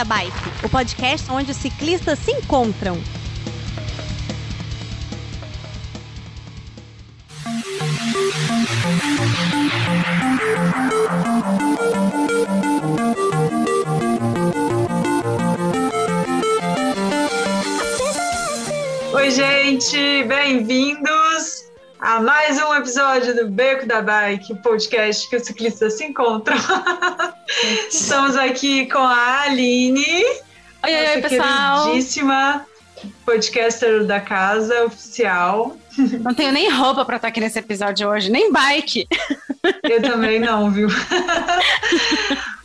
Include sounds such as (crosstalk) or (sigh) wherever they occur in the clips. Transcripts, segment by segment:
Da Bike, o podcast onde os ciclistas se encontram. Oi, gente, bem-vindos a mais um episódio do Beco da Bike, podcast que os ciclistas se encontram. (laughs) Estamos aqui com a Aline, Oi, oi, oi, pessoal. queridíssima podcaster da casa oficial. Não tenho nem roupa pra estar aqui nesse episódio hoje, nem bike. Eu também não, viu?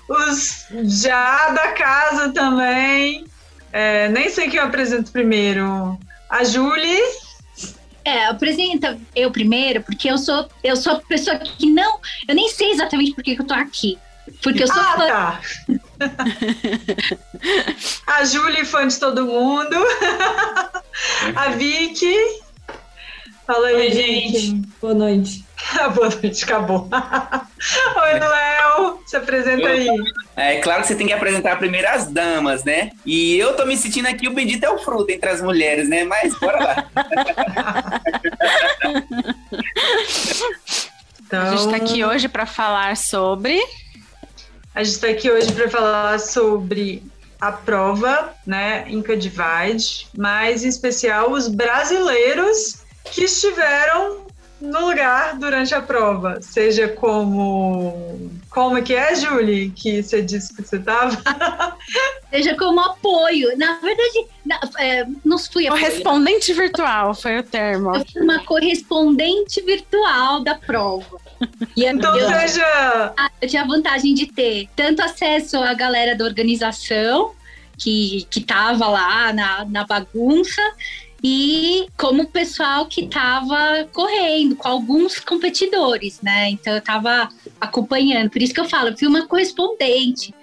Os já da casa também. É, nem sei quem eu apresento primeiro. A Julie. É, apresenta eu primeiro, porque eu sou eu sou a pessoa que não, eu nem sei exatamente por que eu tô aqui. Porque eu sou ah, fã. tá. (laughs) A Julie, fã de todo mundo. (laughs) A Vicky. Fala aí, Oi, gente. Boa noite. Boa (laughs) noite, acabou. Oi, Léo. Se apresenta aí. É claro que você tem que apresentar primeiro as damas, né? E eu tô me sentindo aqui, o bendito é o fruto entre as mulheres, né? Mas bora lá. (laughs) Então, A gente tá aqui hoje pra falar sobre. A gente está aqui hoje para falar sobre a prova, né, Inca Divide, mas em especial os brasileiros que estiveram no lugar durante a prova, seja como como que é, Julie, que você disse que você estava? (laughs) Seja como apoio. Na verdade, na- é, não fui apoio. Correspondente virtual foi o termo. Eu fui uma correspondente virtual da prova. E Então eu, seja eu tinha a vantagem de ter tanto acesso à galera da organização, que, que tava lá na, na bagunça, e como o pessoal que tava correndo, com alguns competidores, né? Então eu tava acompanhando. Por isso que eu falo, eu fui uma correspondente.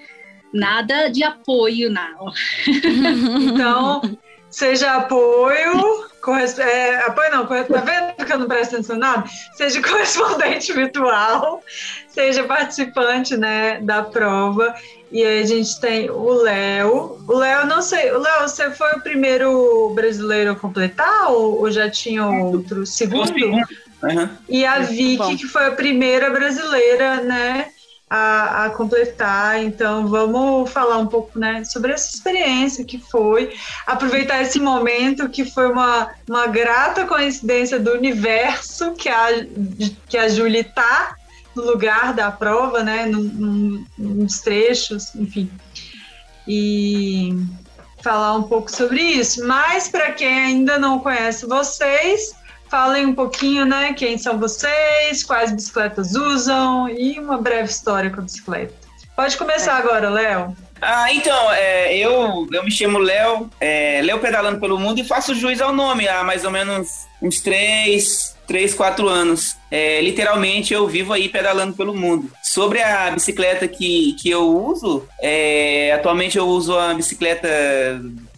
Nada de apoio, não. (laughs) Então, seja apoio, corres- é, apoio não, tá vendo que eu não presto atenção nada? Seja correspondente virtual, seja participante, né, da prova. E aí a gente tem o Léo. O Léo, não sei, o Léo, você foi o primeiro brasileiro a completar ou, ou já tinha outro? Segundo? Aham. E a Vicky, que foi a primeira brasileira, né, a, a completar. Então, vamos falar um pouco, né, sobre essa experiência que foi. Aproveitar esse momento que foi uma, uma grata coincidência do universo que a, que a Julie tá no lugar da prova, né, num, num, nos trechos, enfim. E falar um pouco sobre isso. Mas, para quem ainda não conhece vocês, Falem um pouquinho, né? Quem são vocês, quais bicicletas usam e uma breve história com a bicicleta. Pode começar agora, Léo. Ah, então, é, eu, eu me chamo Léo, é, Léo Pedalando pelo Mundo e faço juiz ao nome há mais ou menos uns três, três quatro anos. É, literalmente eu vivo aí pedalando pelo mundo. Sobre a bicicleta que, que eu uso, é, atualmente eu uso a bicicleta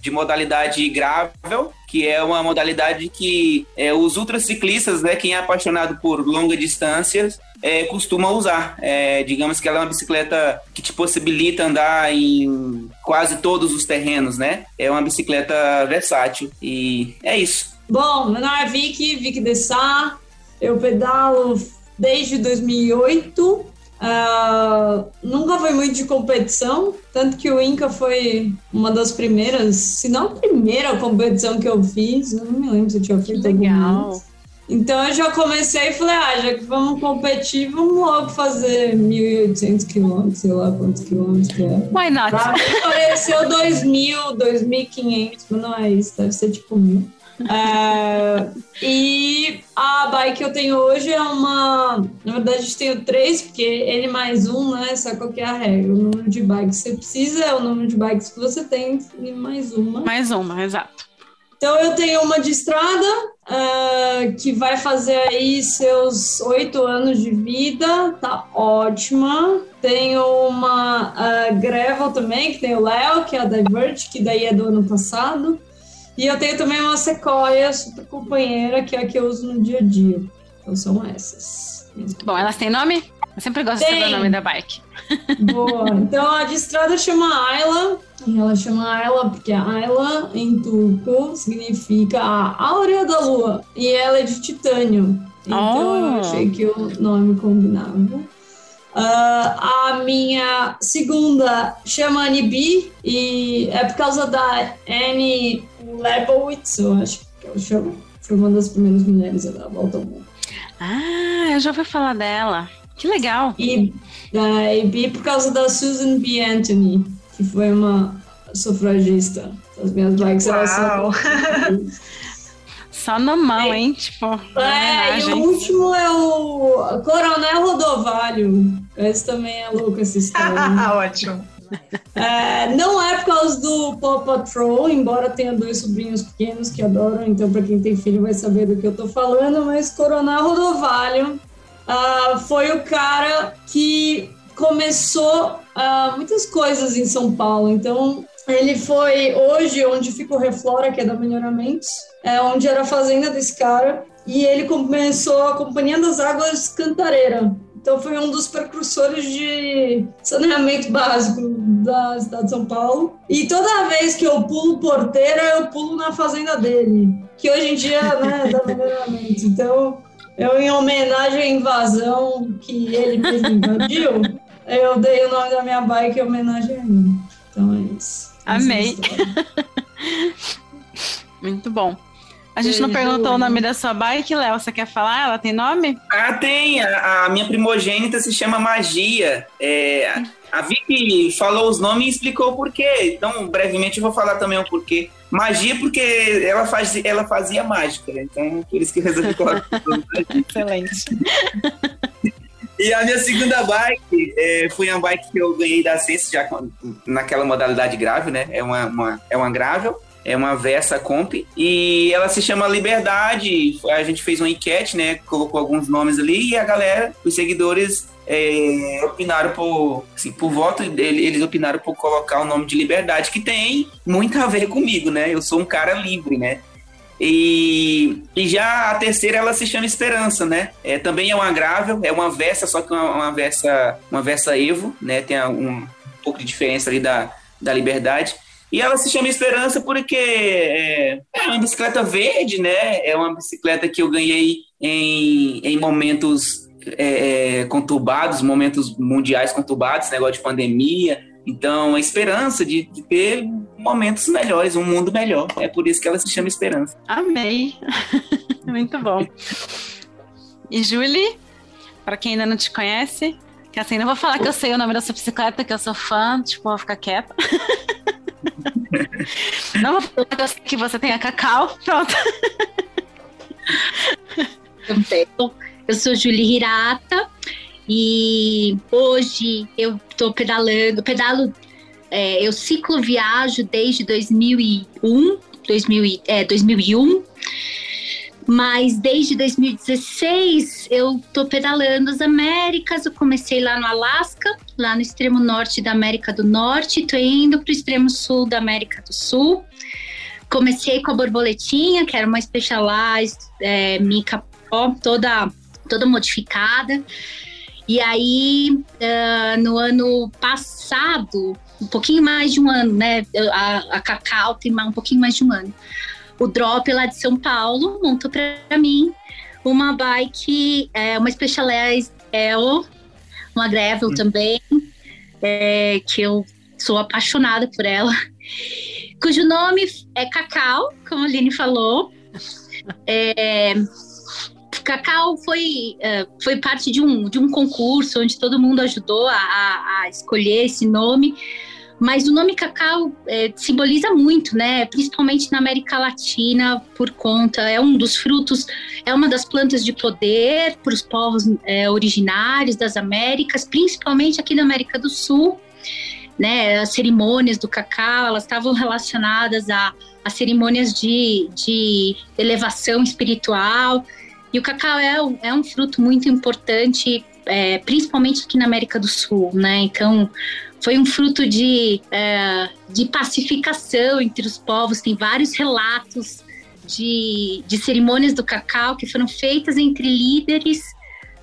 de modalidade gravel, que é uma modalidade que é, os ultraciclistas, né, quem é apaixonado por longas distâncias, é, costuma usar. É, digamos que ela é uma bicicleta que te possibilita andar em quase todos os terrenos, né? É uma bicicleta versátil e é isso. Bom, meu nome é Vicky, Vicky Dessá. Eu pedalo desde 2008. Ah, nunca fui muito de competição, tanto que o Inca foi uma das primeiras, se não a primeira competição que eu fiz. Não me lembro se eu tinha feito Legal. Então eu já comecei e falei, ah, já que vamos competir, vamos logo fazer 1.800 quilômetros, sei lá quantos quilômetros que é. Why not? Pra mim pareceu 2.000, 2.500, mas não é isso, deve ser tipo mil. É, e a bike que eu tenho hoje é uma. Na verdade, eu tenho três, porque ele mais um, né? Sabe qual que é a regra? O número de bikes que você precisa é o número de bikes que você tem e mais uma. Mais uma, exato. Então eu tenho uma de estrada uh, que vai fazer aí seus oito anos de vida, tá ótima. Tenho uma uh, Gravel também, que tem o Léo, que é a Divert, que daí é do ano passado. E eu tenho também uma Sequoia super companheira, que é a que eu uso no dia a dia. Então são essas. Bom, elas têm nome? Eu sempre gosto tem. de saber o nome da bike. (laughs) Boa. Então a de estrada chama Ayla. E ela chama Ayla porque Ayla em turco significa a áurea da lua. E ela é de titânio. Então oh. eu achei que o nome combinava. Uh, a minha segunda chama Anibi e é por causa da Annie Leibowitz, eu acho que eu chamo. Foi uma das primeiras mulheres a dar a volta ao mundo. Ah, eu já ouvi falar dela. Que legal. E, uh, e B por causa da Susan B. Anthony, que foi uma sufragista. As minhas bikes eram só. (laughs) (laughs) Só na mão, é. hein? Tipo. É, e o último é o Coronel Rodovalho. Esse também é louco essa história. (laughs) Ótimo. É, não é por causa do Paw Patrol, embora tenha dois sobrinhos pequenos que adoram, então para quem tem filho vai saber do que eu tô falando, mas Coronel Rodovalho uh, foi o cara que começou uh, muitas coisas em São Paulo. Então, ele foi hoje onde fica o Reflora, que é da Melhoramentos, é onde era a fazenda desse cara, e ele começou a Companhia das Águas Cantareira. Então foi um dos precursores de saneamento básico da cidade de São Paulo. E toda vez que eu pulo porteira, eu pulo na fazenda dele, que hoje em dia né, (laughs) é da melhoramento. Então, eu em homenagem à invasão que ele mesmo invadiu, eu dei o nome da minha bike em homenagem a ele. Então é isso. Amei. (laughs) Muito bom. A gente não perguntou o nome da sua bike, Léo. Você quer falar? Ela tem nome? Ah, tem. A, a minha primogênita se chama Magia. É, a Vicky falou os nomes e explicou o porquê. Então, brevemente, eu vou falar também o porquê. Magia, porque ela, faz, ela fazia mágica. Então, por isso que eu resolvi colocar Excelente. E a minha segunda bike é, foi uma bike que eu ganhei da Sense já naquela modalidade grave, né? É uma, uma, é uma gravel, é uma Versa Comp e ela se chama Liberdade. A gente fez uma enquete, né? Colocou alguns nomes ali e a galera, os seguidores é, opinaram por, assim, por voto, eles opinaram por colocar o nome de Liberdade, que tem muito a ver comigo, né? Eu sou um cara livre, né? E, e já a terceira ela se chama Esperança, né? É, também é uma gravel, é uma Versa, só que uma, uma Versa, uma Versa Evo, né? Tem um, um pouco de diferença ali da, da Liberdade. E ela se chama Esperança porque é, é, uma bicicleta verde, né? É uma bicicleta que eu ganhei em, em momentos é, é conturbados, momentos mundiais conturbados, negócio de pandemia. Então, a esperança de, de, ter momentos melhores, um mundo melhor. É por isso que ela se chama Esperança. Amei! (laughs) Muito bom. E Julie, para quem ainda não te conhece, que assim, não vou falar que eu sei o nome da sua bicicleta, que eu sou fã, tipo, vou ficar quieta. (laughs) (laughs) não vou falar que eu sei que você tem a cacau, pronto. Eu sou Julie Hirata, e hoje eu estou pedalando, pedalo, é, eu ciclo viajo desde 2001, 2000, é, 2001, mas desde 2016 eu estou pedalando as Américas. Eu comecei lá no Alasca, lá no extremo norte da América do Norte, estou indo para o extremo sul da América do Sul. Comecei com a borboletinha, que era uma Specialized é, Mica toda toda modificada. E aí, uh, no ano passado, um pouquinho mais de um ano, né? A, a Cacau tem um pouquinho mais de um ano. O Drop lá de São Paulo montou para mim uma bike, é, uma Specialized L, uma Gravel hum. também, é, que eu sou apaixonada por ela, (laughs) cujo nome é Cacau, como a Aline falou. (laughs) É, Cacau foi, uh, foi parte de um, de um concurso onde todo mundo ajudou a, a escolher esse nome, mas o nome cacau é, simboliza muito, né? Principalmente na América Latina, por conta, é um dos frutos, é uma das plantas de poder para os povos é, originários das Américas, principalmente aqui na América do Sul. Né, as cerimônias do cacau, elas estavam relacionadas a, a cerimônias de, de elevação espiritual. E o cacau é, é um fruto muito importante, é, principalmente aqui na América do Sul, né? Então, foi um fruto de, é, de pacificação entre os povos. Tem vários relatos de, de cerimônias do cacau que foram feitas entre líderes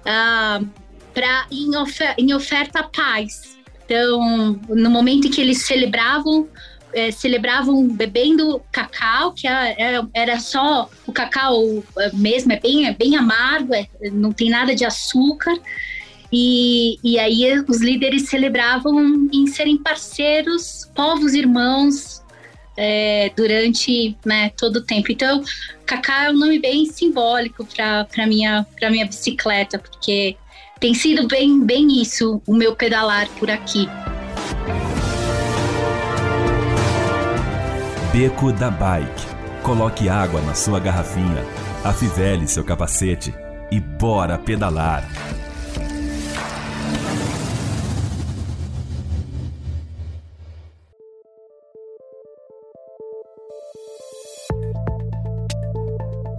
uh, pra, em, ofer em oferta à paz. Então, no momento em que eles celebravam é, celebravam bebendo cacau, que era, é, é, era só o cacau mesmo, é bem, é bem amargo, é, não tem nada de açúcar. E, e aí os líderes celebravam em serem parceiros, povos irmãos, é, durante né, todo o tempo. Então, Cacá é um nome bem simbólico para minha, minha bicicleta, porque tem sido bem, bem isso, o meu pedalar por aqui. Beco da Bike. Coloque água na sua garrafinha, afivele seu capacete e bora pedalar.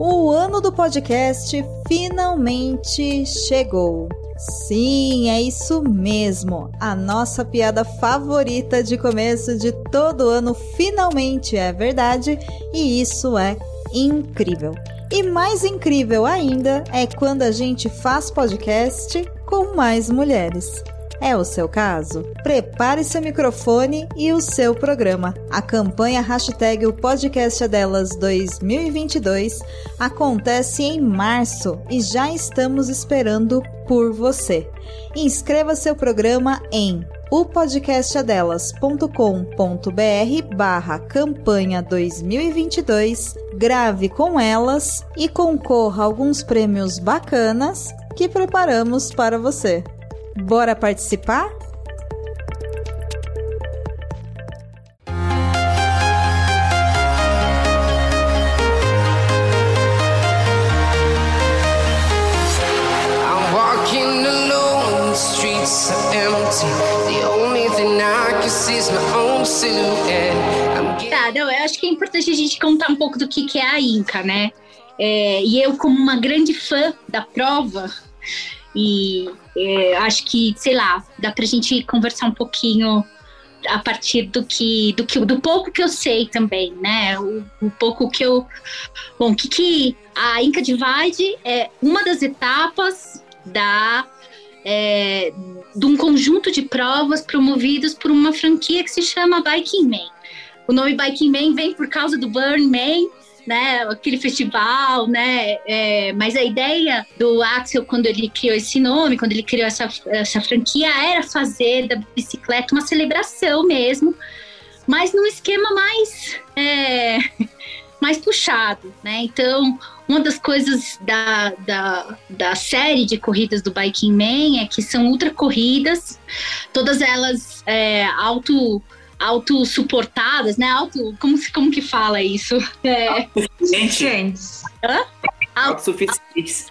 O ano do podcast finalmente chegou. Sim, é isso mesmo. A nossa piada favorita de começo de todo ano finalmente é verdade e isso é incrível. E mais incrível ainda é quando a gente faz podcast com mais mulheres. É o seu caso? Prepare seu microfone e o seu programa. A campanha hashtag o podcast é delas 2022 acontece em março e já estamos esperando por você. Inscreva seu programa em opodcastadelas.com.br barra campanha 2022, grave com elas e concorra a alguns prêmios bacanas que preparamos para você. Bora participar? Tá, não, eu acho que é importante a gente contar um pouco do que, que é a Inca, né? É, e eu, como uma grande fã da prova, e é, acho que, sei lá, dá pra gente conversar um pouquinho a partir do que do que do pouco que eu sei também, né? O, o pouco que eu bom, que que a Inca Divide é uma das etapas da é, de um conjunto de provas promovidas por uma franquia que se chama Biking Man. O nome Biking Man vem por causa do Burn Man, né, aquele festival, né, é, mas a ideia do Axel quando ele criou esse nome, quando ele criou essa, essa franquia, era fazer da bicicleta uma celebração mesmo, mas num esquema mais é, (laughs) mais puxado, né? Então, uma das coisas da, da, da série de corridas do Biking Man é que são ultra corridas, todas elas é, auto autossuportadas, né? Auto, como, como que fala isso? É... Autossuficientes. Hã? Autossuficientes.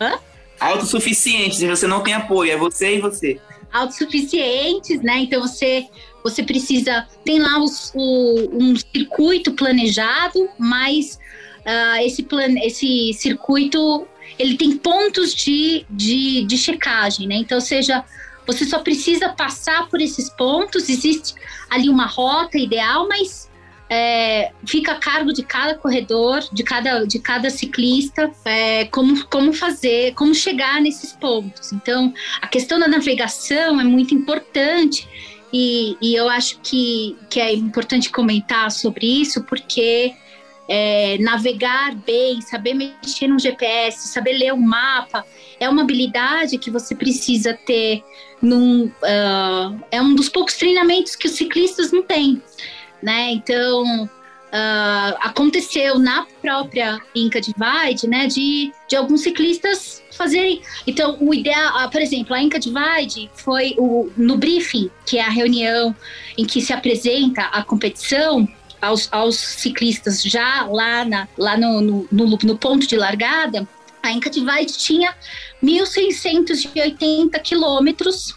Hã? Autossuficientes, você não tem apoio, é você e você. Autossuficientes, né? Então você você precisa tem lá os, o, um circuito planejado, mas uh, esse plan, esse circuito ele tem pontos de, de, de checagem, né? Então seja você só precisa passar por esses pontos, existe ali uma rota ideal, mas é, fica a cargo de cada corredor, de cada, de cada ciclista, é, como, como fazer, como chegar nesses pontos. Então, a questão da navegação é muito importante. E, e eu acho que, que é importante comentar sobre isso, porque é, navegar bem, saber mexer no GPS, saber ler o mapa, é uma habilidade que você precisa ter num, uh, é um dos poucos treinamentos que os ciclistas não têm, né? Então, uh, aconteceu na própria Inca Divide, né, de, de alguns ciclistas fazerem. Então, o ideal, uh, por exemplo, a Inca Divide foi o, no briefing, que é a reunião em que se apresenta a competição. Aos, aos ciclistas já lá, na, lá no, no, no, no ponto de largada, a Inca Divide tinha 1.680 quilômetros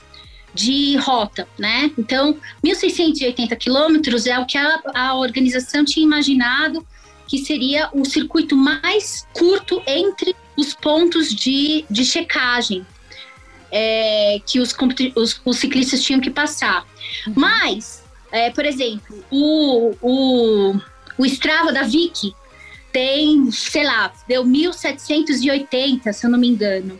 de rota, né? Então, 1.680 quilômetros é o que a, a organização tinha imaginado que seria o circuito mais curto entre os pontos de, de checagem é, que os, os, os, ciclistas tinham que passar. Uhum. Mas, é, por exemplo, o, o, o Strava da Vicky tem, sei lá, deu 1.780, se eu não me engano.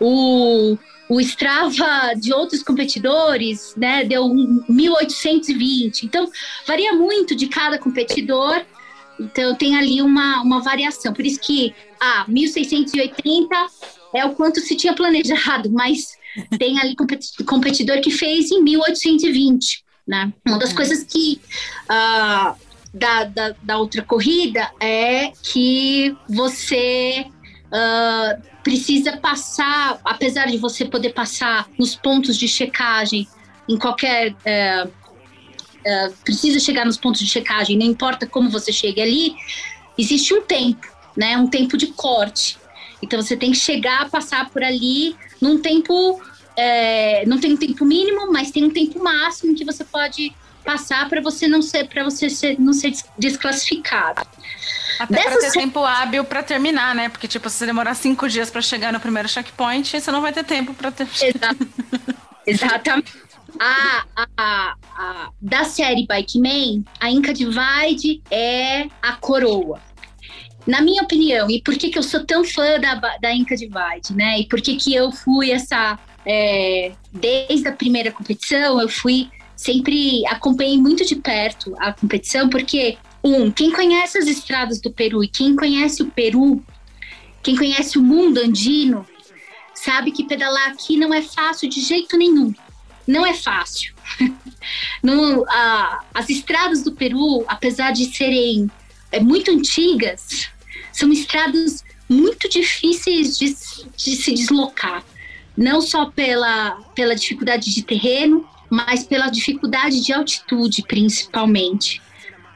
O, o Strava de outros competidores, né, deu 1.820. Então, varia muito de cada competidor. Então, tem ali uma, uma variação. Por isso que, ah, 1.680 é o quanto se tinha planejado, mas tem ali competidor que fez em 1.820, né? Uma das uhum. coisas que... Uh, da, da, da outra corrida é que você uh, precisa passar, apesar de você poder passar nos pontos de checagem em qualquer. Uh, uh, precisa chegar nos pontos de checagem, não importa como você chegue ali, existe um tempo, né? Um tempo de corte. Então você tem que chegar, passar por ali num tempo. É, não tem um tempo mínimo, mas tem um tempo máximo que você pode passar para você não ser para você ser, não ser desclassificado. Até Dessas pra ter tempo hábil para terminar, né? Porque, tipo, se você demorar cinco dias para chegar no primeiro checkpoint, você não vai ter tempo para ter. Exato. (laughs) Exatamente. A, a, a, da série Bike Man, a Inca Divide é a coroa. Na minha opinião, e por que, que eu sou tão fã da, da Inca Divide, né? E por que, que eu fui essa. É, desde a primeira competição, eu fui sempre acompanhei muito de perto a competição, porque, um, quem conhece as estradas do Peru e quem conhece o Peru, quem conhece o mundo andino, sabe que pedalar aqui não é fácil de jeito nenhum. Não é fácil. (laughs) no, a, as estradas do Peru, apesar de serem é, muito antigas, são estradas muito difíceis de, de se deslocar. Não só pela, pela dificuldade de terreno, mas pela dificuldade de altitude, principalmente.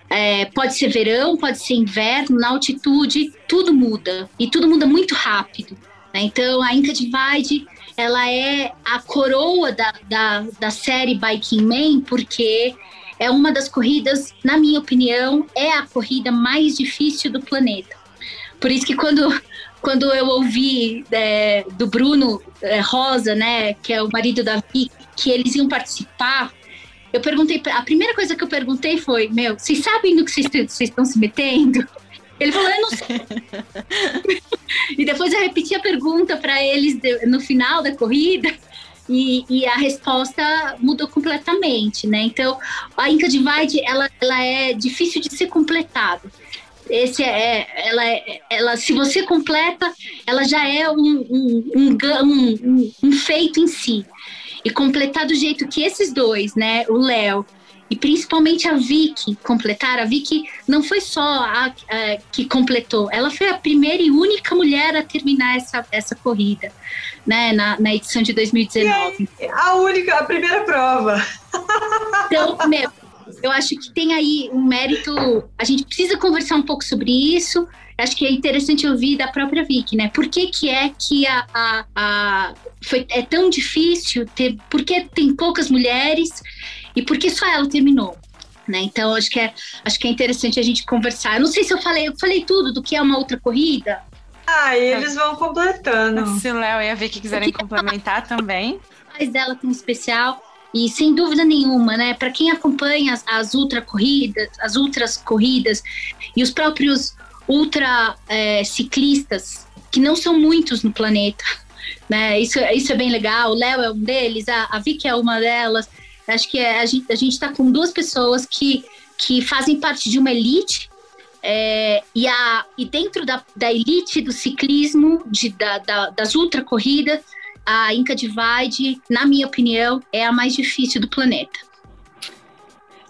É, pode ser verão, pode ser inverno, na altitude tudo muda e tudo muda muito rápido. Né? Então a Inca Divide ela é a coroa da, da, da série Biking Man porque é uma das corridas, na minha opinião, é a corrida mais difícil do planeta. Por isso que quando, (laughs) quando eu ouvi é, do Bruno é, Rosa, né, que é o marido da Vicky, que eles iam participar, eu perguntei, a primeira coisa que eu perguntei foi, meu, vocês sabem do que vocês estão se metendo? Ele falou, eu não sei. e depois eu repeti a pergunta para eles no final da corrida e, e, a resposta mudou completamente, né? Então, a Inca Divide, ela, ela é difícil de ser completada. Esse é, ela, é, ela, se você completa, ela já é um, um, um, um, um feito em si e completar do jeito que esses dois, né, o Léo e principalmente a Vicky completar. A Vicky não foi só a, a, que completou, ela foi a primeira e única mulher a terminar essa, essa corrida, né, na, na edição de 2019. a única, a primeira prova. (laughs) Então, meu, eu acho que tem aí um mérito. A gente precisa conversar um pouco sobre isso acho que é interessante ouvir da própria Vicky, né? Por que, que é que a, a, a, foi, é tão difícil ter. Por que tem poucas mulheres e por que só ela terminou? Né? Então, acho que, é, acho que é interessante a gente conversar. Eu não sei se eu falei, eu falei tudo do que é uma outra corrida. Ah, e eles vão completando. Se o Léo e a Vicky quiserem complementar também. Faz dela tão especial. E sem dúvida nenhuma, né? Para quem acompanha as, as ultra corridas, as ultras corridas e os próprios ultra é, ciclistas, que não são muitos no planeta. Né? Isso, isso é bem legal. O Léo é um deles, a, a Vicky é uma delas. Acho que é, a gente a está com duas pessoas que, que fazem parte de uma elite é, e, a, e dentro da, da elite do ciclismo, de, da, da, das ultra corridas, a Inca Divide, na minha opinião, é a mais difícil do planeta.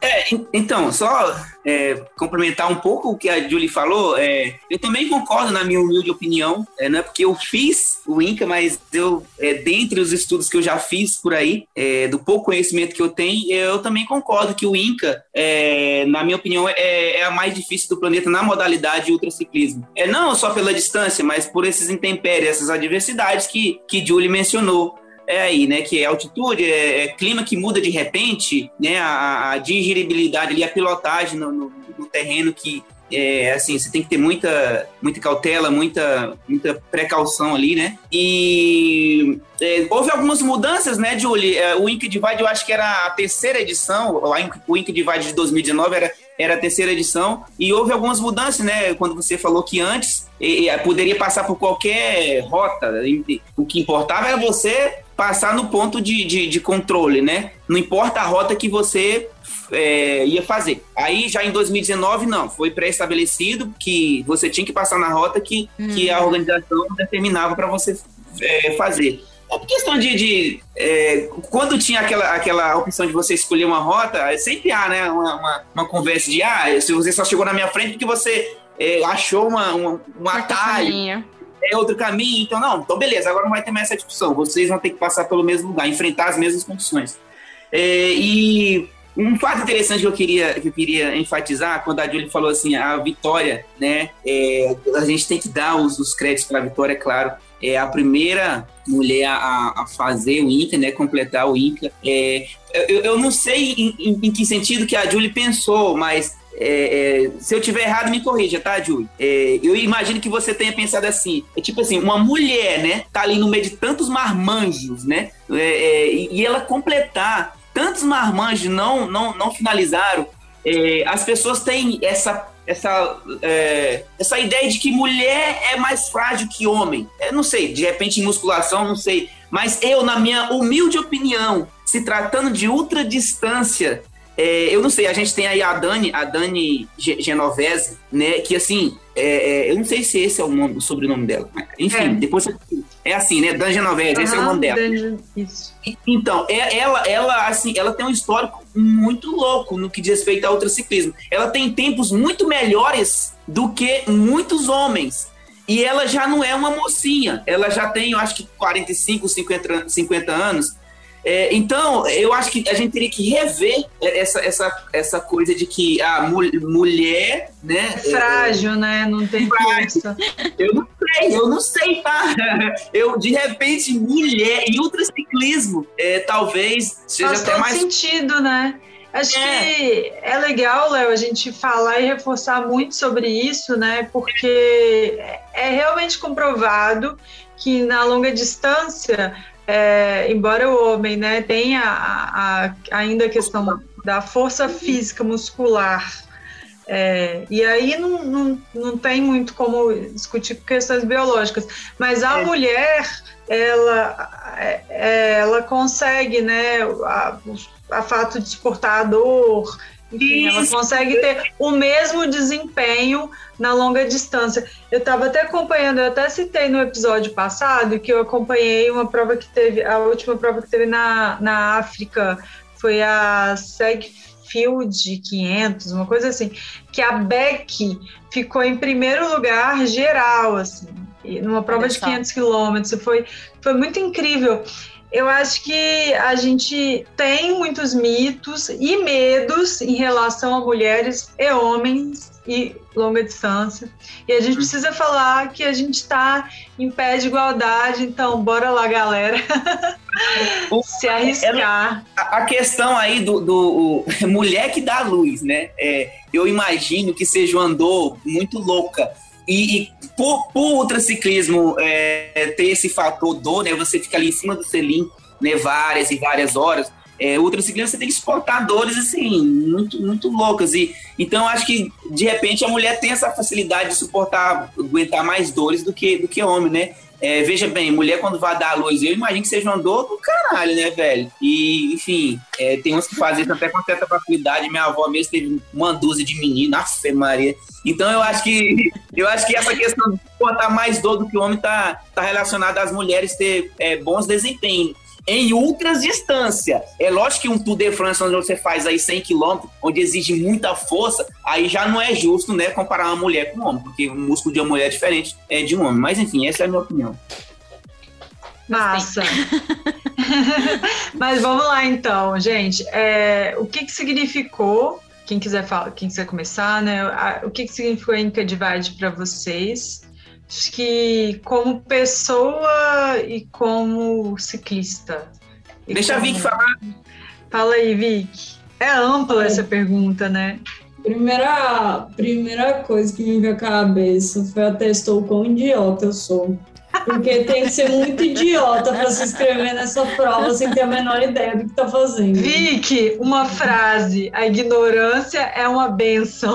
É, então, só é, complementar um pouco o que a Julie falou, é, eu também concordo na minha humilde opinião, é, não é porque eu fiz o INCA, mas eu, é, dentre os estudos que eu já fiz por aí, é, do pouco conhecimento que eu tenho, eu também concordo que o INCA, é, na minha opinião, é, é, a mais difícil do planeta na modalidade ultraciclismo. É não só pela distância, mas por esses intempéries, essas adversidades que, que Julie mencionou é aí, né? Que é altitude, é, é clima que muda de repente, né? A, a digeribilidade ali, a pilotagem no, no, no terreno que é, assim, você tem que ter muita, muita cautela, muita, muita precaução ali, né? E é, houve algumas mudanças, né, Julie? É, o Ink Divide, eu acho que era a terceira edição, o Ink Divide de 2019 era, era a terceira edição, e houve algumas mudanças, né? Quando você falou que antes e, poderia passar por qualquer rota, o que importava era você passar no ponto de, de, de controle, né? Não importa a rota que você é, ia fazer. Aí já em 2019, não, foi pré-estabelecido que você tinha que passar na rota que, hum. que a organização determinava para você é, fazer. É questão de. de é, quando tinha aquela, aquela opção de você escolher uma rota, sempre há né, uma, uma, uma, conversa de ah, se você só chegou na minha frente porque você é, achou uma, uma, um atalho. É outro caminho, então não, então beleza, agora não vai ter mais essa discussão, vocês vão ter que passar pelo mesmo lugar, enfrentar as mesmas condições. É, e um fato interessante que eu queria, que eu queria enfatizar, quando a Julie falou assim, a vitória, né, é, a gente tem que dar os, os créditos para a vitória, é claro, é a primeira mulher a, a, fazer o INCA, né, completar o INCA. É, eu, eu não sei em, em, em, que sentido que a Julie pensou, mas é, é, se eu tiver errado, me corrija, tá, Ju? É, eu imagino que você tenha pensado assim, é tipo assim, uma mulher, né, tá ali no meio de tantos marmanjos, né, é, é, e ela completar tantos marmanjos não, não, não finalizaram, é, as pessoas têm essa essa, é, essa ideia de que mulher é mais frágil que homem. Eu não sei, de repente em musculação, não sei. Mas eu, na minha humilde opinião, se tratando de ultra distância, é, eu não sei, a gente tem aí a Dani, a Dani Genovese, né? Que assim, é, é, eu não sei se esse é o, nome, o sobrenome dela. Enfim, é. depois é assim, né? Dani Genovese, uhum, esse é o nome dela. isso. Então, é, ela, ela, assim, ela tem um histórico muito louco no que diz respeito ao ciclismo. Ela tem tempos muito melhores do que muitos homens. E ela já não é uma mocinha. Ela já tem, eu acho que 45, 50, 50 anos. É, então, eu acho que a gente teria que rever essa, essa, essa coisa de que a mulher, né? É frágil, é, né? Não tem força. Eu não sei, eu não sei, tá? (laughs) Eu, de repente, mulher e ultraciclismo, é, talvez seja Faz até mais. sentido, né? Acho é. que é legal, Léo, a gente falar e reforçar muito sobre isso, né? Porque é realmente comprovado que na longa distância é, embora o homem né, tenha a, a, ainda a questão da força física muscular, é, e aí não, não, não tem muito como discutir questões biológicas, mas a é. mulher, ela, é, ela consegue, né, a, a fato de suportar a dor, enfim, ela consegue ter o mesmo desempenho na longa distância. Eu estava até acompanhando, eu até citei no episódio passado que eu acompanhei uma prova que teve, a última prova que teve na, na África foi a Segfield 500, uma coisa assim, que a Beck ficou em primeiro lugar geral, assim, numa prova de 500 quilômetros. Foi, foi muito incrível eu acho que a gente tem muitos mitos e medos em relação a mulheres e homens e longa distância. E a gente uhum. precisa falar que a gente está em pé de igualdade, então bora lá, galera. (laughs) (laughs) Se arriscar. a questão aí do, do (laughs) mulher que dá luz, né? É, eu imagino que seja um andor muito louca e, e por, por ultraciclismo é, ter esse fator dor, né? Você fica ali em cima do selim, né? Várias e várias horas. É, ultraciclismo você tem que suportar dores assim, muito, muito loucas. E, então acho que de repente a mulher tem essa facilidade de suportar, aguentar mais dores do que, do que homem, né? É, veja bem, mulher quando vai dar a luz, eu imagino que seja uma dor do caralho, né, velho? E, enfim, é, tem uns que fazem isso até com certa facilidade. Minha avó mesmo teve uma dúzia de meninos, Afe Maria. Então eu acho que (laughs) eu acho que essa questão de suportar mais dor do que o homem tá, tá relacionada às mulheres ter é, bons desempenhos. Em ultras distância. É lógico que um Tour de France onde você faz aí 100 km, onde exige muita força, aí já não é justo, né, comparar uma mulher com um homem, porque o músculo de uma mulher é diferente é de um homem. Mas enfim, essa é a minha opinião. Massa. (laughs) Mas vamos lá então, gente. É, o que, que significou? Quem quiser falar, quem quiser começar, né? O que, que significou a Inca Divide para vocês? Acho que como pessoa e como ciclista. E Deixa como... a Vic falar. Fala aí, Vic. É ampla é. essa pergunta, né? Primeira, primeira coisa que me veio à cabeça foi atestar o quão idiota eu sou. Porque tem que ser muito idiota para se inscrever nessa prova sem ter a menor ideia do que está fazendo. Vicky, uma frase: a ignorância é uma benção.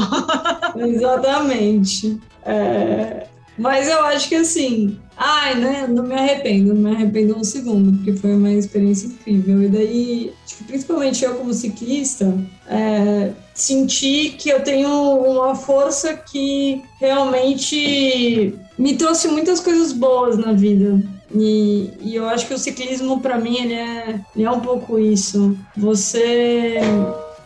Exatamente. É... Mas eu acho que assim, ai, né, não me arrependo, não me arrependo um segundo, porque foi uma experiência incrível. E daí, principalmente eu como ciclista, é, senti que eu tenho uma força que realmente me trouxe muitas coisas boas na vida. E, e eu acho que o ciclismo, para mim, ele é, ele é um pouco isso. Você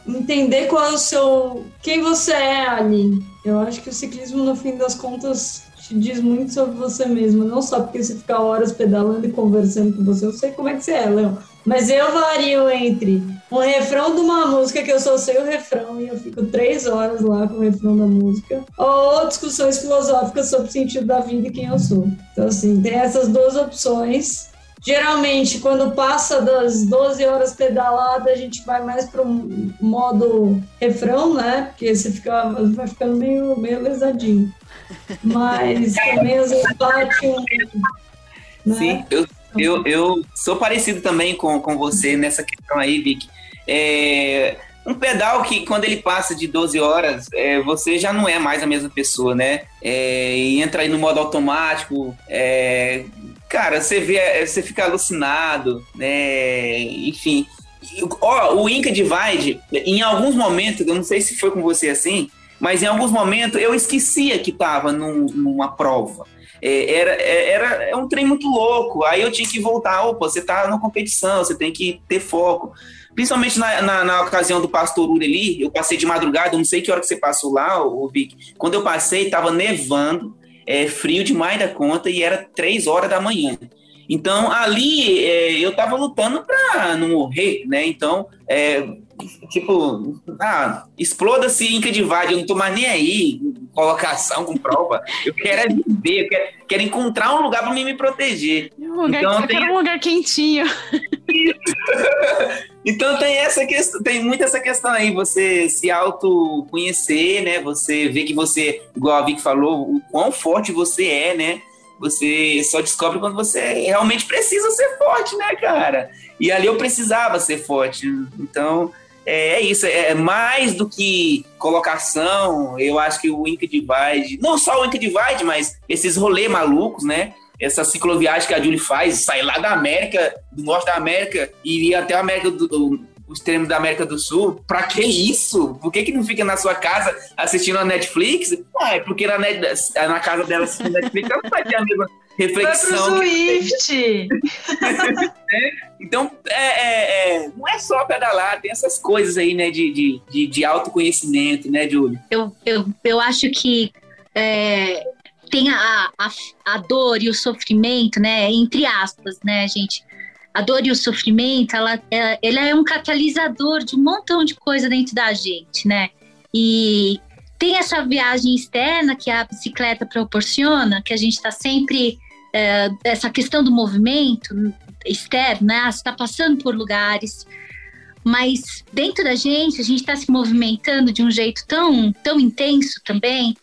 entender qual é o seu. quem você é ali. Eu acho que o ciclismo, no fim das contas, te diz muito sobre você mesmo. Não só porque você fica horas pedalando e conversando com você. Eu sei como é que você é, Léo. Mas eu vario entre um refrão de uma música que eu só sei o refrão e eu fico três horas lá com o refrão da música, ou discussões filosóficas sobre o sentido da vida e quem eu sou. Então, assim, tem essas duas opções. Geralmente, quando passa das 12 horas pedalada, a gente vai mais para o modo refrão, né? Porque você fica, vai ficando meio, meio lesadinho. Mas também bate um. Né? Sim, eu, eu, eu sou parecido também com, com você nessa questão aí, Vic. É, um pedal que, quando ele passa de 12 horas, é, você já não é mais a mesma pessoa, né? É, e entra aí no modo automático, é, cara, você vê, você fica alucinado, né? Enfim. Ó, o Inca Divide, em alguns momentos, eu não sei se foi com você assim, mas em alguns momentos eu esquecia que estava num, numa prova. É, era, é, era é um trem muito louco. Aí eu tinha que voltar. Opa, você está na competição, você tem que ter foco. Principalmente na, na, na ocasião do Pastor Uri ali, eu passei de madrugada, não sei que hora que você passou lá, o Vic. Quando eu passei, estava nevando, é, frio demais da conta e era três horas da manhã. Então, ali é, eu estava lutando para não morrer, né? Então, é, tipo, ah, exploda-se Inca de Vade, eu não tô mais nem aí, colocação com prova. Eu quero é viver, eu quero, quero encontrar um lugar para mim me proteger. Um lugar, então, eu tem... quero um lugar quentinho. (laughs) então tem essa questão, tem muito essa questão aí, você se autoconhecer, né? Você ver que você, igual a Vicky falou, o quão forte você é, né? Você só descobre quando você realmente precisa ser forte, né, cara? E ali eu precisava ser forte. Então, é, é isso, é mais do que colocação. Eu acho que o Inca Divide, não só o Inca Divide, mas esses rolês malucos, né? Essa cicloviagem que a Julie faz, sair lá da América, do norte da América, e até a América do, do o extremo da América do Sul. Pra que isso? Por que, que não fica na sua casa assistindo a Netflix? Ah, é porque na, net, na casa dela assistindo Netflix ela não vai ter a mesma reflexão. Vai pro Swift! é, então, é, é, é, não é só pedalar, tem essas coisas aí, né, de, de, de, de autoconhecimento, né, Júlio? Eu, eu, eu acho que é, tem a, a, a dor e o sofrimento, né, entre aspas, né, gente? A dor e o sofrimento, ela, ela, é, ela é um catalisador de um montão de coisa dentro da gente, né? E tem essa viagem externa que a bicicleta proporciona, que a gente está sempre é, essa questão do movimento externo, né? Está passando por lugares, mas dentro da gente a gente está se movimentando de um jeito tão, tão intenso também.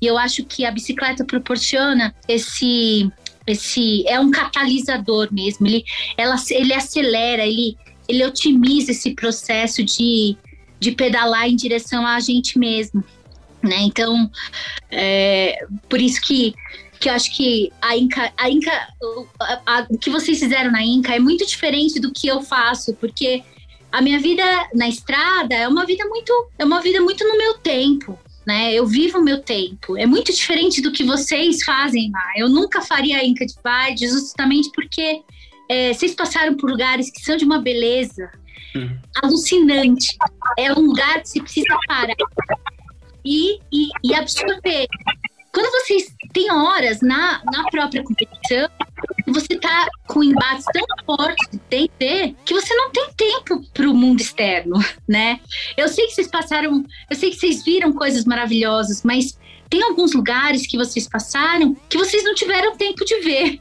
E eu acho que a bicicleta proporciona esse, esse é um catalisador mesmo. Ele, ela, ele acelera, ele, ele otimiza esse processo de, de pedalar em direção a gente mesmo. Né? Então, é, por isso que que eu acho que a Inca, a Inca, a, a, o que vocês fizeram na Inca é muito diferente do que eu faço, porque a minha vida na estrada é uma vida muito, é uma vida muito no meu tempo, né? Eu vivo o meu tempo. É muito diferente do que vocês fazem lá. Eu nunca faria a Inca de Vide justamente porque é, vocês passaram por lugares que são de uma beleza uhum. alucinante. É um lugar que você precisa parar e, e, e absorver. Quando vocês têm horas na, na própria competição, você tá com embates tão fortes de T&T que você não tem tempo para o mundo externo, né? Eu sei que vocês passaram, eu sei que vocês viram coisas maravilhosas, mas tem alguns lugares que vocês passaram que vocês não tiveram tempo de ver,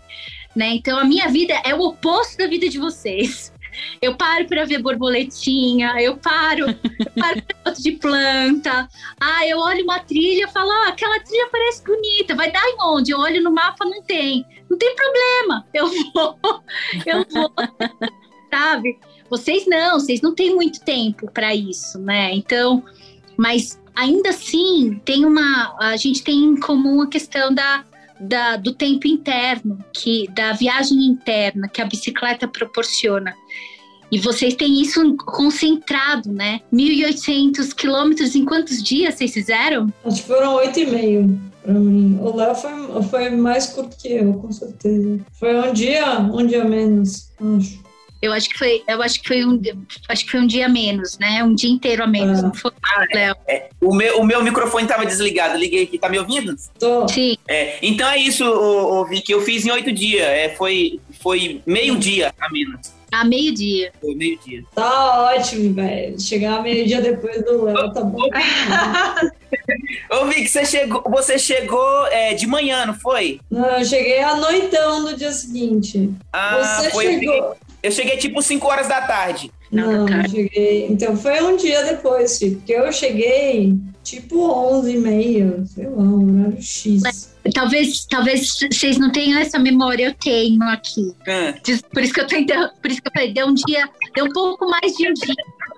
né? Então a minha vida é o oposto da vida de vocês. Eu paro para ver borboletinha, eu paro, eu paro para foto de planta. Ah, eu olho uma trilha e falo, ah, aquela trilha parece bonita, vai dar em onde? Eu olho no mapa, não tem. Não tem problema, (laughs) eu vou, eu vou, sabe? Vocês não, vocês não têm muito tempo para isso, né? Então, mas ainda assim, tem uma. A gente tem em comum a questão da, da, do tempo interno, que da viagem interna que a bicicleta proporciona. E vocês têm isso concentrado, né? 1.800 quilômetros em quantos dias vocês fizeram? Acho que foram oito e meio. O Léo foi, foi mais curto que eu, com certeza. Foi um dia, um dia menos, acho. Eu acho que foi, eu acho que foi um, acho que foi um dia menos, né? Um dia inteiro a menos, não foi, ah, Léo? É, é, o, meu, o meu microfone estava desligado, liguei aqui, tá me ouvindo? Tô. Sim. É, então é isso, o, o Vicky, eu fiz em oito dias, é, foi, foi meio dia a menos. A meio-dia. Foi meio-dia. Tá ótimo, velho. Chegar meio-dia depois do Léo, tá bom. Ô, Vicky, você chegou, você chegou é, de manhã, não foi? Não, eu cheguei à noitão no dia seguinte. Ah, você foi, chegou. Eu cheguei tipo 5 horas da tarde. Não, não cheguei. Então foi um dia depois, filho, porque eu cheguei tipo 11 e meia, sei lá, um horário X. Talvez, talvez vocês não tenham essa memória, eu tenho aqui. É. Por isso que eu tô por isso que eu falei, deu um dia, deu um pouco mais de um dia.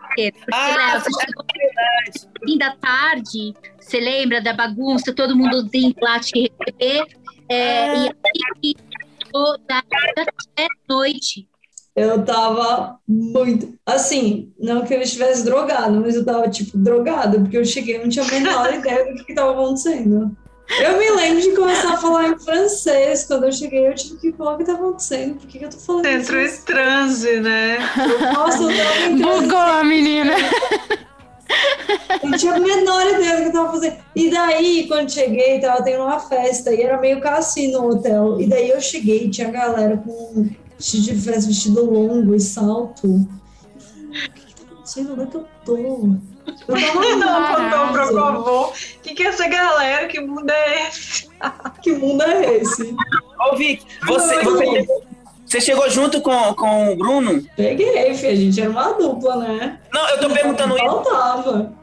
Porque, ah, você chegou no fim da tarde, você lembra da bagunça, todo mundo indo lá te receber, é, é. e aí da, da noite eu tava muito. Assim, não que eu estivesse drogado, mas eu tava, tipo, drogada, porque eu cheguei não tinha a menor (laughs) ideia do que, que tava acontecendo. Eu me lembro de começar a falar em francês. Quando eu cheguei, eu tive que falar o que tá acontecendo. Por que, que eu tô falando entrou em transe, né? Nossa, eu tava em transe. Bugou a menina. Eu não tinha a menor ideia do que eu tava fazendo. E daí, quando cheguei, tava tendo uma festa e era meio cassino no hotel. E daí eu cheguei, tinha galera com de vestido longo e salto. o que tá acontecendo? Onde é que eu tô? Eu tava (laughs) Não, por favor. O que, que é essa galera? Que mundo é esse? (laughs) que mundo é esse? Ô, Vic, você, você, você, chegou junto com, com o Bruno? Peguei, filho. A gente era uma dupla, né? Não, eu tô perguntando isso. Faltava.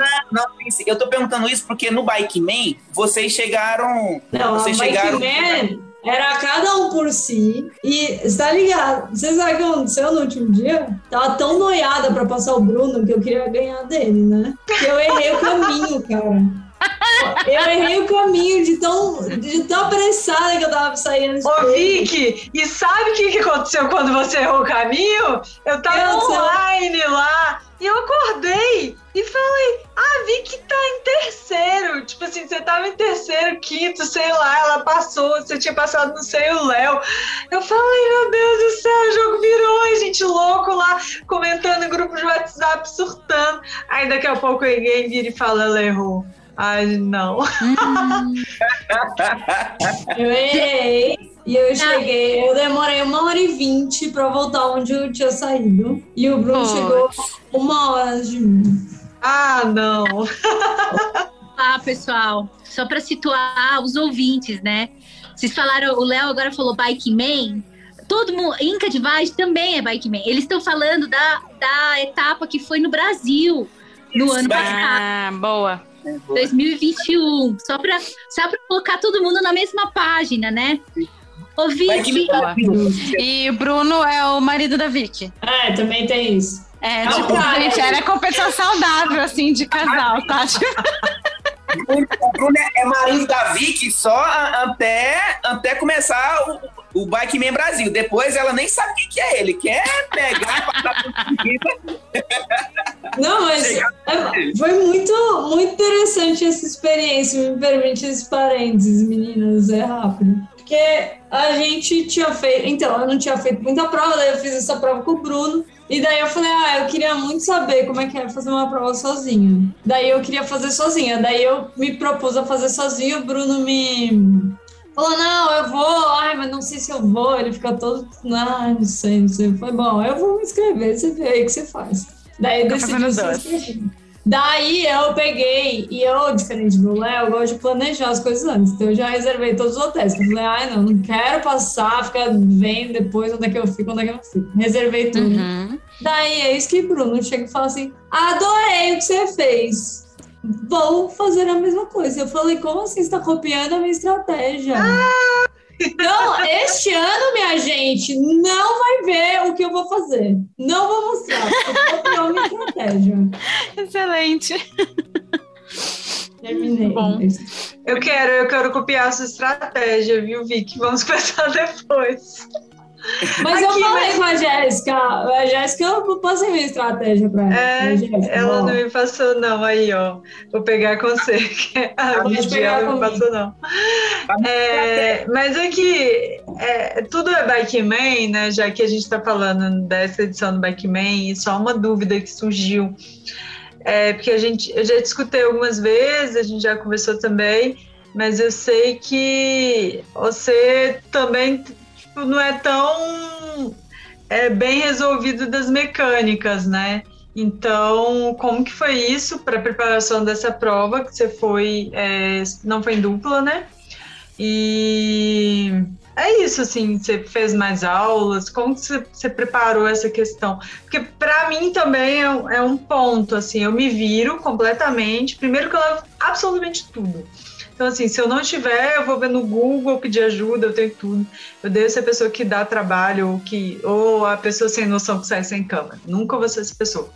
Não, não, não, eu tô perguntando isso porque no Bike Man vocês chegaram. Não, vocês Bike chegaram. Man era cada um por si. E está ligado? Você sabe o que aconteceu no último dia? Tava tão noiada para passar o Bruno que eu queria ganhar dele, né? Que eu errei o caminho, cara. Eu errei o caminho de tão, de tão apressada que eu tava saindo. Ô, Vicky, e sabe o que, que aconteceu quando você errou o caminho? Eu tava online lá e eu acordei e falei, ah, vi que tá em terceiro. Tipo assim, você tava em terceiro, quinto, sei lá, ela passou, você tinha passado no sei o Léo. Eu falei, meu Deus do céu, o jogo virou, a gente louco lá, comentando em grupo de WhatsApp, surtando. Aí daqui a pouco alguém vira e fala, ela errou. Ai, não. Hum. (laughs) eu errei. E eu cheguei, eu demorei uma hora e vinte pra voltar onde eu tinha saído. E o Bruno chegou uma hora de mim. Ah, não! (laughs) ah, pessoal, só para situar os ouvintes, né? Vocês falaram, o Léo agora falou Bike Man. Todo mundo, Inca de Vaz também é Bike Man. Eles estão falando da, da etapa que foi no Brasil no ano passado. Ah, boa. 2021. Só para só pra colocar todo mundo na mesma página, né? Ô, Vicky. E o Bruno é o marido da Vicky. É, também tem isso. É, tipo, cara, gente, era competição saudável, assim, de casal, tá? o Bruno é marido da Vicky só até, até começar o, o Bike Man Brasil. Depois ela nem sabe o que, é ele. Quer pegar passar por Não, mas é, foi muito, muito interessante essa experiência. Me permite esse parênteses, meninas, é rápido. Porque a gente tinha feito. Então, eu não tinha feito muita prova, daí eu fiz essa prova com o Bruno. E daí eu falei, ah, eu queria muito saber como é que é fazer uma prova sozinha. Daí eu queria fazer sozinha. Daí eu me propus a fazer sozinho, o Bruno me falou, não, eu vou, ai, mas não sei se eu vou. Ele fica todo, ah, não sei, não sei. Foi bom, eu vou me inscrever, você vê aí o que você faz. Daí eu decidi se inscrever. Daí eu peguei, e eu, diferente do Léo, gosto de planejar as coisas antes. Então eu já reservei todos os hotéis. Eu falei, ai, não, não quero passar, ficar vendo depois onde é que eu fico, onde é que eu fico. Reservei tudo. Uhum. Daí é isso que Bruno chega e fala assim: adorei o que você fez. Vou fazer a mesma coisa. Eu falei, como assim? Você está copiando a minha estratégia? Ah! Então, este ano, minha gente, não vai ver o que eu vou fazer. Não vou mostrar, porque minha estratégia. Excelente. Terminei. Bom. Eu quero, eu quero copiar a sua estratégia, viu, Vicky? Vamos (laughs) pensar depois. Mas eu falei com a Jéssica. A Jéssica, eu passei minha estratégia pra ela. É, Jéssica, ela ó. não me passou, não. Aí, ó. Vou pegar com você. que A pegar ela não passou, não. É, mas é que é, tudo é Bikeman, né? Já que a gente está falando dessa edição do Bikeman, e só uma dúvida que surgiu. É, porque a gente, eu já discutei algumas vezes, a gente já conversou também, mas eu sei que você também não é tão é, bem resolvido das mecânicas, né? Então, como que foi isso para a preparação dessa prova que você foi, é, não foi em dupla, né? E é isso, assim, você fez mais aulas, como que você, você preparou essa questão? Porque para mim também é, um- é um ponto, assim, eu me viro completamente, primeiro que eu levo absolutamente tudo. Então, assim, se eu não tiver, eu vou ver no Google, pedir ajuda, eu tenho tudo. Eu devo ser a pessoa que dá trabalho, ou, que, ou a pessoa sem noção que sai sem câmera. Nunca vou ser essa pessoa.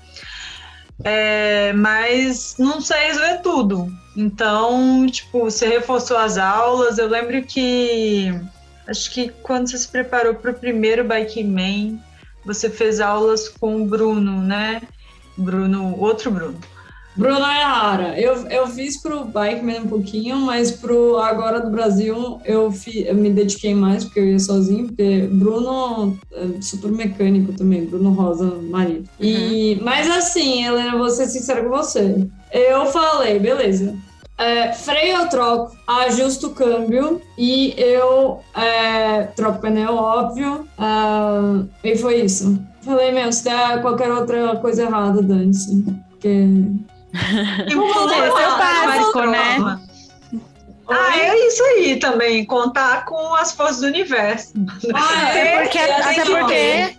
É, mas não sei resolver tudo. Então, tipo, você reforçou as aulas. Eu lembro que acho que quando você se preparou para o primeiro Bike Man, você fez aulas com o Bruno, né? Bruno, outro Bruno. Bruno Errara. Eu, eu fiz pro Bikeman um pouquinho, mas pro Agora do Brasil eu, fi, eu me dediquei mais, porque eu ia sozinho, porque Bruno é super mecânico também, Bruno Rosa, marido. E, mas assim, Helena, vou ser sincera com você. Eu falei, beleza. É, freio eu troco, ajusto o câmbio e eu é, troco pneu, óbvio. ah, e foi isso. Falei, meu, se der qualquer outra coisa errada, dane-se. Porque Vamos Esse é o básico, né? Ah, é isso aí também, contar com as forças do universo. Ah, Até é, porque, é, até porque ver.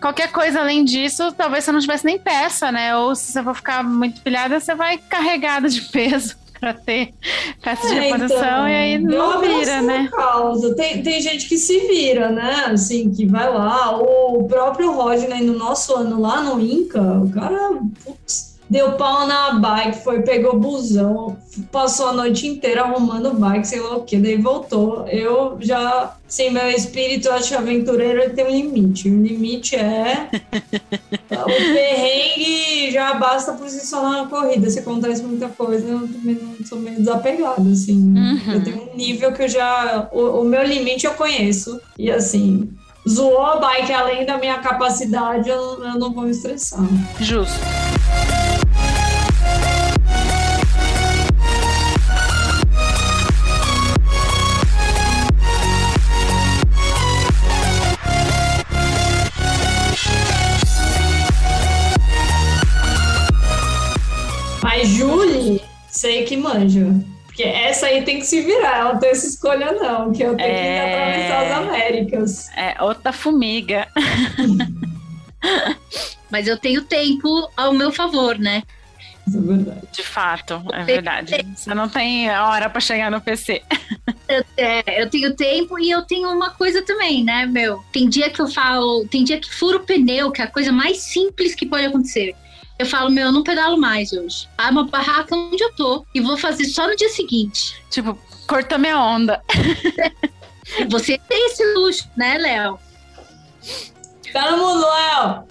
qualquer coisa além disso, talvez você não tivesse nem peça, né? Ou se você for ficar muito pilhada, você vai carregada de peso (laughs) pra ter peça de É, reposição então, e aí eu não vira, né? Causa. Tem, tem gente que se vira, né? Assim, que vai lá. O próprio Rodney, no nosso ano lá no Inca, o cara putz, deu pau na bike, foi, pegou busão, passou a noite inteira arrumando bike, sei lá o que, daí voltou. Eu já, sem meu espírito, acho aventureiro ele tem um limite. O limite é. (laughs) o perrengue já basta por si só na corrida. Se acontece muita coisa, eu também não sou meio desapegada, assim. Uhum. Eu tenho um nível que eu já. O, o meu limite eu conheço. E assim, zoou a bike além da minha capacidade, eu, eu não vou me estressar. Justo. Sei que manja. Porque essa aí tem que se virar, ela não tem essa escolha, não. Que eu tenho É. que atravessar as Américas. É outra formiga. (laughs) Mas eu tenho tempo ao meu favor, né? Isso é verdade. De fato, é verdade. Você não tem hora pra chegar no PC. (laughs) Eu, é, eu tenho tempo e eu tenho uma coisa também, né, meu? Tem dia que eu falo, tem dia que furo o pneu, que é a coisa mais simples que pode acontecer. Eu falo, meu, eu não pedalo mais hoje. Ah, uma barraca onde eu tô e vou fazer só no dia seguinte. Tipo, cortou minha onda. (laughs) Você tem esse luxo, né, Léo? Tá no mundo, Léo!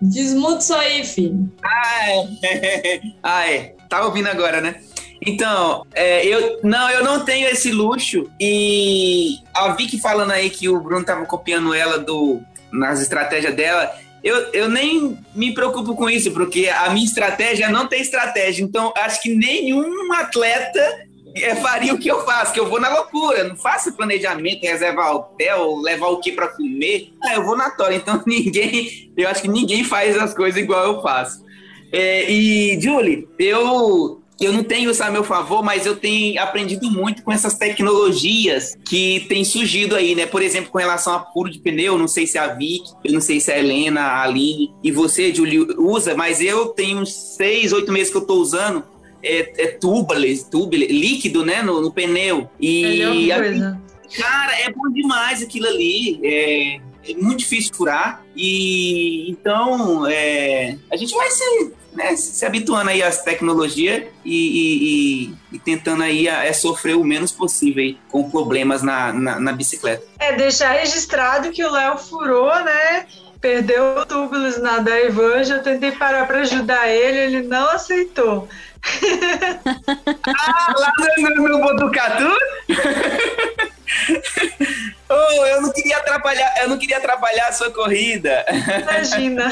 Desmuta isso aí, filho. Ah, é. Ah, é. Tá ouvindo agora, né? Então, é, eu não, eu não tenho esse luxo e a Vicky falando aí que o Bruno tava copiando ela do nas estratégias dela. Eu, eu nem me preocupo com isso, porque a minha estratégia não tem estratégia. Então, acho que nenhum atleta é, faria o que eu faço, que eu vou na loucura, não faço planejamento, reservar hotel, levar o que para comer. Ah, eu vou na tora. Então, (laughs) ninguém, eu acho que ninguém faz as coisas igual eu faço. É, e, Julie, eu eu não tenho isso a meu favor, mas eu tenho aprendido muito com essas tecnologias que têm surgido aí, né? Por exemplo, com relação a furo de pneu, não sei se a Vic, eu não sei se a Helena, a Aline e você, Julie, usa, mas eu tenho uns seis, oito meses que eu tô usando é, é tubeless, tubeless, líquido, né, no, no pneu. E, coisa. cara, é bom demais aquilo ali. É, é muito difícil furar. E então é, a gente vai se né, se habituando aí às tecnologias e, e, e, tentando aí a, é sofrer o menos possível aí, com problemas na, na, na, bicicleta. É, deixar registrado que o Léo furou, né? Perdeu o tubulus na da eu tentei parar para ajudar ele, ele não aceitou. (laughs) ah, lá no, no Botucatu? (laughs) oh, eu não queria atrapalhar, eu não queria atrapalhar a sua corrida. Imagina.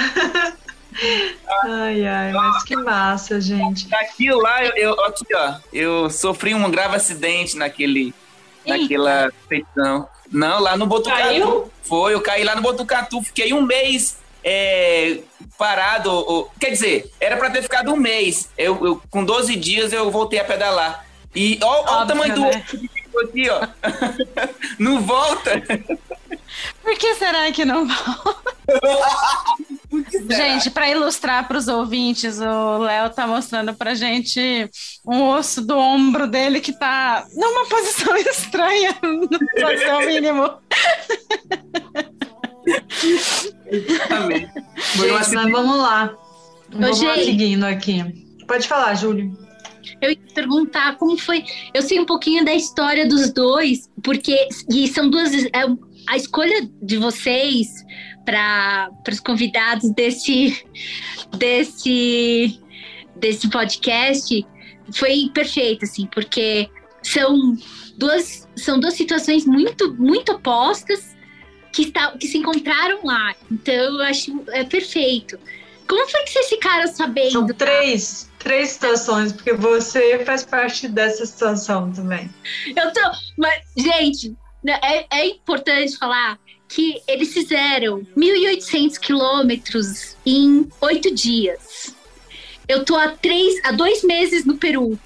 (laughs) Ai, ai, mas que massa, gente. Aquilo lá, eu, eu, aqui, ó, eu sofri um grave acidente naquele, naquela feição. Não, lá no Botucatu. Caiu? Foi, eu caí lá no Botucatu, fiquei um mês é, parado. quer dizer, era para ter ficado um mês. Eu, eu, com 12 dias eu voltei a pedalar. E olha o tamanho né? do aqui, ó. (laughs) não volta. Por que será que não volta? (laughs) Gente, para ilustrar para os ouvintes, o Léo tá mostrando pra gente um osso do ombro dele que tá numa posição (laughs) estranha, no seu mínimo. Exatamente. Gente, mas vamos lá. Vamos lá seguindo aqui. Pode falar, Júlio. Eu ia perguntar como foi. Eu sei um pouquinho da história dos dois, porque e são duas. É, a escolha de vocês para os convidados desse, desse, desse podcast foi perfeita, assim, porque são duas, são duas situações muito, muito opostas que, está, que se encontraram lá. Então, eu acho é perfeito. Como foi que vocês ficaram sabendo? São três, três situações, porque você faz parte dessa situação também. Eu tô. Mas, gente, né, é, é importante falar que eles fizeram 1.800 quilômetros em oito dias. Eu tô há três, há dois meses no Peru.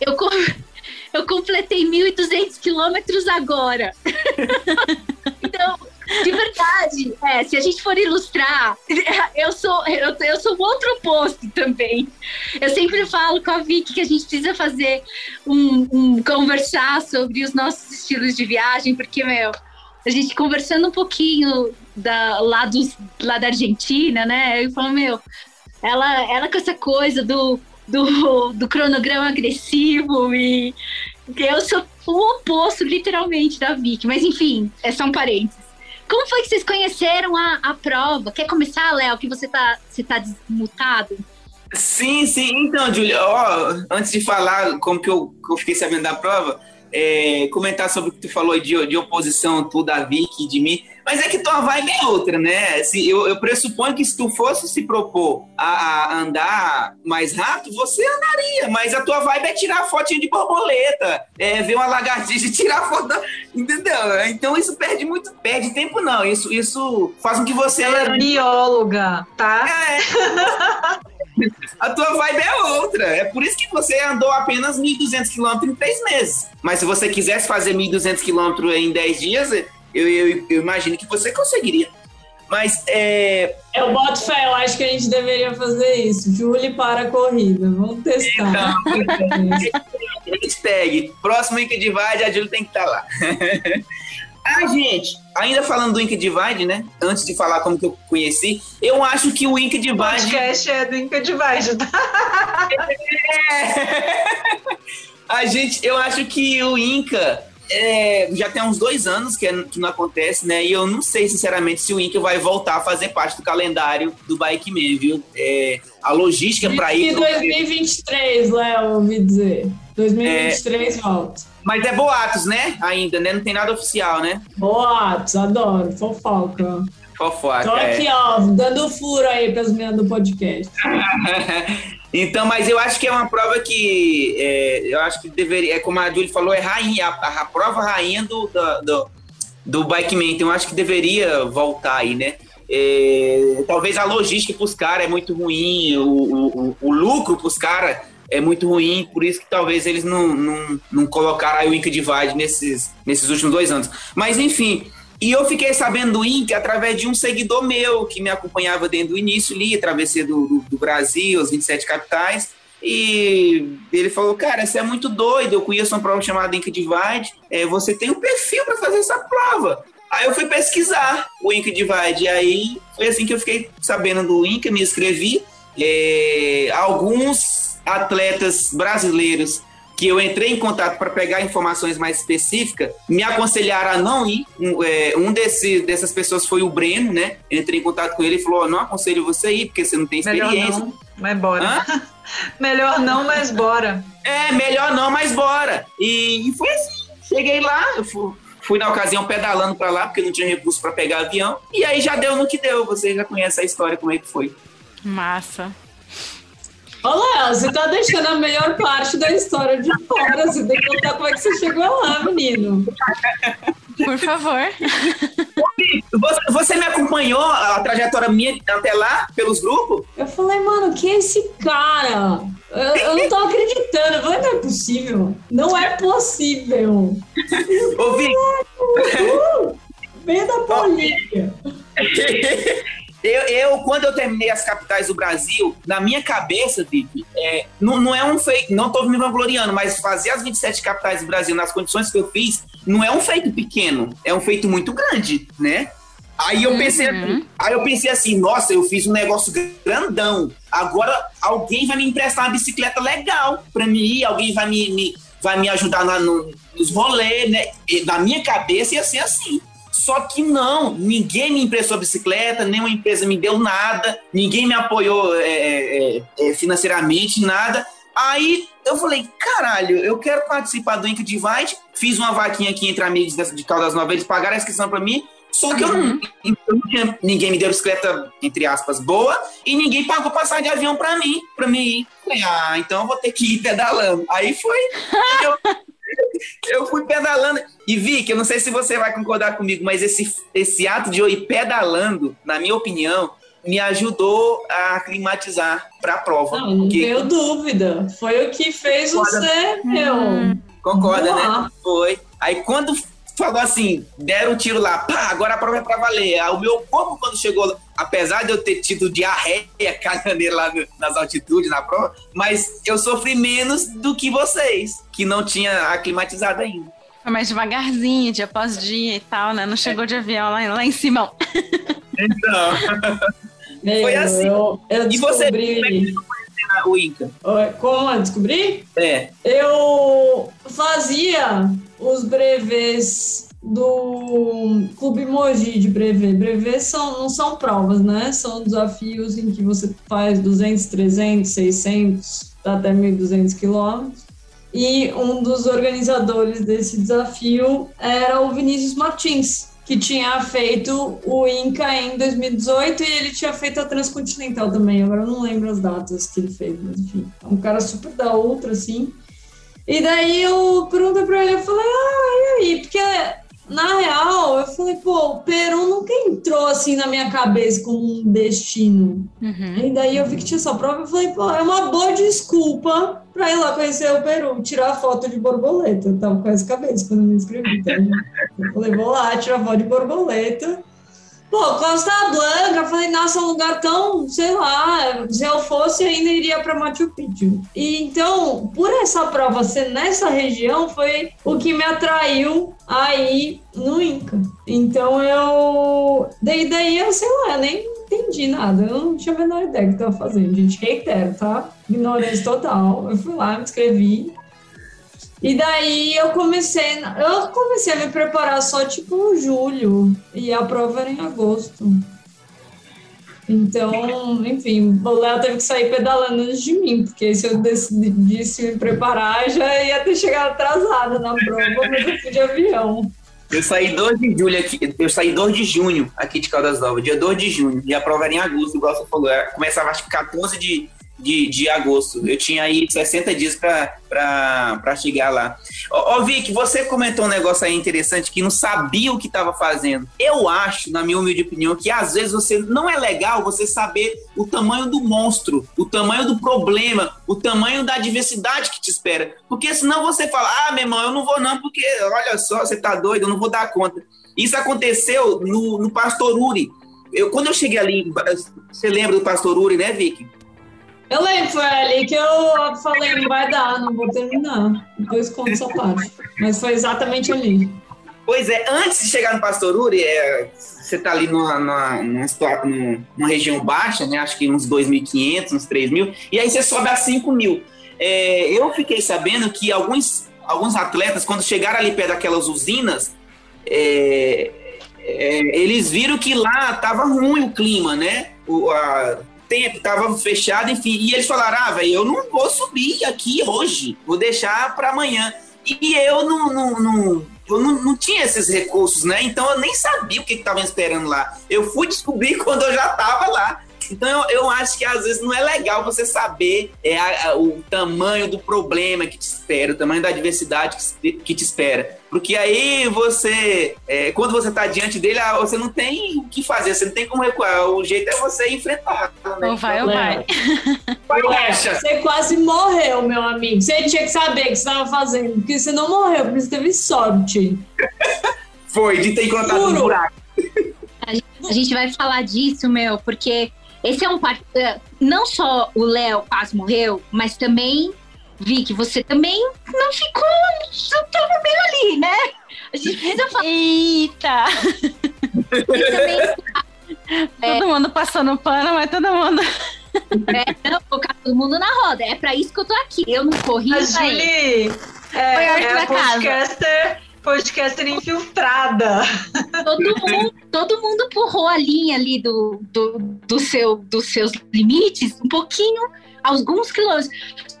Eu, (laughs) eu completei 1.200 quilômetros agora. (laughs) então, de verdade, é, se a gente for ilustrar, (laughs) eu sou, eu, eu sou o outro oposto também. Eu sempre falo com a Vicky que a gente precisa fazer um, um conversar sobre os nossos estilos de viagem, porque, meu, a gente conversando um pouquinho da, lá, dos, lá da Argentina, né? Eu falo, meu, ela, ela com essa coisa do, do, do cronograma agressivo e eu sou o oposto, literalmente, da Vicky. Mas enfim, é só um parênteses. Como foi que vocês conheceram a, a prova? Quer começar, Léo, que você tá, você tá desmutado? Sim, sim. Então, Julia, ó, antes de falar como que eu, que eu fiquei sabendo da prova, é, comentar sobre o que tu falou de, de oposição, tu, da Vicky, de mim. Mas é que tua vibe é outra, né? Se, eu, eu pressuponho que se tu fosse se propor a, a, andar mais rápido, você andaria. Mas a tua vibe é tirar fotinho de borboleta, é ver uma lagartixa e tirar foto. Entendeu? Então isso perde muito, perde tempo, não. Isso, isso faz com que você. Ela é bióloga, tá? É. (laughs) a tua vibe é outra. É por isso que você andou apenas 1.200 km em três meses. Mas se você quisesse fazer 1.200 km em 10 dias, eu, eu, eu, imagino que você conseguiria. Mas é. Eu boto fé, eu acho que a gente deveria fazer isso. Julie para a corrida. Vamos testar. Então, (laughs) hashtag. Próximo Inca Divide, a Julie tem que estar tá lá. (laughs) Ah, gente, ainda falando do Inca Divide, né? Antes de falar como que eu conheci, eu acho que o Inca Divide. O podcast é do Inca Divide, tá? (laughs) É. A gente, eu acho que o Inca é, já tem uns dois anos que, é, que, não acontece, né? E eu não sei, sinceramente, se o Inca vai voltar a fazer parte do calendário do Bike Man, viu? É, a logística para ir. Em 2023, Léo, ouvi dizer. 2023 volta. Mas é boatos, né? Ainda, né? Não tem nada oficial, né? Boatos, adoro, fofoca. Fofoca. Tô é. aqui, ó, dando furo aí pras meninas do podcast. (laughs) então, mas eu acho que é uma prova que é, eu acho que deveria, é como a Julie falou, é rainha, a, a prova rainha do, do, do, do Bikeman. Então, eu acho que deveria voltar aí, né? É, talvez a logística para os caras é muito ruim, o, o, o lucro para os caras é muito ruim, por isso que talvez eles não, não, não colocaram aí o Inca Divide nesses, nesses últimos dois anos. Mas enfim, e eu fiquei sabendo do Inca através de um seguidor meu que me acompanhava desde o início ali, travessia do, do, do Brasil, as 27 capitais. E ele falou, cara, você é muito doido, eu conheço uma prova chamada Inca Divide, é, você tem um perfil para fazer essa prova. Aí eu fui pesquisar o Inca Divide, e aí foi assim que eu fiquei sabendo do Inca, me inscrevi. É, alguns atletas brasileiros que eu entrei em contato para pegar informações mais específicas, me aconselharam a não ir. Um, é, um desse, dessas pessoas foi o Breno, né? Eu entrei em contato com ele e falou: oh, não aconselho você a ir, porque você não tem experiência. Melhor não, mas bora. (laughs) melhor não, mas bora. É, melhor não, mas bora. E, e foi assim. Cheguei lá, eu fui, fui na ocasião pedalando para lá, porque não tinha recurso para pegar avião. E aí já deu no que deu. Você já conhece a história, como é que foi. Massa. Olha, você tá deixando a melhor parte da história de fora. Você tem que contar como é que você chegou lá, menino. Por favor. Você, você me acompanhou a trajetória minha até lá, pelos grupos? Eu falei, mano, quem é esse cara? Eu, eu não tô acreditando. Eu falei, não é possível. Não é possível. Ouvi. Uh, Vem da Bolívia. (laughs) Eu, eu, quando eu terminei as capitais do Brasil, na minha cabeça, Vicky, é, não, não é um feito, não tô me vangloriando, mas fazer as 27 capitais do Brasil nas condições que eu fiz, não é um feito pequeno, é um feito muito grande, né? Aí eu pensei Uhum. assim, aí eu pensei assim, nossa, eu fiz um negócio grandão. Agora alguém vai me emprestar uma bicicleta legal pra mim ir, alguém vai me, me- vai me ajudar na- no- nos rolês, né? E na minha cabeça ia ser assim. Só que não, ninguém me emprestou bicicleta, nenhuma empresa me deu nada, ninguém me apoiou é, é, é, financeiramente, nada. Aí eu falei, caralho, eu quero participar do Inca Divide. Fiz uma vaquinha aqui entre amigos de Caldas Novas, eles pagaram a inscrição pra mim. Só que eu não, eu não tinha- ninguém me deu bicicleta, entre aspas, boa, e ninguém pagou passagem de avião pra mim, pra mim ir. Falei, ah, então eu vou ter que ir pedalando. Aí foi. (laughs) eu, eu fui pedalando. E vi que eu não sei se você vai concordar comigo, mas esse, esse ato de eu ir pedalando, na minha opinião, me ajudou a climatizar pra prova. Não, não tenho dúvida. Foi o que fez você, meu. Concorda, Vamos lá. né? Foi. Aí quando falou assim, deram um tiro lá, pá, agora a prova é pra valer. Aí o meu corpo, quando chegou, apesar de eu ter tido diarreia (laughs) caganeira lá no- nas altitudes, na prova, mas eu sofri menos do que vocês, que não tinha aclimatizado ainda. Foi mais devagarzinho, dia após dia e tal, né? Não chegou de avião lá, lá em cima. (laughs) Então, Meu, Foi assim. Eu, eu E você? descobri. o Inca. Como eu descobri? É. Eu fazia os brevês do Clube Mogi de brevet. Brevet são, não são provas, né? São desafios em que você faz 200, 300, 600, até 1.200 quilômetros. E um dos organizadores desse desafio era o Vinícius Martins, que tinha feito o Inca em 2018 e ele tinha feito a Transcontinental também. Agora eu não lembro as datas que ele fez, mas enfim. É um cara super da outra, assim. E daí eu perguntei pra ele, eu falei, ah, e aí? Porque, na real, eu falei, pô, o Peru nunca entrou assim na minha cabeça como um destino. Uhum. E daí eu vi que tinha essa prova e falei, pô, é uma boa desculpa pra ir lá conhecer o Peru, tirar foto de borboleta. Eu tava com essa cabeça quando me inscrevi, tá? Eu falei, vou lá, tirar foto de borboleta. Pô, Costa Blanca, falei, nossa, um lugar tão, sei lá, se eu fosse ainda iria para Machu Picchu. E então, por essa prova ser nessa região, foi o que me atraiu aí no Inca. Então eu. Daí, daí eu, sei lá, nem entendi nada, eu não tinha a menor ideia do que eu tava fazendo, gente. Reitero, tá? Ignorância total. Eu fui lá, me inscrevi. E daí eu comecei, eu comecei a me preparar só tipo julho e a prova era em agosto. Então, enfim, o Léo teve que sair pedalando antes de mim, porque se eu decidisse me preparar, já ia ter chegado atrasada na prova, mas eu fui de avião. Eu saí 2 de julho aqui, eu saí 2 de junho aqui de Caldas Novas, dia 2 de junho, e a prova era em agosto, igual você falou, começava acho que 14 de, de, de agosto. Eu tinha aí 60 dias para chegar lá. Ô, ô, Vic, você comentou um negócio aí interessante que não sabia o que estava fazendo. Eu acho, na minha humilde opinião, que às vezes você não é legal você saber o tamanho do monstro, o tamanho do problema, o tamanho da diversidade que te espera. Porque senão você fala, ah, meu irmão, eu não vou não, porque olha só, você tá doido, eu não vou dar conta. Isso aconteceu no, no Pastor Uri. Eu, quando eu cheguei ali, você lembra do Pastor Uri, né, Vicky? Eu lembro, foi ali que eu falei, não vai dar, não vou terminar. Depois conto essa parte. Mas foi exatamente ali. Pois é, antes de chegar no Pastor Uri, é, você está ali numa, numa, numa, numa, região baixa, né? Acho que uns 2.500, uns 3.000, e aí você sobe a 5.000. É, eu fiquei sabendo que alguns, alguns atletas, quando chegaram ali perto daquelas usinas, é, é, eles viram que lá estava ruim o clima, né? O, a, tempo, tava fechado, enfim. E eles falaram: ah, velho, eu não vou subir aqui hoje, vou deixar para amanhã. E eu não, não, não eu não, não, tinha esses recursos, né? Então eu nem sabia o que estava esperando lá. Eu fui descobrir (laughs) quando eu já estava lá. Então eu, eu, acho que às vezes não é legal você saber é, a, a, o tamanho do problema que te espera, o tamanho da adversidade que, que te espera. Porque aí você, é, quando você está diante dele, ah, você não tem o que fazer, você não tem como recuar. O jeito é você enfrentar. Né? Ou vai ou vai. vai (laughs) você quase morreu, meu amigo. Você tinha que saber o que você estava fazendo, porque você não morreu, porque você teve sorte. Foi, de ter encontrado um buraco. A gente vai falar disso, meu, porque esse é um é, não só o Léo quase morreu, mas também vi que você também não ficou tão bem ali, né? A gente precisa falar. Eita! (laughs) é, todo mundo passando pano, mas todo mundo. É, não, colocar todo mundo na roda. É pra isso que eu tô aqui. Eu não corri. A Julie é, é a podcaster podcaster infiltrada. Todo mundo, todo mundo empurrou a linha ali do, do, do seu, dos seus limites um pouquinho, alguns quilômetros.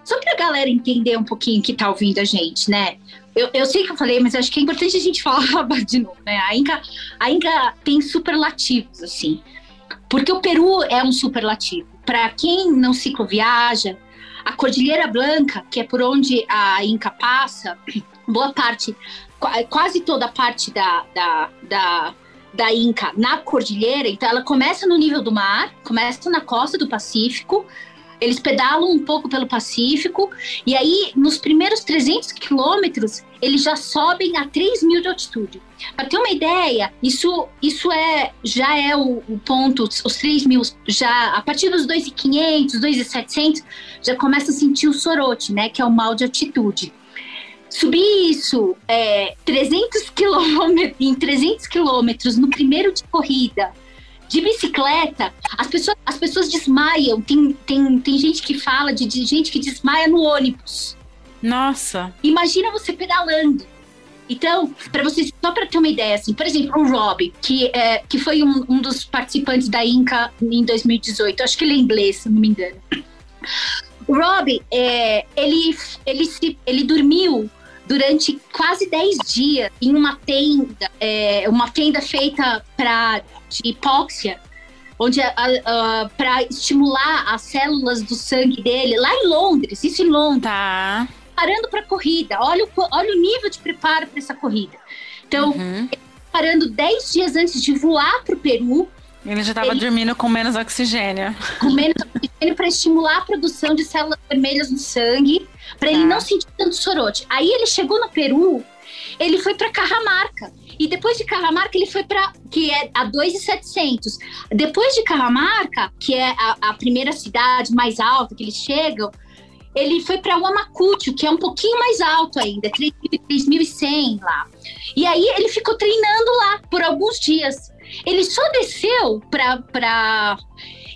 Só para a galera entender um pouquinho que tá ouvindo a gente, né? Eu, eu sei que eu falei, mas acho que é importante a gente (laughs) falar de novo, né? A Inca, a Inca tem superlativos, assim. Porque o Peru é um superlativo. Para quem não cicloviaja, a Cordilheira Blanca, que é por onde a Inca passa, boa parte quase toda a parte da, da, da, da Inca na cordilheira, então ela começa no nível do mar, começa na costa do Pacífico, eles pedalam um pouco pelo Pacífico, e aí nos primeiros 300 quilômetros eles já sobem a 3 mil de altitude. Para ter uma ideia, isso, isso é já é o, o ponto, os 3 mil, já a partir dos 2.500, 2.700, já começa a sentir o sorote, né, que é o mal de altitude subir isso é, 300 quilômetros, em 300 quilômetros no primeiro de corrida, de bicicleta, as pessoas, as pessoas desmaiam. Tem, tem, tem gente que fala de, de gente que desmaia no ônibus. Nossa. Imagina você pedalando. Então, para vocês, só para ter uma ideia, assim, por exemplo, o Rob, que, é, que foi um, um dos participantes da Inca em 2018, acho que ele é inglês, se não me engano. O Rob, é, ele, ele, se, ele dormiu durante quase 10 dias em uma tenda, é, uma tenda feita para de hipóxia, onde para estimular as células do sangue dele lá em Londres, isso em Londres. Tá. Parando para corrida. Olha o, olha o nível de preparo para essa corrida. Então, uhum. parando 10 dias antes de voar para o Peru, ele já estava dormindo com menos oxigênio. Com menos oxigênio para estimular a produção de células vermelhas no sangue, para ele ah. não sentir tanto sorote. Aí ele chegou no Peru, ele foi para Carramarca. E depois de Carramarca, ele foi para que é a 2,700. Depois de Carramarca, que é a, a, primeira cidade mais alta que eles chegam, ele foi para Huamacucho, que é um pouquinho mais alto ainda, 3.100 lá. E aí ele ficou treinando lá por alguns dias. Ele só desceu para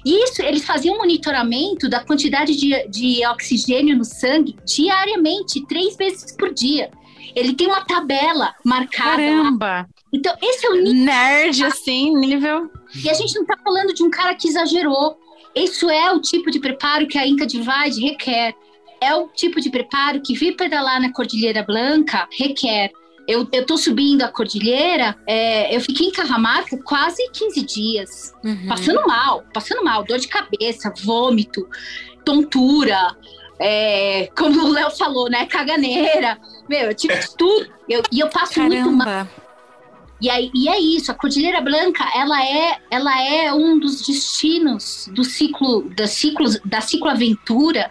E isso, eles faziam monitoramento da quantidade de, de oxigênio no sangue diariamente, três vezes por dia. Ele tem uma tabela marcada. Caramba! Então, esse é o nível. Nerd, assim, nível. E a gente não tá falando de um cara que exagerou. Isso é o tipo de preparo que a Inca Divide requer. É o tipo de preparo que vir pedalar na Cordilheira Blanca requer. Eu, eu tô subindo a cordilheira, é, eu fiquei em Carramarca quase 15 dias. Uhum. Passando mal, passando mal, dor de cabeça, vômito, tontura, é, como o Léo falou, né? Caganeira. Meu, eu tive tudo. Eu, e eu passo muito mal. Caramba! E, aí, e é isso, a Cordilheira Branca, ela é, ela é um dos destinos do ciclo, da ciclo, da cicloaventura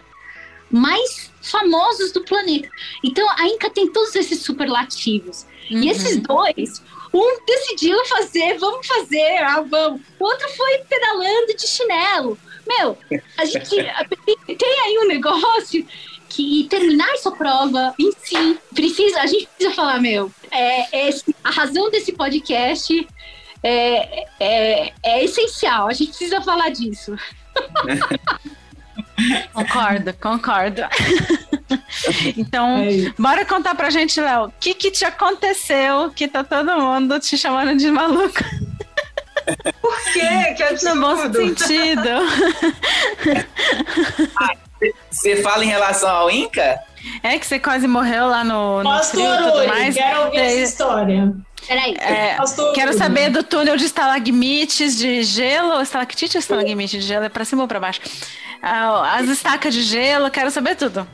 mais famosos do planeta. Então a Inca tem todos esses superlativos. Uhum. E esses dois, um decidiu fazer, vamos fazer, ah, vamos. O outro foi pedalando de chinelo. Meu, a gente tem aí um negócio que terminar essa prova em si precisa, a gente precisa falar, meu, é, é a razão desse podcast é, é, é essencial. A gente precisa falar disso. (laughs) Concordo, concordo. (laughs) então, É bora contar pra gente, Léo, o que que te aconteceu que tá todo mundo te chamando de maluca? (laughs) Por quê? Que No bom absurdo. sentido. (laughs) Você fala em relação ao Inca? É que você quase morreu lá no, no frio e tudo mais. quero ouvir essa história. Peraí. é, Pastor quero saber do túnel de estalagmites de gelo. Estalactite ou estalagmite de gelo? É pra cima ou pra baixo? Ah, As estacas de gelo, quero saber tudo.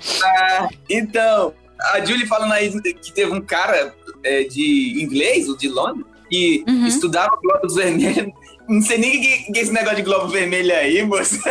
Então, a Julie falando aí que teve um cara é, de inglês, o de Londres, que Uhum. estudava globos vermelhos. Não sei nem o que, que é esse negócio de globo vermelho aí, moço. (laughs)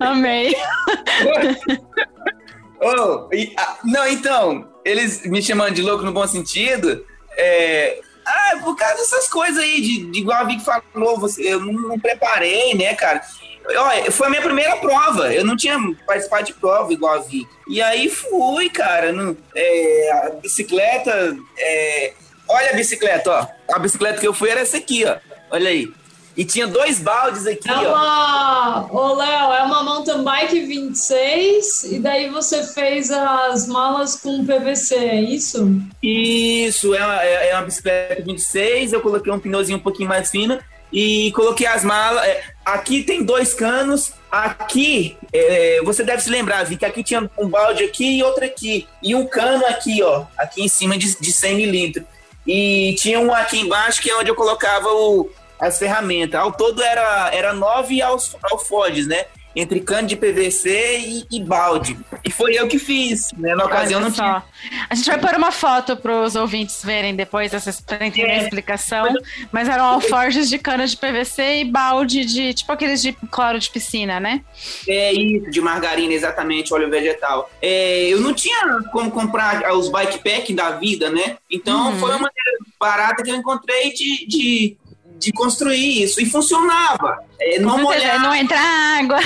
Amei. (laughs) Oh, e- ah, não, então, eles me chamando de louco no bom sentido. É, ah, por causa dessas coisas aí, de, de igual a Vicky falou, você, eu não, não preparei, né, cara? Olha, foi a minha primeira prova. Eu não tinha participado de prova igual a Vicky. E aí fui, cara. Não, é, a bicicleta. é, olha a bicicleta, ó. A bicicleta que eu fui era essa aqui, ó. Olha aí. E tinha dois baldes aqui, É ó. uma. Ô, Léo, é uma mountain bike 26 e daí você fez as malas com PVC, é isso? Isso, é uma, é é uma bicicleta 26, eu coloquei um pneuzinho um pouquinho mais fino e coloquei as malas. é, aqui tem dois canos, aqui é, você deve se lembrar, Vi, que aqui tinha um balde aqui e outro aqui. E um cano aqui, ó, aqui em cima de, de 100 milímetros. E tinha um aqui embaixo que é onde eu colocava o, as ferramentas. Ao todo era, era nove alf- alforjes, né? Entre cano de PVC e, e balde. E foi eu que fiz, né? Na ocasião Olha não tinha só. A gente vai pôr uma foto para os ouvintes verem depois essas, pra entender a É. explicação. Mas eram alforjes de cana de PVC e balde de tipo aqueles de cloro de piscina, né? É isso, de margarina, exatamente, óleo vegetal. É, eu não tinha como comprar os bike pack da vida, né? Então Uhum. foi uma barata que eu encontrei de, de, de construir isso. E funcionava. É, não molhava, não entra água.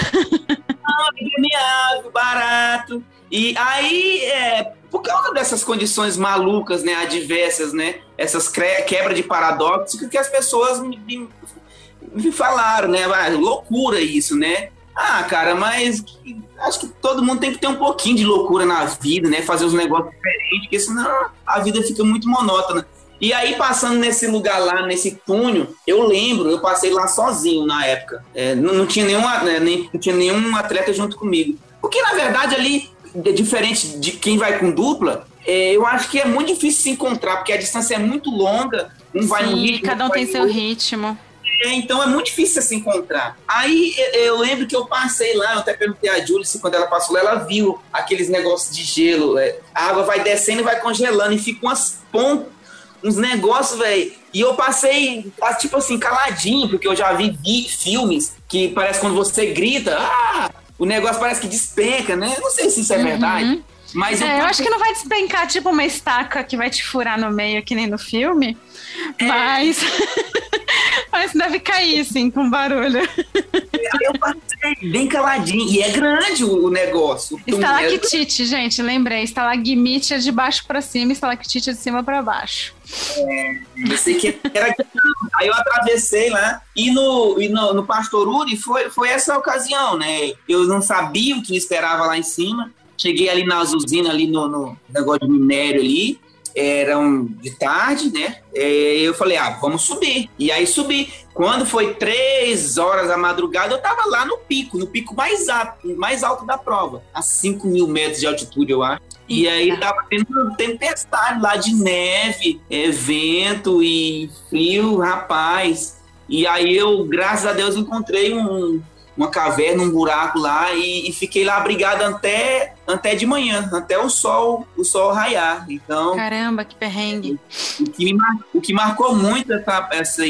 impermeável, barato. E aí, é, por causa dessas condições malucas, né, adversas, né, essas quebra de paradoxo que as pessoas me, me- me falaram, né, ah, loucura isso, né? Ah, cara, mas acho que todo mundo tem que ter um pouquinho de loucura na vida, né, fazer os negócios diferentes, porque senão a vida fica muito monótona. E aí, passando nesse lugar lá, nesse túnel, eu lembro, eu passei lá sozinho na época. É, não, não tinha nenhum, né, nem, não tinha nenhum atleta junto comigo. Porque, na verdade, ali, é diferente de quem vai com dupla, é, eu acho que é muito difícil se encontrar, porque a distância é muito longa, um vai no Sim, ritmo, cada um tem seu outro. ritmo. É, então é muito difícil se encontrar. Aí eu, eu lembro que eu passei lá, eu até perguntei a Júlia se quando ela passou lá, ela viu aqueles negócios de gelo. é, a água vai descendo e vai congelando, e fica umas pontas, uns negócios, velho. E eu passei, ah, tipo assim, caladinho, porque eu já vi, vi filmes que parece quando você grita, ah, o negócio parece que despenca, né? Eu não sei se isso é verdade. Mas É, eu acho que não vai despencar tipo uma estaca que vai te furar no meio, que nem no filme. É. Mas. (laughs) mas deve cair, assim, com barulho. aí eu passei bem caladinho. E é grande o, negócio. o. Estalactite, gente, lembrei. Estalagmite é de baixo pra cima, estalactite é de cima pra baixo. Eu sei que era Aí eu atravessei lá. E no, e no, no Pastor Uri foi, foi essa ocasião, né? Eu não sabia o que me esperava lá em cima. Cheguei ali nas usinas, ali no, no negócio de minério ali. Eram de tarde, né? É, eu falei, ah, vamos subir. E aí subi. Quando foi três horas da madrugada, eu tava lá no pico, no pico mais alto, mais alto da prova, a 5 mil metros de altitude, eu acho. E aí tava tendo tempestade lá de neve, é, vento e frio, rapaz. E aí eu, graças a Deus, encontrei um, uma caverna, um buraco lá e, e fiquei lá abrigado até, até de manhã, até o sol, o sol raiar. Então, Caramba, que perrengue. o que, me o que marcou muito essa, essa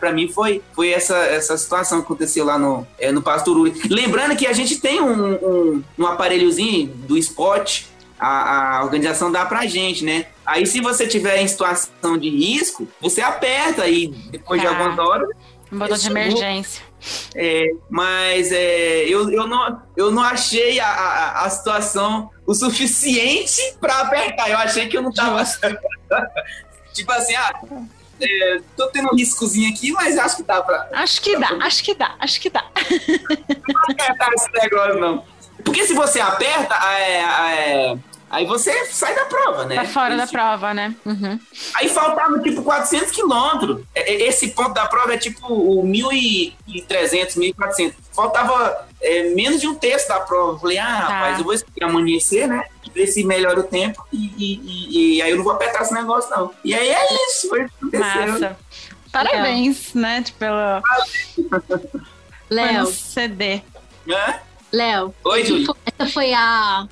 para mim foi, foi essa, essa situação que aconteceu lá no, é, no Pastoruri. Lembrando que a gente tem um, um, um aparelhozinho do Spot, a, a organização dá pra gente, né? Aí se você tiver em situação de risco, você aperta e depois de Tá. algumas horas Um botão de Esse emergência. É, mas é, eu, eu, não, eu não achei a, a, a situação o suficiente para apertar. Eu achei que eu não tava. (laughs) tipo assim, ah, é, tô tendo um riscozinho aqui, mas acho que dá pra Acho que dá, acho que dá, acho que dá. (laughs) apertar esse negócio, não. Porque se você aperta, é, é, aí você sai da prova, né? Tá fora da Esse- prova, né? Uhum. Aí faltava tipo 400 quilômetros. É, é, Esse ponto da prova é tipo o 1.300, 1.400. Faltava é, menos de um terço da prova. Eu falei, ah, rapaz, eu vou esperar amanhecer, né? Ver se melhora o tempo e, e- e- e aí eu não vou apertar esse negócio, não. E aí é isso, foi o que aconteceu. Massa. Parabéns, né? Tipo, pelo Léo, no CD. Hã? Léo, Oi, foi- essa foi a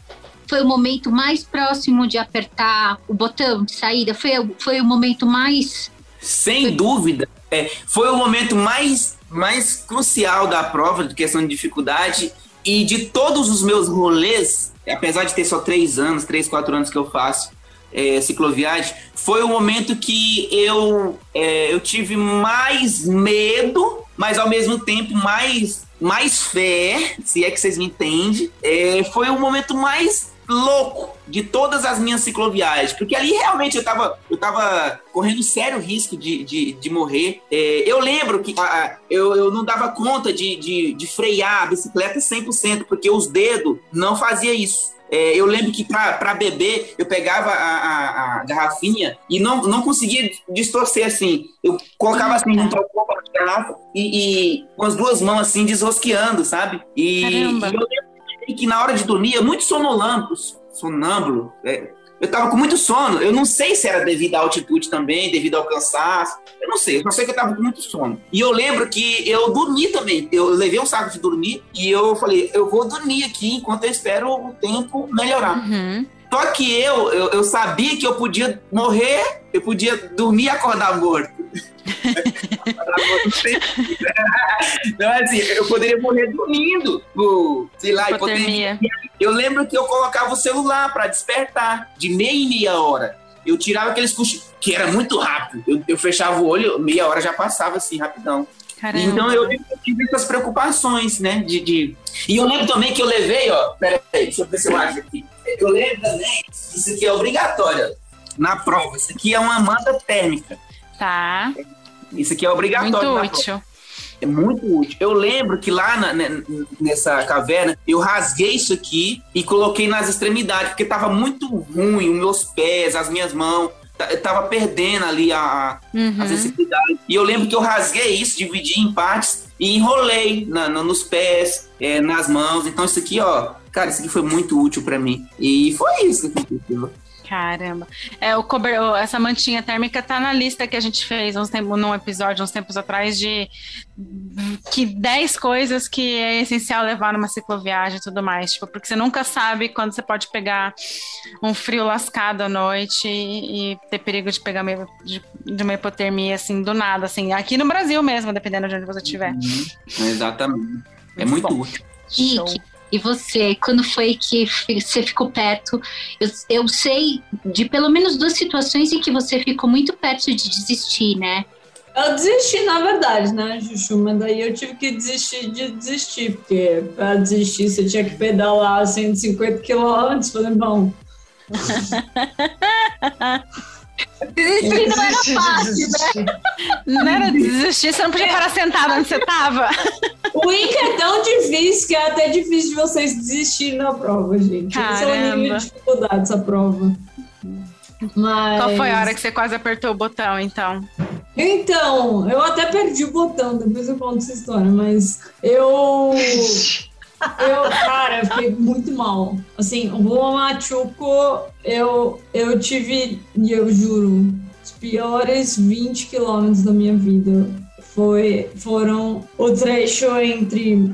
foi o momento mais próximo de apertar o botão de saída. Foi, o- foi o momento mais Sem dúvida, é, foi o momento mais, mais crucial da prova, de questão de dificuldade, e de todos os meus rolês, apesar de ter só três anos, três, quatro anos que eu faço é, cicloviagem, foi o momento que eu, é, eu tive mais medo, mas ao mesmo tempo mais, mais fé, se é que vocês me entendem. É, foi o momento mais louco de todas as minhas cicloviagens, porque ali realmente eu tava, eu tava correndo sério risco de, de, de morrer. É, eu lembro que ah, eu, eu não dava conta de, de, de frear a bicicleta 100%, porque os dedos não fazia isso. É, eu lembro que para beber, eu pegava a, a- a garrafinha e não, não conseguia distorcer assim. Eu colocava assim garrafa e, e com as duas mãos assim, desrosqueando, sabe? E, e eu lembro que na hora de dormir, eu muito sonolâmbulo, sonâmbulo, é, eu tava com muito sono. Eu não sei se era devido à altitude também, devido ao cansaço. Eu não sei, eu só sei que eu tava com muito sono. E eu lembro que eu dormi também. Eu levei um saco de dormir e eu falei, eu vou dormir aqui enquanto eu espero o tempo melhorar. Uhum. Só que eu, eu, eu sabia que eu podia morrer, eu podia dormir e acordar morto. (laughs) Então, (laughs) assim, eu poderia morrer dormindo, por, sei lá, hipotermia. Eu lembro que eu colocava o celular para despertar, de meia em meia hora. Eu tirava aqueles cochilos, que era muito rápido. Eu, eu fechava o olho, meia hora já passava assim, rapidão. Caramba. Então eu tive essas preocupações, né? De, de... E eu lembro também que eu levei, ó. Peraí, deixa eu ver se eu acho aqui. Eu lembro também, isso aqui é obrigatório na prova. Isso aqui é uma manta térmica. Tá. Isso aqui é obrigatório. Muito prova. útil. É muito útil. Eu lembro que lá na- ne- nessa caverna, eu rasguei isso aqui e coloquei nas extremidades, porque tava muito ruim, os meus pés, as minhas mãos. Eu tava perdendo ali a, a Uhum. sensibilidade. E eu lembro que eu rasguei isso, dividi em partes e enrolei na- na- nos pés, é, nas mãos. Então isso aqui, ó, cara, isso aqui foi muito útil pra mim. E foi isso que aconteceu. Caramba. É, o cober... essa mantinha térmica tá na lista que a gente fez uns tempos, num episódio, uns tempos atrás, de que 10 coisas que é essencial levar numa cicloviagem e tudo mais. Tipo, porque você nunca sabe quando você pode pegar um frio lascado à noite e, e ter perigo de pegar uma, de, de uma hipotermia, assim, do nada, assim. Aqui no Brasil mesmo, dependendo de onde você estiver. Exatamente. É Muito muito útil. Show. E você, quando foi que você ficou perto? Eu, eu sei de pelo menos duas situações em que você ficou muito perto de desistir, né? Eu desisti, na verdade, né, Juchu? Mas daí eu tive que desistir de desistir, porque para desistir você tinha que pedalar 150 quilômetros. Falei, bom. (laughs) Desistir não era fácil, né? Não era desistir, você não podia parar sentado onde você tava. O Inca é tão difícil que é até difícil de vocês desistirem na prova, gente. Esse é o nível Caramba. de dificuldade dessa prova. Mas... Qual foi a hora que você quase apertou o botão, então? Então, eu até perdi o botão, depois eu conto essa história, mas eu. (laughs) Eu, cara, eu fiquei muito mal. Assim, Rua Machuco, eu, eu tive, eu juro, os piores 20 quilômetros da minha vida. Foi, foram o trecho entre.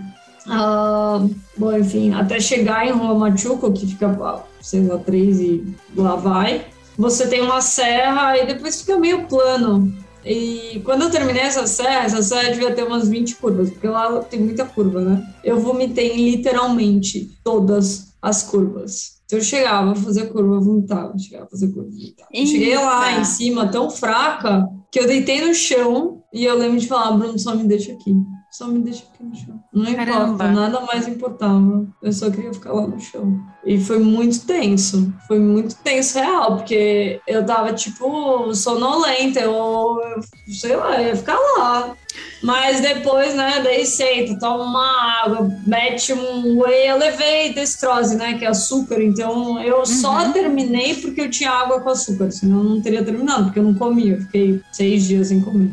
ah, bom, enfim, até chegar em Rua Machuco, que fica, ah, sei lá, três e lá vai. Você tem uma serra e depois fica meio plano. E quando eu terminei essa serra, essa serra devia ter umas 20 curvas, porque lá tem muita curva, né? Eu vomitei em literalmente todas as curvas. Se eu chegava a fazer curva, eu vomitava. Chegava a fazer curva, vomitava. Cheguei lá em cima tão fraca que eu deitei no chão e eu lembro de falar, Bruno, só me deixa aqui. Só me deixa aqui no chão. Não Caramba. importa, nada mais importava. Eu só queria ficar lá no chão. E foi muito tenso. Foi muito tenso real, porque eu tava, tipo, sonolenta. Eu, eu sei lá, ia ficar lá. Mas depois, né, daí senta, toma uma água, mete um whey. Eu levei destrose, né, que é açúcar. Então eu só terminei porque eu tinha água com açúcar. Senão eu não teria terminado, porque eu não comia. Eu fiquei seis dias sem comer.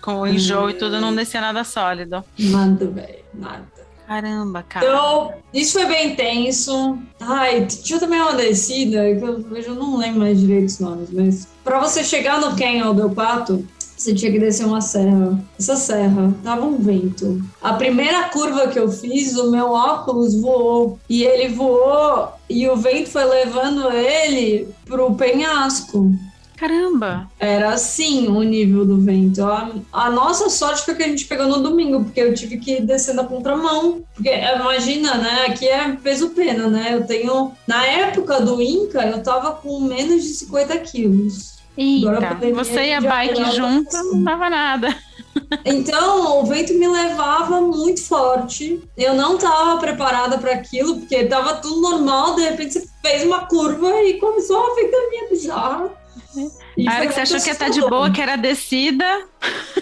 Com o enjoo e tudo, não descia nada sólido. Nada, velho, nada. Caramba, cara. Então, isso foi bem tenso. Ai, tinha também uma descida, que eu, eu não lembro mais direito os nomes, mas pra você chegar no Canyon do Pato, você tinha que descer uma serra. Essa serra tava um vento. A primeira curva que eu fiz, o meu óculos voou. E ele voou e o vento foi levando ele pro penhasco. Caramba. Era assim o nível do vento. A, a nossa sorte foi que a gente pegou no domingo, porque eu tive que descer na contramão. Porque imagina, né? Aqui é peso pena, né? Eu tenho. Na época do Inca, eu tava com menos de 50 quilos. Agora a Eita, você e a bike junto assim. não dava nada. Então, o vento me levava muito forte. Eu não estava preparada para aquilo, porque estava tudo normal. De repente, você fez uma curva e começou uma ventania bizarra. E A hora que você achou que ia estar de assustador. boa, que era a descida.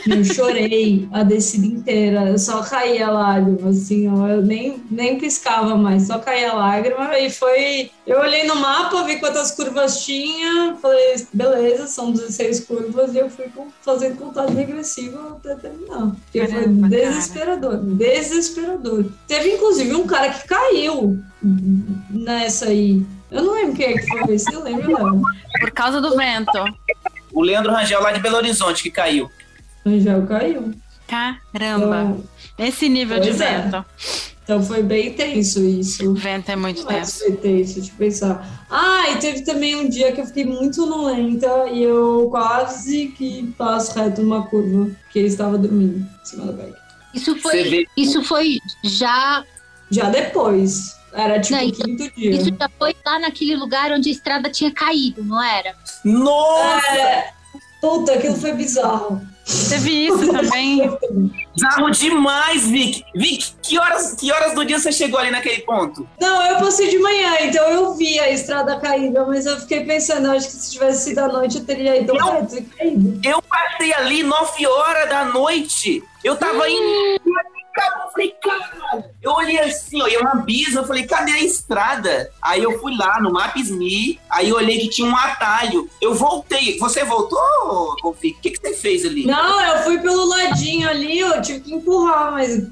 Eu chorei a descida inteira. Eu só caía lágrima, assim, ó. Eu nem, nem piscava mais, só caía lágrima. E foi. Eu olhei no mapa, vi quantas curvas tinha. Falei, beleza, são 16 curvas. E eu fui fazendo contagem regressiva até terminar. Porque foi desesperador. Desesperador. Teve, inclusive, um cara que caiu nessa aí. Eu não lembro quem é que foi. Você lembra, Léo? Por causa do vento. O Leandro Rangel lá de Belo Horizonte que caiu. Angel caiu. Caramba. Então, Esse nível de é. vento. então foi bem tenso isso. O vento é muito Mas tenso. foi tenso, deixa eu pensar. Ah, e teve também um dia que eu fiquei muito sonolenta e eu quase que passo reto numa curva, porque eu estava dormindo em cima da bike. Isso foi, isso foi já. Já depois, era tipo Não, então, quinto dia. Isso já foi lá naquele lugar onde a estrada tinha caído, não era? Nossa! É, puta, aquilo foi bizarro. Teve isso também. (laughs) Bizarro demais, Vic. Vic, que horas, que horas do dia você chegou ali naquele ponto? Não, eu passei de manhã, então eu vi a estrada caída, mas eu fiquei pensando, acho que se tivesse sido à noite eu teria ido Eu- reto e caído. Eu passei ali 9 horas da noite. Eu tava indo. Eu falei, caralho. Eu olhei assim, ó, eu na bisa, eu falei, cadê a estrada? Aí eu fui lá no Maps.me, aí eu olhei que tinha um atalho. Eu voltei. Você voltou, Vic? O que, que você fez ali? Não, eu fui pelo ladinho ali, eu tive que empurrar, mas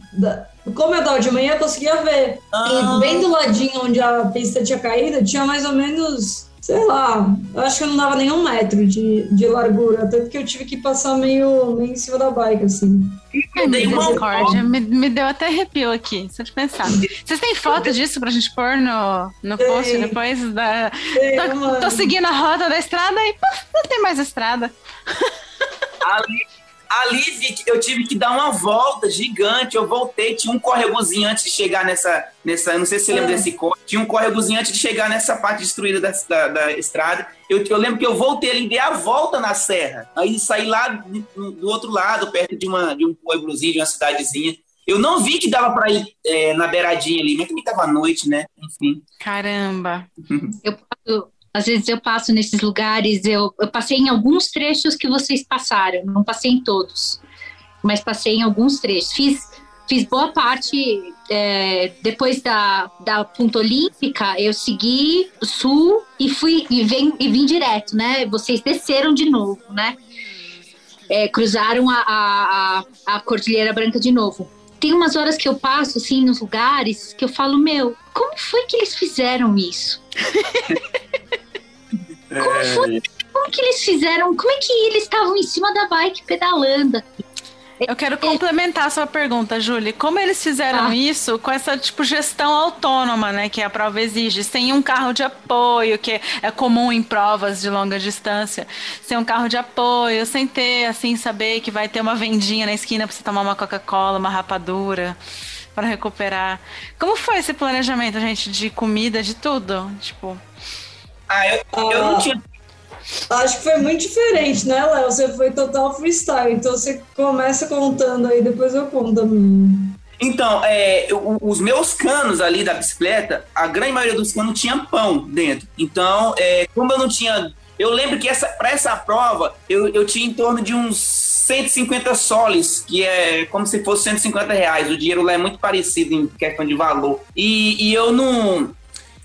como eu tava de manhã, eu conseguia ver. Ah. E bem do ladinho onde a pista tinha caído, tinha mais ou menos, sei lá, eu acho que não dava nem um metro de, de largura, tanto que eu tive que passar meio, meio em cima da bike, assim. Ai, Dei uma misericórdia. Me, me deu até arrepio aqui, só de pensar. Vocês têm foto disso pra gente pôr no, no post Tem. depois? Da... Ei, Tô, tô seguindo a rota da estrada e puf, não tem mais estrada. Ali, Ali eu tive que dar uma volta gigante. Eu voltei, tinha um córregozinho antes de chegar nessa. nessa não sei se você lembra É. desse córrego. Tinha um córregozinho antes de chegar nessa parte destruída da, da, da estrada. Eu, eu lembro que eu voltei ali, dei a volta na serra. Aí saí lá do, do outro lado, perto de, uma, de um pueblozinho, de uma cidadezinha. Eu não vi que dava pra ir é, na beiradinha ali, mas também tava à noite, né? Enfim. Caramba. Eu passo- às vezes eu passo nesses lugares, eu, eu passei em alguns trechos que vocês passaram, não passei em todos, mas passei em alguns trechos. Fiz, fiz boa parte, é, depois da, da Ponta Olímpica, eu segui sul e fui e, vem, e vim direto, né? Vocês desceram de novo, né? É, cruzaram a, a, a Cordilheira Branca de novo. Tem umas horas que eu passo, assim, nos lugares, que eu falo, meu, como foi que eles fizeram isso? (laughs) Como foi? Como que eles fizeram? Como é que eles estavam em cima da bike pedalando? Eu quero complementar a sua pergunta, Júlia. Como eles fizeram Ah. isso com essa tipo gestão autônoma, né, que a prova exige, sem um carro de apoio, que é comum em provas de longa distância, sem um carro de apoio, sem ter assim saber que vai ter uma vendinha na esquina para você tomar uma Coca-Cola, uma rapadura para recuperar. Como foi esse planejamento, gente, de comida, de tudo? Tipo, Ah, eu, eu não tinha Acho que foi muito diferente, né, Léo? Você foi total freestyle, então você começa contando aí, depois eu conto a minha. Então, é, eu- os meus canos ali da bicicleta, a grande maioria dos canos tinha pão dentro. Então, é, como eu não tinha. Eu lembro que essa, para essa prova eu, eu tinha em torno de uns 150 soles, que é como se fosse 150 reais. O dinheiro lá é muito parecido em questão de valor. E, e eu não.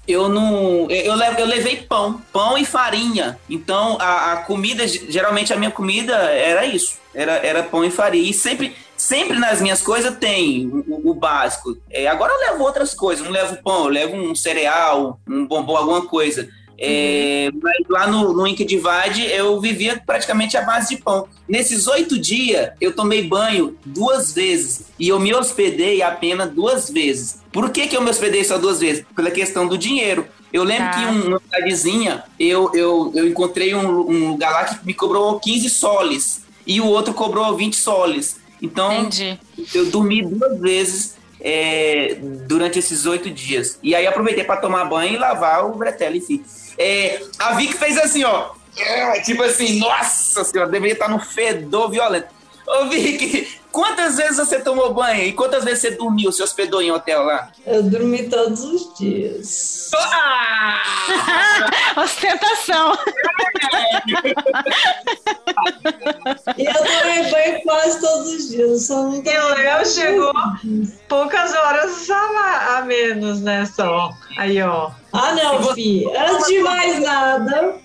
Eu não. Eu, levo- eu levei pão, pão e farinha. Então, a, a comida, geralmente a minha comida era isso. Era, era pão e farinha. E sempre, sempre nas minhas coisas tem o, o- o básico. É, agora eu levo outras coisas. Não levo pão, eu levo um cereal, um bombom, alguma coisa. É, mas lá no, no Divide eu vivia praticamente à base de pão. Nesses oito dias eu tomei banho duas vezes e eu me hospedei apenas duas vezes. Por que, que eu me hospedei só duas vezes? Pela questão do dinheiro. Eu lembro Tá. que um- uma cidadezinha eu, eu, eu encontrei um, um lugar lá que me cobrou 15 soles e o outro cobrou 20 soles. Então entendi. eu dormi duas vezes é, durante esses oito dias. E aí aproveitei para tomar banho e lavar o bretelle em si. É, a Vic fez assim, ó. É, tipo assim, nossa senhora, deveria estar no fedor violento. Ô Vic, quantas vezes você tomou banho e quantas vezes você dormiu, se hospedou em hotel lá? Eu dormi todos os dias. Ah! (laughs) Ostentação. E eu tomei banho quase todos os dias. Só não E o Léo chegou poucas horas a, a menos, né? Só. Aí, ó. Ah, não, Fi. Antes de mais nada.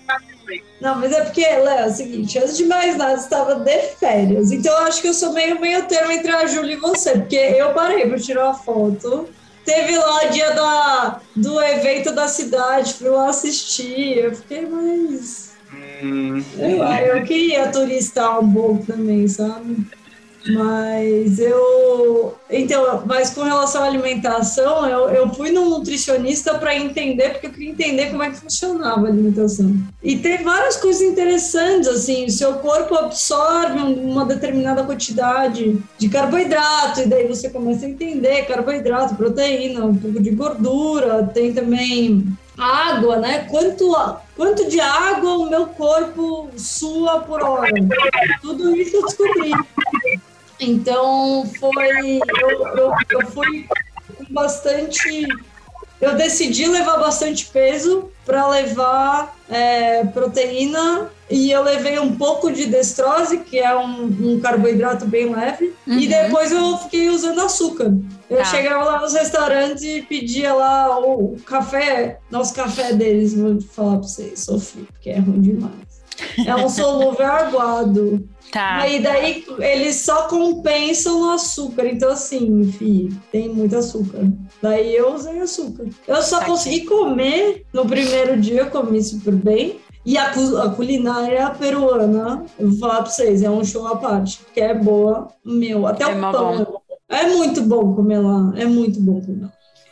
Não, mas é porque, Léo, é o seguinte, antes de mais nada, você estava de férias. Então eu acho que eu sou meio meio termo entre a Júlia e você, porque eu parei para tirar uma foto. Teve lá o dia da, do evento da cidade, fui lá assistir. Eu fiquei mais. Hum, lá, eu queria turistar um pouco também, sabe? Mas eu. Então, mas com relação à alimentação, eu, eu fui num nutricionista para entender, porque eu queria entender como é que funcionava a alimentação. E tem várias coisas interessantes, assim, o seu corpo absorve um- uma determinada quantidade de carboidrato, e daí você começa a entender carboidrato, proteína, um pouco de gordura, tem também água, né? Quanto, quanto de água o meu corpo sua por hora. Tudo isso eu descobri. Então foi. Eu, eu, eu fui com bastante. Eu decidi levar bastante peso para levar é, proteína e eu levei um pouco de destrose, que é um, um carboidrato bem leve, e depois eu fiquei usando açúcar. Eu Tá. chegava lá nos restaurantes e pedia lá o café, nosso café deles, vou falar para vocês, sofri, porque é ruim demais. (laughs) É um solúvel aguado. Tá. Aí daí eles só compensam no açúcar. Então, assim, fi, tem muito açúcar. Daí eu usei açúcar. Eu só Tá consegui comer no primeiro dia, eu comi super bem. E a, a culinária peruana, eu vou falar pra vocês, é um show à parte, porque é boa, meu, até É o pão é bom. É muito bom comer lá, é muito bom comer lá.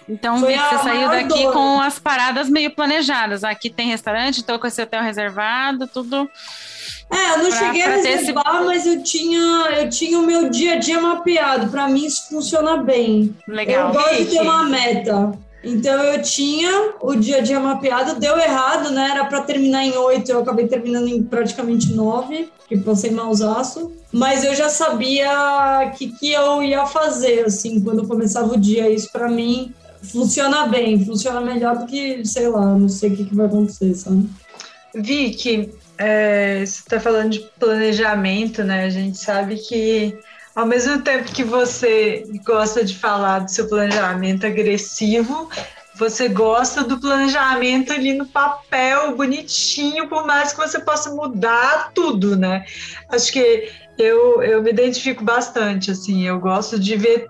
Então, você saiu daqui dor. com as paradas meio planejadas. Aqui tem restaurante, estou com esse hotel reservado, tudo. É, eu não pra, cheguei a reservar, esse... mas eu tinha, eu tinha o meu dia a dia mapeado. Para mim, isso funciona bem. Legal. Eu gosto de ter uma meta. Então eu tinha o dia a dia mapeado, deu errado, né? Era para terminar em oito, eu acabei terminando em praticamente nove, que passei mausaço. Mas eu já sabia o que, que eu ia fazer, assim, quando começava o dia. Isso para mim funciona bem, funciona melhor do que, sei lá, não sei o que, que vai acontecer, sabe? Vicky, é, você está falando de planejamento, né? A gente sabe que ao mesmo tempo que você gosta de falar do seu planejamento agressivo, você gosta do planejamento ali no papel, bonitinho, por mais que você possa mudar tudo, né? Acho que eu, eu me identifico bastante, assim, eu gosto de ver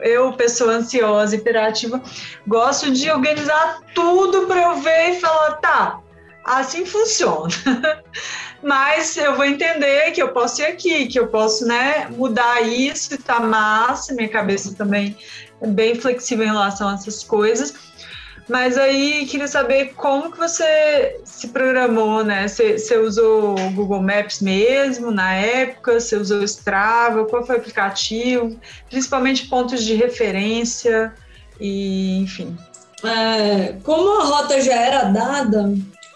eu, pessoa ansiosa, hiperativa, gosto de organizar tudo para eu ver e falar, tá, assim funciona. (laughs) mas eu vou entender que eu posso ir aqui, que eu posso né, mudar isso tá massa, minha cabeça também é bem flexível em relação a essas coisas. Mas aí queria saber como que você se programou, né? Você, usou o Google Maps mesmo na época? Você usou o Strava? Qual foi o aplicativo? Principalmente pontos de referência e enfim. É, como a rota já era dada,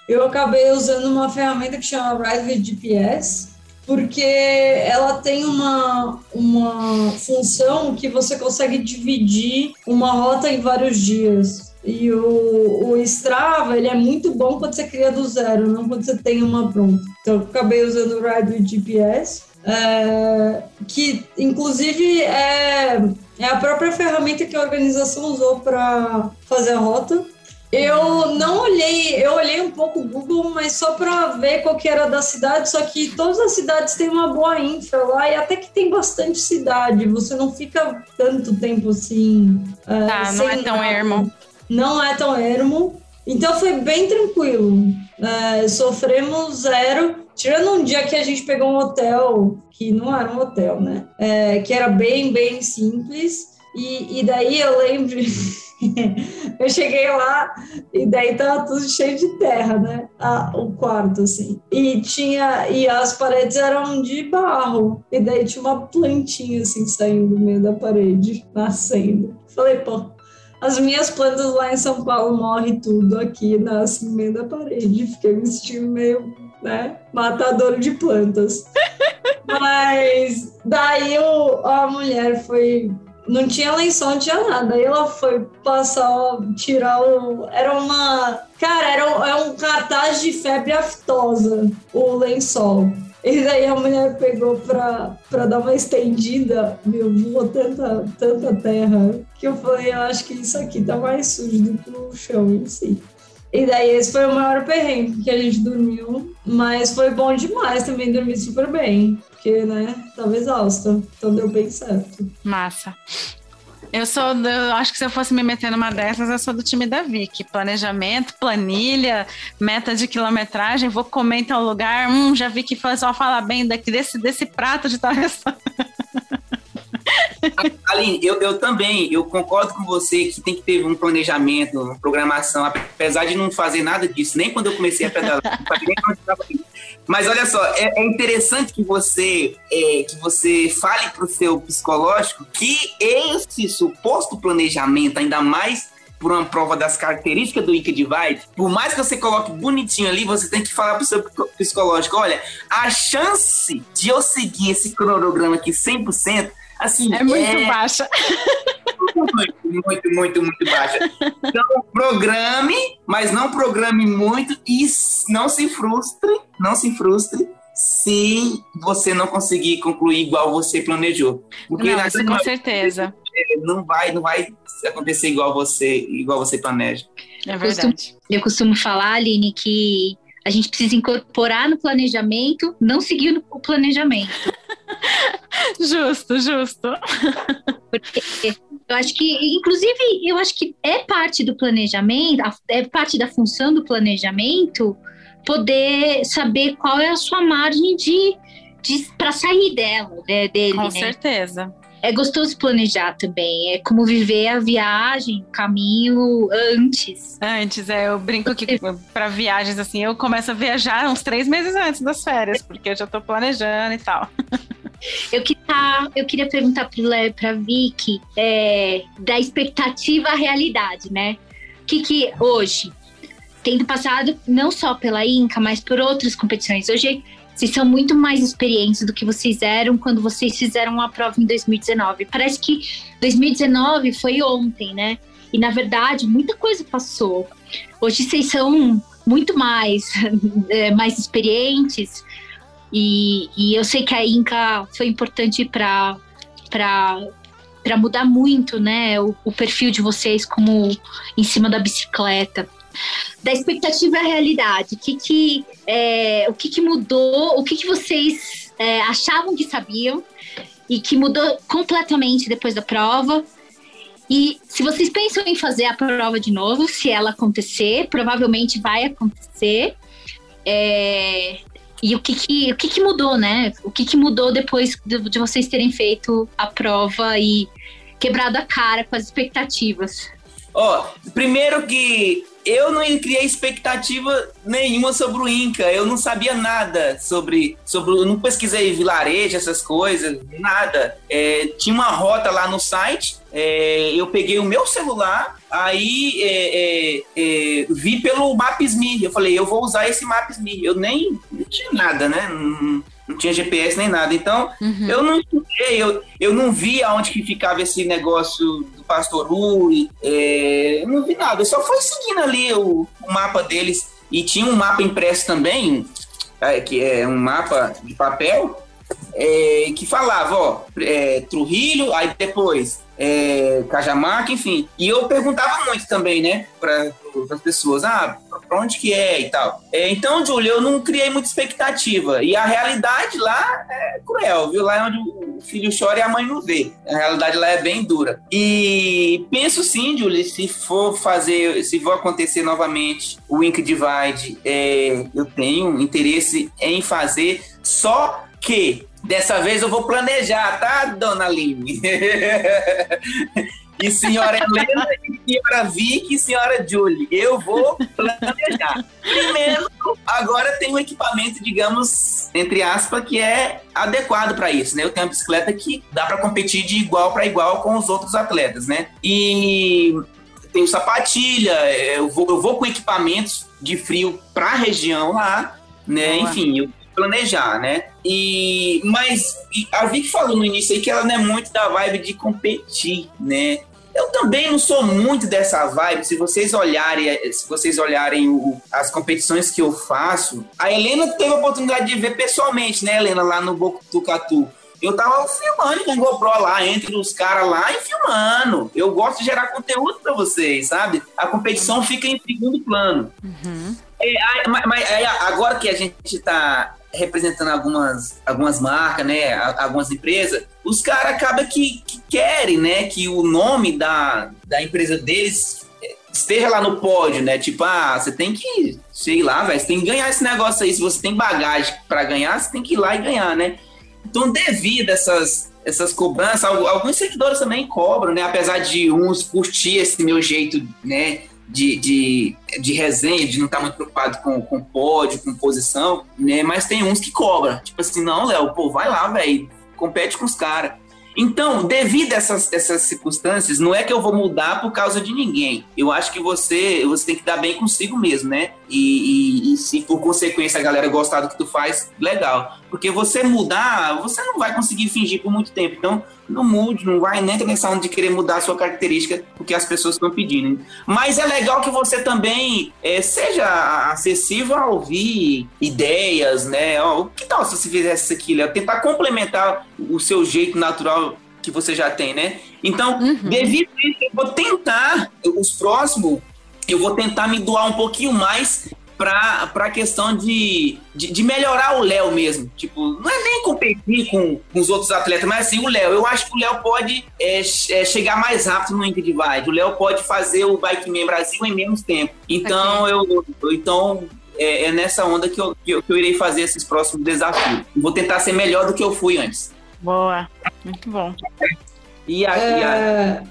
eu acabei usando uma ferramenta que chama Ride GPS, porque ela tem uma, uma função que você consegue dividir uma rota em vários dias. E o, o Strava, ele é muito bom quando você cria do zero, não quando você tem uma pronta. Então, eu acabei usando o Ride GPS, é, que inclusive é, é a própria ferramenta que a organização usou para fazer a rota. Eu não olhei, eu olhei um pouco o Google, mas só para ver qual que era da cidade, só que todas as cidades têm uma boa infra lá e até que tem bastante cidade, você não fica tanto tempo assim. É, tá, não é tão ermo. Não é tão ermo. Então foi bem tranquilo. É, sofremos zero. Tirando um dia que a gente pegou um hotel, que não era um hotel, né? É, que era bem, bem simples. E, e daí eu lembro. (laughs) eu cheguei lá e daí tava tudo cheio de terra, né? A, o quarto, assim. E tinha. E as paredes eram de barro. E daí tinha uma plantinha assim saindo do meio da parede, nascendo. Falei, pô, as minhas plantas lá em São Paulo morrem tudo, aqui nasce no meio da parede. Fiquei me sentindo meio, né, matador de plantas. (laughs) Mas daí o, a mulher foi não tinha lençol, não tinha nada. Aí ela foi passar, tirar o. Era uma. Cara, era um, é um cartaz de febre aftosa, o lençol. E daí a mulher pegou pra, pra dar uma estendida, meu, voou tanta, tanta terra, que eu falei, eu acho que isso aqui tá mais sujo do que o chão em si. E daí esse foi o maior perrengue que a gente dormiu, mas foi bom demais também dormir super bem porque, né, tava exausta. Então deu bem certo. Massa. Eu sou, eu acho que se eu fosse me meter numa dessas, eu sou do time da Vic. Planejamento, planilha, meta de quilometragem, vou comer em tal lugar. Hum, já vi que só fala bem daqui desse, desse prato de tal restaurante. Aline, eu, eu também, eu concordo com você que tem que ter um planejamento, uma programação, apesar de não fazer nada disso, nem quando eu comecei a pedalar, mas olha só, é, é interessante que você é, que você fale para o seu psicológico que esse suposto planejamento, ainda mais por uma prova das características do Wiki Divide, por mais que você coloque bonitinho ali, você tem que falar pro seu psicológico, olha, a chance de eu seguir esse cronograma aqui 100% Assim, é muito é... baixa. Muito, muito, muito, muito baixa. Então, programe, mas não programe muito e não se frustre, não se frustre se você não conseguir concluir igual você planejou. Porque não, isso com certeza. É, não vai, não vai acontecer igual você, igual você planeja. É verdade. Eu costumo, eu costumo falar, Aline, que a gente precisa incorporar no planejamento, não seguir o planejamento. (laughs) justo, justo. Porque eu acho que, inclusive, eu acho que é parte do planejamento, é parte da função do planejamento poder saber qual é a sua margem de, de para sair dela, né, dele. Com né? certeza. É gostoso planejar também. É como viver a viagem, o caminho antes. Antes, é. Eu brinco que para viagens assim, eu começo a viajar uns três meses antes das férias, porque eu já tô planejando e tal. (laughs) Eu, que tá, eu queria perguntar para Vicky é, da expectativa à realidade, né? O que, que hoje, tendo passado não só pela Inca, mas por outras competições, hoje vocês são muito mais experientes do que vocês eram quando vocês fizeram a prova em 2019. Parece que 2019 foi ontem, né? E na verdade, muita coisa passou. Hoje vocês são muito mais, (laughs) é, mais experientes. E, e eu sei que a Inca foi importante para para mudar muito, né, o, o, perfil de vocês como em cima da bicicleta. Da expectativa à realidade, que que, é, o que, que mudou, o que, que vocês é, achavam que sabiam e que mudou completamente depois da prova. E se vocês pensam em fazer a prova de novo, se ela acontecer, provavelmente vai acontecer. É, e o que que, o que que mudou, né? O que que mudou depois de, de vocês terem feito a prova e quebrado a cara com as expectativas? Ó, oh, primeiro que eu não criei expectativa nenhuma sobre o Inca. Eu não sabia nada sobre. sobre eu não pesquisei vilarejo, essas coisas, nada. É, tinha uma rota lá no site. É, eu peguei o meu celular, aí é, é, é vi pelo Maps.me. Eu falei, eu vou usar esse Maps.me. Eu nem não tinha nada, né? Não, não tinha GPS nem nada. Então, uhum. eu não eu, eu não vi aonde que ficava esse negócio Pastor Rui, é, não vi nada. Só fui seguindo ali o, o, mapa deles. E tinha um mapa impresso também, é, que é um mapa de papel, é, que falava, ó, é, Trujillo, aí depois é, Cajamarca, enfim. E eu perguntava muito também, né, para as pessoas, ah, pra onde que é e tal. É, então, Júlio, eu não criei muita expectativa. E a realidade lá é cruel, viu? Lá é onde o filho chora e a mãe não vê. A realidade lá é bem dura. E penso sim, Júlio, se for fazer, se for acontecer novamente o Ink Divide, é, eu tenho interesse em fazer, só que Dessa vez eu vou planejar, tá, dona Aline? (laughs) e senhora Helena, e senhora Vicky e senhora Julie. Eu vou planejar. Primeiro, agora tem um equipamento, digamos, entre aspas, que é adequado para isso, né? Eu tenho uma bicicleta que dá para competir de igual para igual com os outros atletas, né? E tenho sapatilha, eu vou, eu vou com equipamentos de frio para a região lá, né? Boa. Enfim, eu planejar, né? E mas a Vicky falou no início aí que ela não é muito da vibe de competir, né? Eu também não sou muito dessa vibe. Se vocês olharem, se vocês olharem o, as competições que eu faço, a Helena teve a oportunidade de ver pessoalmente, né, Helena, lá no Bocutucatu. Eu tava filmando com o GoPro lá, entre os caras lá e filmando. Eu gosto de gerar conteúdo para vocês, sabe? A competição fica em segundo plano. Uhum. É, mas, é, agora que a gente está representando algumas, algumas marcas, né, algumas empresas, os caras acabam que, que, querem, né, que o nome da, da empresa deles esteja lá no pódio, né, tipo, ah, você tem que, sei lá, velho, você tem que ganhar esse negócio aí, se você tem bagagem para ganhar, você tem que ir lá e ganhar, né. Então, devido a essas, essas cobranças, alguns seguidores também cobram, né, apesar de uns curtir esse meu jeito, né, de, de, de resenha, de não estar tá muito preocupado com, com pódio, com posição, né? Mas tem uns que cobram. Tipo assim, não, Léo, pô, vai lá, velho, compete com os caras. Então, devido a essas, essas circunstâncias, não é que eu vou mudar por causa de ninguém. Eu acho que você, você tem que dar bem consigo mesmo, né? E, e, e se por consequência a galera gostar do que tu faz, legal. Porque você mudar, você não vai conseguir fingir por muito tempo. Então, não mude, não vai nem ter intenção de querer mudar a sua característica porque as pessoas estão pedindo. Mas é legal que você também é, seja acessível a ouvir ideias, né? Ó, o que tal se você fizesse isso aqui, Léo? Tentar complementar o seu jeito natural que você já tem, né? Então, uhum. devido a isso, eu vou tentar, os próximos, eu vou tentar me doar um pouquinho mais para a questão de, de, de, melhorar o Léo mesmo. Tipo, não é nem competir com, com os outros atletas, mas assim, o Léo. Eu acho que o Léo pode é, é, chegar mais rápido no Inca Divide. O Léo pode fazer o Bike Man Brasil em menos tempo. Então, okay. eu, então é, é, nessa onda que eu, que eu, que eu irei fazer esses próximos desafios. Vou tentar ser melhor do que eu fui antes. Boa, muito bom. E a, é, e a...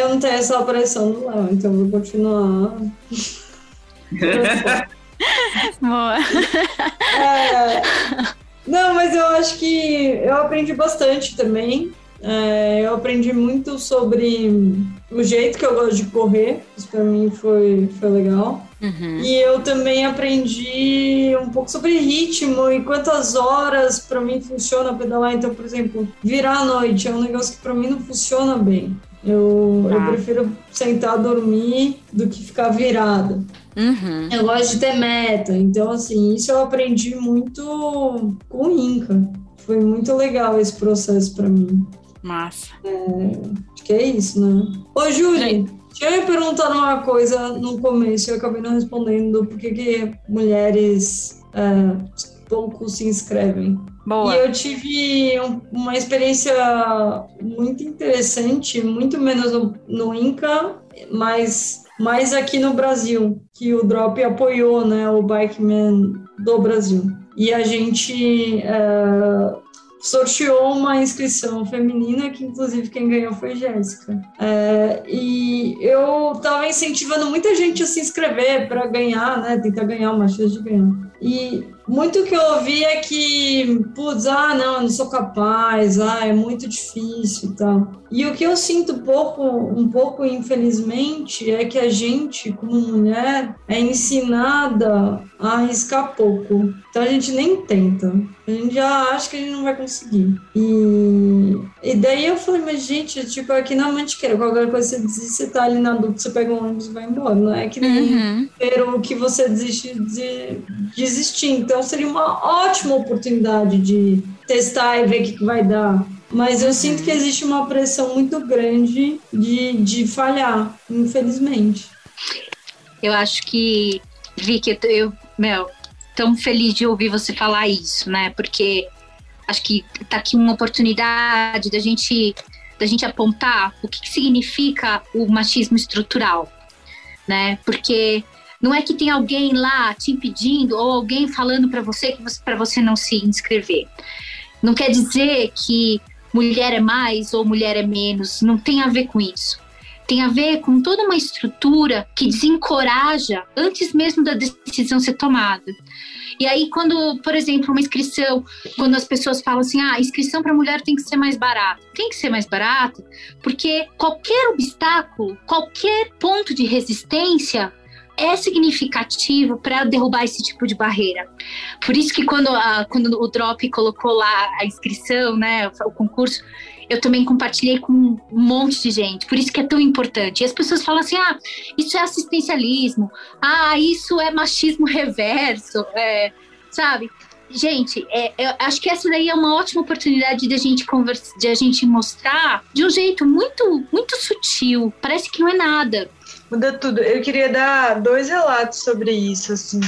Eu não tenho essa pressão do Léo, então vou continuar. (laughs) Boa. É, não, mas eu acho que eu aprendi bastante também. É, eu aprendi muito sobre o jeito que eu gosto de correr, isso para mim foi, foi legal. Uhum. E eu também aprendi um pouco sobre ritmo e quantas horas para mim funciona pedalar. Então, por exemplo, virar à noite é um negócio que para mim não funciona bem. Eu, ah. eu prefiro sentar dormir do que ficar virada. Uhum. Eu gosto de ter meta. Então, assim, isso eu aprendi muito com o Inca. Foi muito legal esse processo para mim. Massa. É, acho que é isso, né? Ô, Júlia, deixa eu perguntar uma coisa no começo, eu acabei não respondendo por que, que mulheres é, pouco se inscrevem. Boa. E eu tive um, uma experiência muito interessante, muito menos no, no Inca, mas mais aqui no Brasil, que o Drop apoiou né, o Bikeman do Brasil. E a gente é, sorteou uma inscrição feminina, que inclusive quem ganhou foi Jéssica. É, e eu estava incentivando muita gente a se inscrever para ganhar, né? Tentar ganhar uma chance de ganhar. E muito que eu ouvi é que, putz, ah, não, eu não sou capaz, ah, é muito difícil e tal. E o que eu sinto um pouco, um pouco, infelizmente, é que a gente, como mulher, é ensinada a arriscar pouco. Então a gente nem tenta. A gente já acha que a gente não vai conseguir. E, e daí eu falei, mas gente, tipo, aqui na Mantiqueira, qualquer coisa você desiste, você tá ali na dúvida, você pega um ônibus e vai embora. Não é que nem uhum. o que você desiste de desistir. Então seria uma ótima oportunidade de testar e ver o que, que vai dar. Mas eu sinto que existe uma pressão muito grande de, de falhar, infelizmente. Eu acho que, Vicky, eu, meu, tão feliz de ouvir você falar isso, né? Porque acho que tá aqui uma oportunidade da gente da gente apontar o que, que significa o machismo estrutural, né? Porque não é que tem alguém lá te impedindo ou alguém falando para você que para você não se inscrever. Não quer dizer que mulher é mais ou mulher é menos, não tem a ver com isso. Tem a ver com toda uma estrutura que desencoraja antes mesmo da decisão ser tomada. E aí, quando, por exemplo, uma inscrição, quando as pessoas falam assim, ah, inscrição para mulher tem que ser mais barata. Tem que ser mais barata, porque qualquer obstáculo, qualquer ponto de resistência é significativo para derrubar esse tipo de barreira. Por isso que quando, a, quando o Drop colocou lá a inscrição, né, o concurso, eu também compartilhei com um monte de gente. Por isso que é tão importante. E as pessoas falam assim: ah, isso é assistencialismo, ah, isso é machismo reverso, é, sabe? Gente, é, eu acho que essa daí é uma ótima oportunidade de a gente conversar, de a gente mostrar de um jeito muito, muito sutil. Parece que não é nada muda tudo. Eu queria dar dois relatos sobre isso, assim.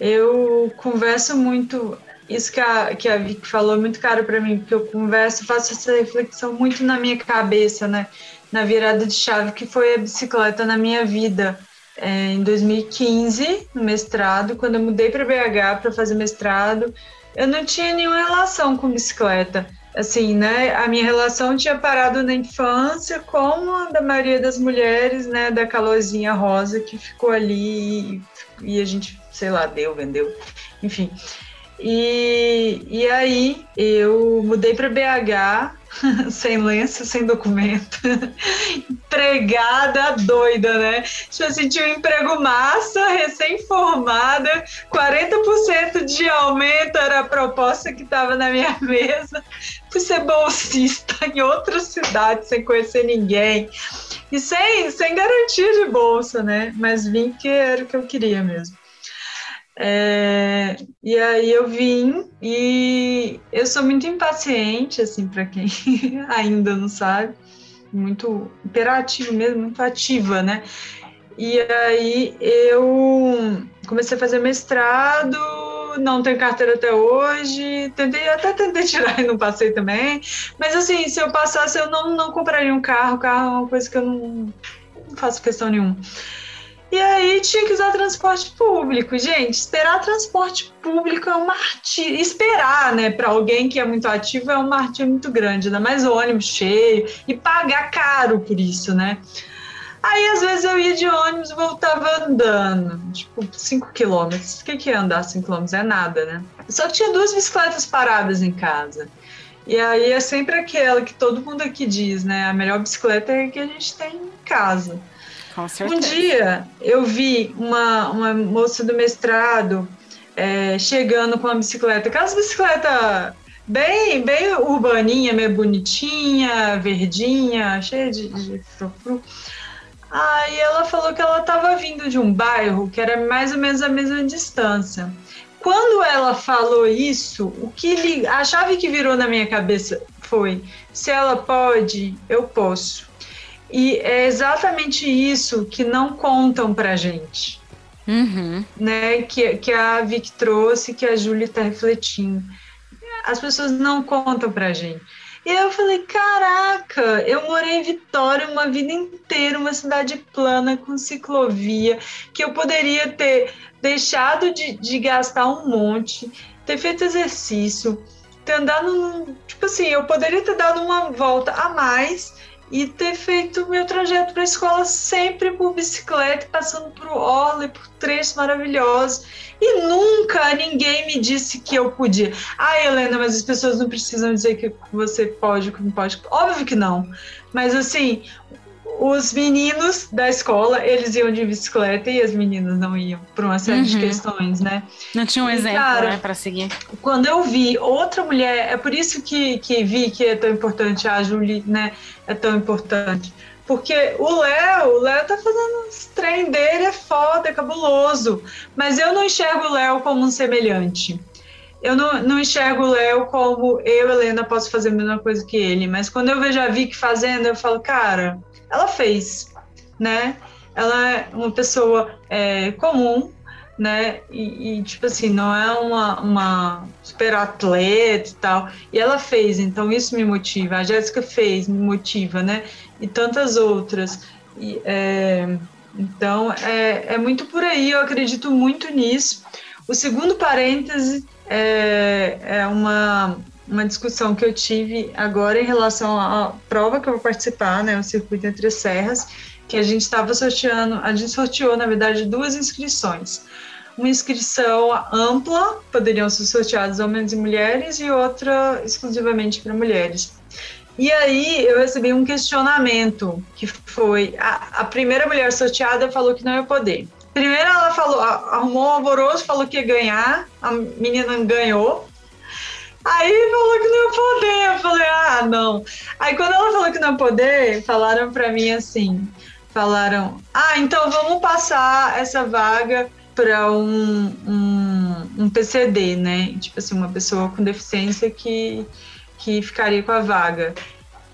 Eu converso muito, isso que a, que a Vicky falou é muito caro para mim, porque eu converso, faço essa reflexão muito na minha cabeça, né? Na virada de chave que foi a bicicleta na minha vida. É, em 2015, no mestrado, quando eu mudei para BH para fazer mestrado, eu não tinha nenhuma relação com bicicleta assim, né, a minha relação tinha parado na infância com a da maioria das mulheres, né, da calorzinha rosa que ficou ali e, e a gente, sei lá, deu, vendeu, enfim. E, e aí eu mudei para BH (laughs) sem lenço, sem documento, (laughs) empregada doida, né? Tipo assim, tinha um emprego massa, recém-formada, 40% de aumento era a proposta que estava na minha (laughs) mesa, fui ser bolsista em outra cidade, sem conhecer ninguém, e sem, sem garantia de bolsa, né? Mas vim que era o que eu queria mesmo. É, e aí eu vim e eu sou muito impaciente, assim, para quem (laughs) ainda não sabe, muito imperativo mesmo, muito ativa, né? E aí eu comecei a fazer mestrado, não tenho carteira até hoje, tentei, até tentei tirar e não passei também. Mas assim, se eu passasse, eu não, não compraria um carro, carro é uma coisa que eu não, não faço questão nenhuma. E aí tinha que usar transporte público. Gente, esperar transporte público é um martírio. Esperar, né, para alguém que é muito ativo é um martírio muito grande, ainda mais ônibus cheio e pagar caro por isso, né? Aí, às vezes, eu ia de ônibus e voltava andando, tipo, 5 quilômetros. O que, que é andar 5 quilômetros? É nada, né? Só tinha duas bicicletas paradas em casa. E aí é sempre aquela que todo mundo aqui diz, né? A melhor bicicleta é a que a gente tem em casa. Com certeza. Um dia eu vi uma, uma moça do mestrado é, chegando com uma bicicleta, aquelas bicicletas bem, bem urbaninha, meio bonitinha, verdinha, cheia de, de frufru. Aí ela falou que ela estava vindo de um bairro que era mais ou menos a mesma distância. Quando ela falou isso, o que li, a chave que virou na minha cabeça foi: se ela pode, eu posso. E é exatamente isso que não contam pra gente. Uhum. Né, que, que a Vic trouxe, que a Júlia está refletindo. As pessoas não contam pra gente. E aí eu falei, caraca, eu morei em Vitória uma vida inteira, uma cidade plana, com ciclovia, que eu poderia ter deixado de, de gastar um monte, ter feito exercício, ter andado, tipo assim, eu poderia ter dado uma volta a mais e ter feito meu trajeto para a escola sempre por bicicleta, passando por Orla, por trechos maravilhosos. E nunca ninguém me disse que eu podia. Ah, Helena, mas as pessoas não precisam dizer que você pode, que não pode. Óbvio que não. Mas assim, os meninos da escola, eles iam de bicicleta e as meninas não iam, por uma série uhum. de questões, né? Não tinha um e, exemplo, cara, né, para seguir. Quando eu vi outra mulher, é por isso que, que vi que é tão importante, a Julie, né, é tão importante. Porque o Léo, o Léo tá fazendo os trem dele, é foda, é cabuloso. Mas eu não enxergo o Léo como um semelhante. Eu não, não enxergo o Léo como eu, Helena, posso fazer a mesma coisa que ele. Mas quando eu vejo a Vicky fazendo, eu falo, cara, ela fez, né? Ela é uma pessoa é, comum, né? E, e, tipo assim, não é uma, uma super atleta e tal. E ela fez, então isso me motiva. A Jéssica fez, me motiva, né? E tantas outras. E, é, então é, é muito por aí, eu acredito muito nisso. O segundo parêntese é, é uma uma discussão que eu tive agora em relação à prova que eu vou participar, né, o Circuito Entre Serras, que a gente estava sorteando, a gente sorteou, na verdade, duas inscrições. Uma inscrição ampla, poderiam ser sorteados homens e mulheres, e outra exclusivamente para mulheres. E aí eu recebi um questionamento, que foi, a, a primeira mulher sorteada falou que não ia poder. Primeiro ela falou, arrumou um alvoroço, falou que ia ganhar, a menina ganhou, Aí falou que não ia poder. Eu falei, ah, não. Aí quando ela falou que não ia poder, falaram pra mim assim: falaram, ah, então vamos passar essa vaga para um, um, um, PCD, né? Tipo assim, uma pessoa com deficiência que, que ficaria com a vaga.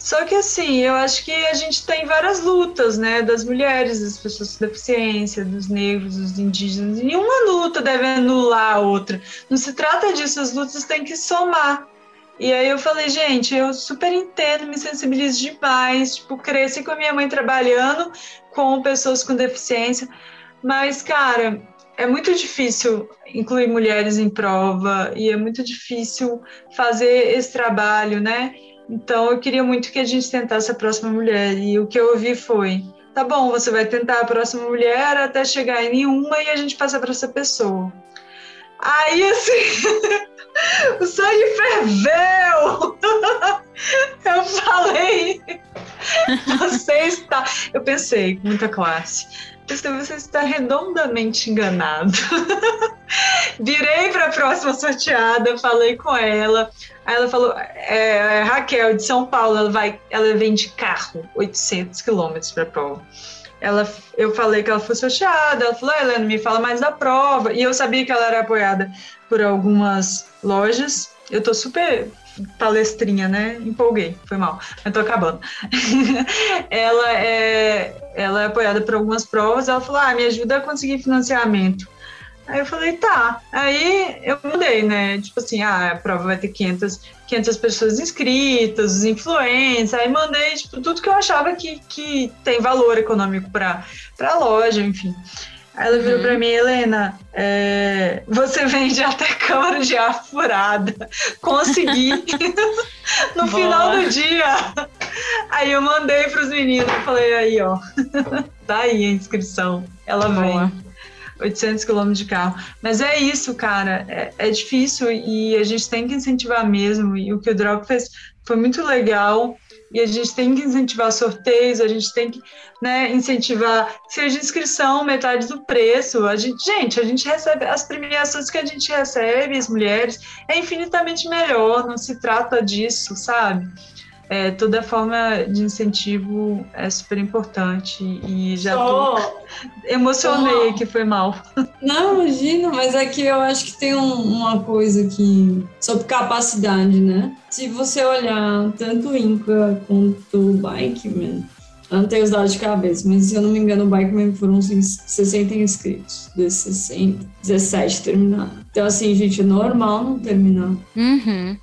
Só que assim, eu acho que a gente tem várias lutas, né? Das mulheres, das pessoas com deficiência, dos negros, dos indígenas. Nenhuma luta deve anular a outra. Não se trata disso, as lutas têm que somar. E aí eu falei, gente, eu super entendo, me sensibilizo demais. Tipo, cresci com a minha mãe trabalhando com pessoas com deficiência. Mas, cara, é muito difícil incluir mulheres em prova e é muito difícil fazer esse trabalho, né? Então eu queria muito que a gente tentasse a próxima mulher. E o que eu ouvi foi: tá bom, você vai tentar a próxima mulher até chegar em nenhuma e a gente passa para essa pessoa. Aí assim, (laughs) o sangue ferveu. (laughs) Eu falei, você está. Eu pensei, muita classe. Você está redondamente enganado. (laughs) Virei para a próxima sorteada, falei com ela. Aí ela falou, é, é, Raquel, de São Paulo, ela vai, ela vem de carro, 800 quilômetros para a prova. Ela, eu falei que ela fosse sorteada, ela falou, Helena, me fala mais da prova. E eu sabia que ela era apoiada por algumas lojas. Eu tô super palestrinha, né? Empolguei, foi mal, mas tô acabando. (laughs) ela, é, ela é apoiada por algumas provas. Ela falou, ah, me ajuda a conseguir financiamento. Aí eu falei, tá. Aí eu mudei, né? Tipo assim, ah, a prova vai ter 500, 500 pessoas inscritas, os influencers. Aí mandei, tipo, tudo que eu achava que, que tem valor econômico para a loja, enfim. Aí ela virou uhum. pra mim, Helena, é, você vende até câmara de ar furada. Consegui. (laughs) no Boa. final do dia. Aí eu mandei pros meninos, falei, aí, ó. (laughs) tá aí a inscrição. Ela Boa. vem. 800 quilômetros de carro. Mas é isso, cara. É, é, difícil e a gente tem que incentivar mesmo. E o que o Drop fez foi muito legal e a gente tem que incentivar sorteios, a gente tem que né, incentivar, seja inscrição, metade do preço. A gente, gente, a gente recebe as premiações que a gente recebe, as mulheres, é infinitamente melhor, não se trata disso, sabe? É, toda forma de incentivo é super importante e já tô emocionei que foi mal. Não, imagina, mas é que eu acho que tem um, uma coisa que sobre capacidade, né? Se você olhar tanto o Inca quanto o Bikeman, eu não tenho os dados de cabeça, mas se eu não me engano, o Bikeman foram 60 inscritos. Desses 60, 17 terminaram. Então, assim, gente, é normal não terminar. Uhum.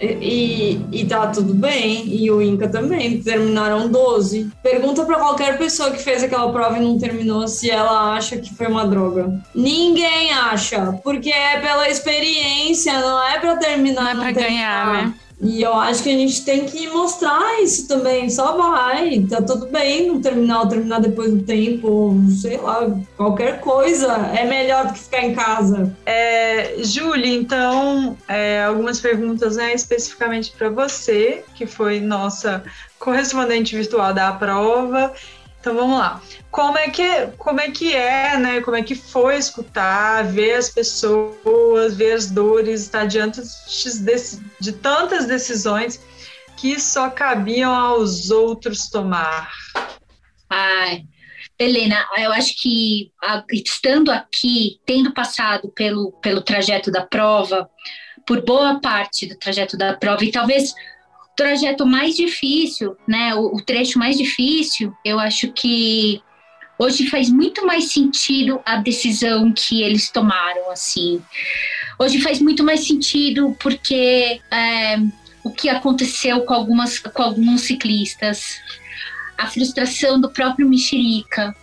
E, e tá tudo bem, e o Inca também, terminaram 12. Pergunta para qualquer pessoa que fez aquela prova e não terminou se ela acha que foi uma droga. Ninguém acha, porque é pela experiência, não é para terminar. Não é pra ganhar, né? E eu acho que a gente tem que mostrar isso também. Só vai, tá tudo bem no terminal, terminar depois do tempo, sei lá, qualquer coisa é melhor do que ficar em casa. É, Júlia, então, é, algumas perguntas né, especificamente para você, que foi nossa correspondente virtual da prova. Então vamos lá. Como é que como é que é, né? Como é que foi escutar, ver as pessoas, ver as dores, estar diante de, de tantas decisões que só cabiam aos outros tomar? Ai, Helena, eu acho que estando aqui, tendo passado pelo, pelo trajeto da prova, por boa parte do trajeto da prova, e talvez trajeto mais difícil, né? O, o, trecho mais difícil, eu acho que hoje faz muito mais sentido a decisão que eles tomaram, assim. Hoje faz muito mais sentido porque é, o que aconteceu com algumas com alguns ciclistas, a frustração do próprio Mexerica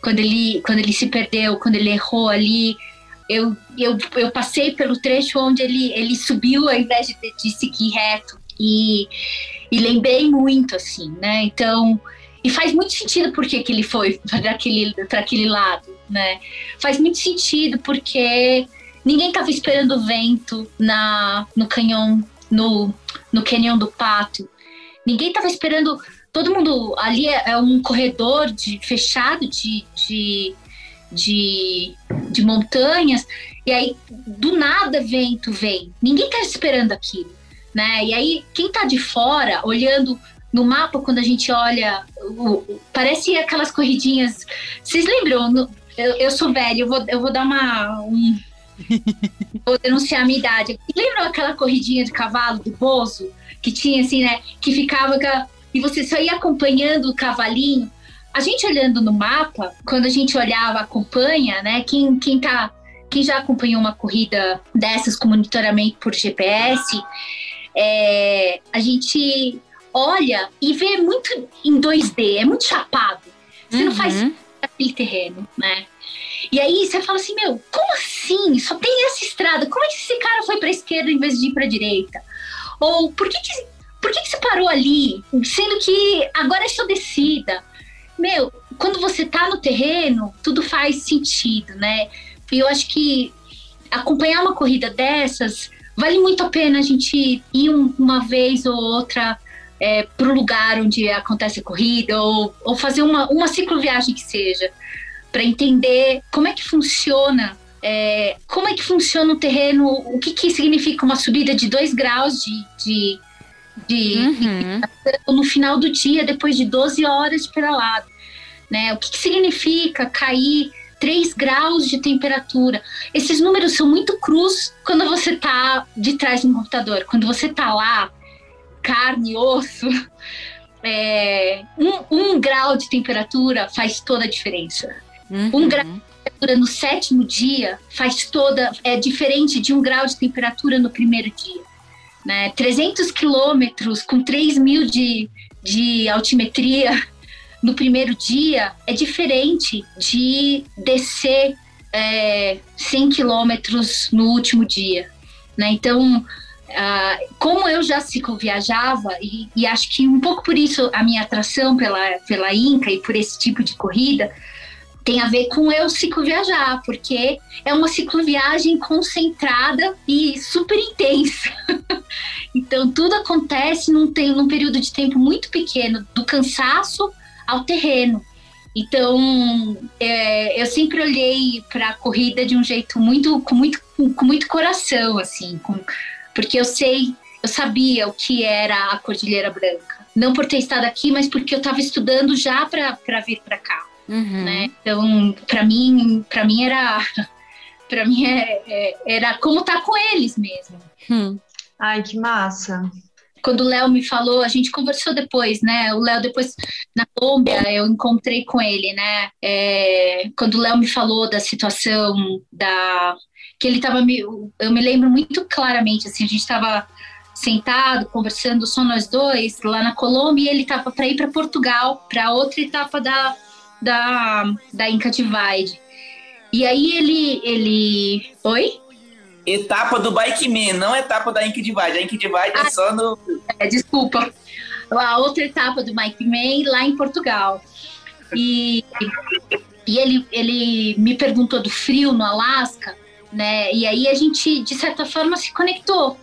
quando ele quando ele se perdeu, quando ele errou ali. Eu, eu, eu passei pelo trecho onde ele, ele subiu ao invés de, de seguir reto e, e lembrei muito, assim, né? Então, e faz muito sentido porque que ele foi (laughs) para aquele, aquele lado, né? Faz muito sentido porque ninguém estava esperando o vento na, no canhão, no, no canhão do Pato. Ninguém estava esperando. Todo mundo ali é, é um corredor de, fechado de, de, de, de montanhas, e aí do nada vento vem. Ninguém está esperando aquilo né? E aí, quem tá de fora, olhando no mapa, quando a gente olha, parece aquelas corridinhas. Vocês lembram? Eu, eu, sou velho, eu vou, eu vou dar uma. Um, (laughs) vou denunciar a minha idade. Lembram aquela corridinha de cavalo do Bozo? Que tinha assim, né? Que ficava. E você só ia acompanhando o cavalinho. A gente olhando no mapa, quando a gente olhava, acompanha, né? Quem, quem tá. Quem já acompanhou uma corrida dessas com monitoramento por GPS, é, a gente olha e vê muito em 2D, é muito chapado. Você uhum. não faz uhum. aquele terreno, né? E aí você fala assim, meu, como assim? Só tem essa estrada. Como é que esse cara foi para esquerda em vez de ir para direita? Ou por que, que por que, que você parou ali, sendo que agora é só descida? Meu, quando você tá no terreno, tudo faz sentido, né? E eu acho que acompanhar uma corrida dessas vale muito a pena a gente ir uma vez ou outra é, para o lugar onde acontece a corrida ou, ou fazer uma, uma cicloviagem que seja para entender como é que funciona é, como é que funciona o terreno o que, que significa uma subida de dois graus de, de, de uhum. no final do dia depois de 12 horas de pedalado né o que, que significa cair 3 graus de temperatura. Esses números são muito crus quando você está de trás do computador. Quando você está lá, carne, osso, (laughs) é, um, um, grau de temperatura faz toda a diferença. Uhum. Um grau de temperatura no sétimo dia faz toda é diferente de um grau de temperatura no primeiro dia. Né? 300 quilômetros com 3 mil de, de altimetria no primeiro dia é diferente de descer é, 100 quilômetros no último dia. Né? Então, ah, como eu já cicloviajava, e, e acho que um pouco por isso a minha atração pela, pela Inca e por esse tipo de corrida, tem a ver com eu cicloviajar, porque é uma cicloviagem concentrada e super intensa. (laughs) então, tudo acontece num, num período de tempo muito pequeno, do cansaço ao terreno. Então, é, eu sempre olhei para a corrida de um jeito muito, com muito, com muito coração, assim, com, porque eu sei, eu sabia o que era a Cordilheira Branca. Não por ter estado aqui, mas porque eu estava estudando já para vir para cá. Uhum. Né? Então, para mim, para mim era, (laughs) para mim é, é, era como estar tá com eles mesmo. Hum. Ai, que massa! Quando o Léo me falou, a gente conversou depois, né? O Léo depois na Colômbia eu encontrei com ele, né? É, quando o Léo me falou da situação da que ele estava eu me lembro muito claramente, assim, a gente estava sentado conversando só nós dois lá na Colômbia e ele estava para ir para Portugal para outra etapa da da, da Inca Divide. E aí ele, ele... Oi? Etapa do Bike Man, não etapa da Inca Divide. A Inca Divide é ah, é só no... É, desculpa. A outra etapa do Bike Man lá em Portugal. E, e ele, ele me perguntou do frio no Alasca, né? E aí a gente, de certa forma, se conectou.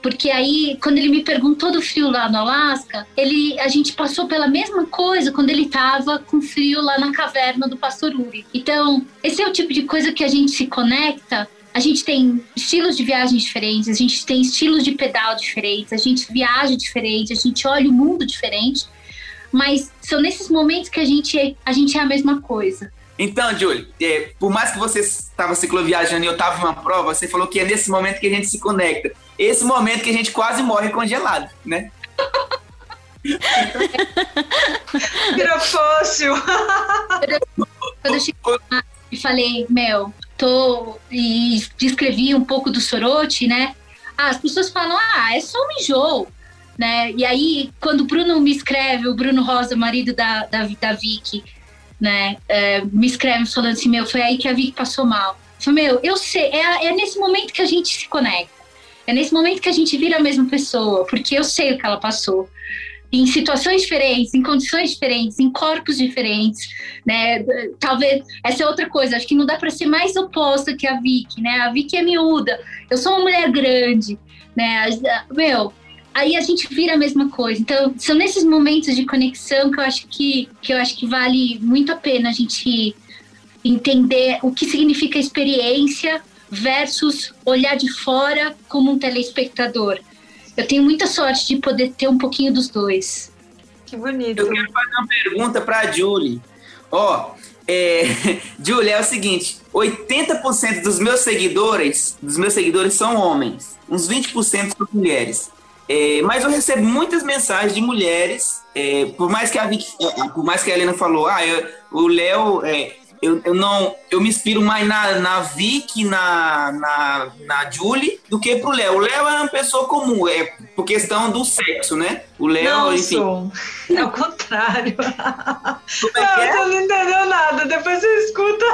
Porque aí, quando ele me perguntou do frio lá no Alasca, ele, a gente passou pela mesma coisa quando ele estava com frio lá na caverna do Pastor Uri. Então, esse é o tipo de coisa que a gente se conecta. A gente tem estilos de viagem diferentes, a gente tem estilos de pedal diferentes, a gente viaja diferente, a gente olha o mundo diferente. Mas são nesses momentos que a gente, é, a gente é a mesma coisa. Então, Júlio, é, por mais que você estava cicloviajando e eu estava em uma prova, você falou que é nesse momento que a gente se conecta. Esse momento que a gente quase morre congelado, né? Virou fóssil. Quando eu cheguei lá e falei, Mel, tô. E descrevi um pouco do sorote, né? Ah, as pessoas falam, ah, é só um enjoo. Né? E aí, quando o Bruno me escreve, o Bruno Rosa, marido da, da, da Vicky, né, é, me escreve falando assim, meu, foi aí que a Vicky passou mal. Eu falei, meu, eu sei, é, é nesse momento que a gente se conecta. É nesse momento que a gente vira a mesma pessoa, porque eu sei o que ela passou. Em situações diferentes, em condições diferentes, em corpos diferentes, né? Talvez essa é outra coisa. Acho que não dá para ser mais oposta que a Vicky, né? A Vicky é miúda, eu sou uma mulher grande, né? Meu, aí a gente vira a mesma coisa. Então, são nesses momentos de conexão que eu acho que, que eu acho que vale muito a pena a gente entender o que significa experiência versus olhar de fora como um telespectador. Eu tenho muita sorte de poder ter um pouquinho dos dois. Que bonito. Eu quero fazer uma pergunta para a Julie. Ó, é, (laughs) Julie, é o seguinte, 80% dos meus seguidores, dos meus seguidores são homens, uns 20% são mulheres. É, mas eu recebo muitas mensagens de mulheres, é, por mais que a Vicky, por mais que a Helena falou, ah, eu, o Léo, é, eu, eu não, eu me inspiro mais na, na Vicky, na, na, na Julie, do que pro Léo. O Léo é uma pessoa comum, é por questão do sexo, né? O Léo, enfim. Sou. (laughs) É o contrário. Como é que é? Não, você não entendeu nada, depois você escuta.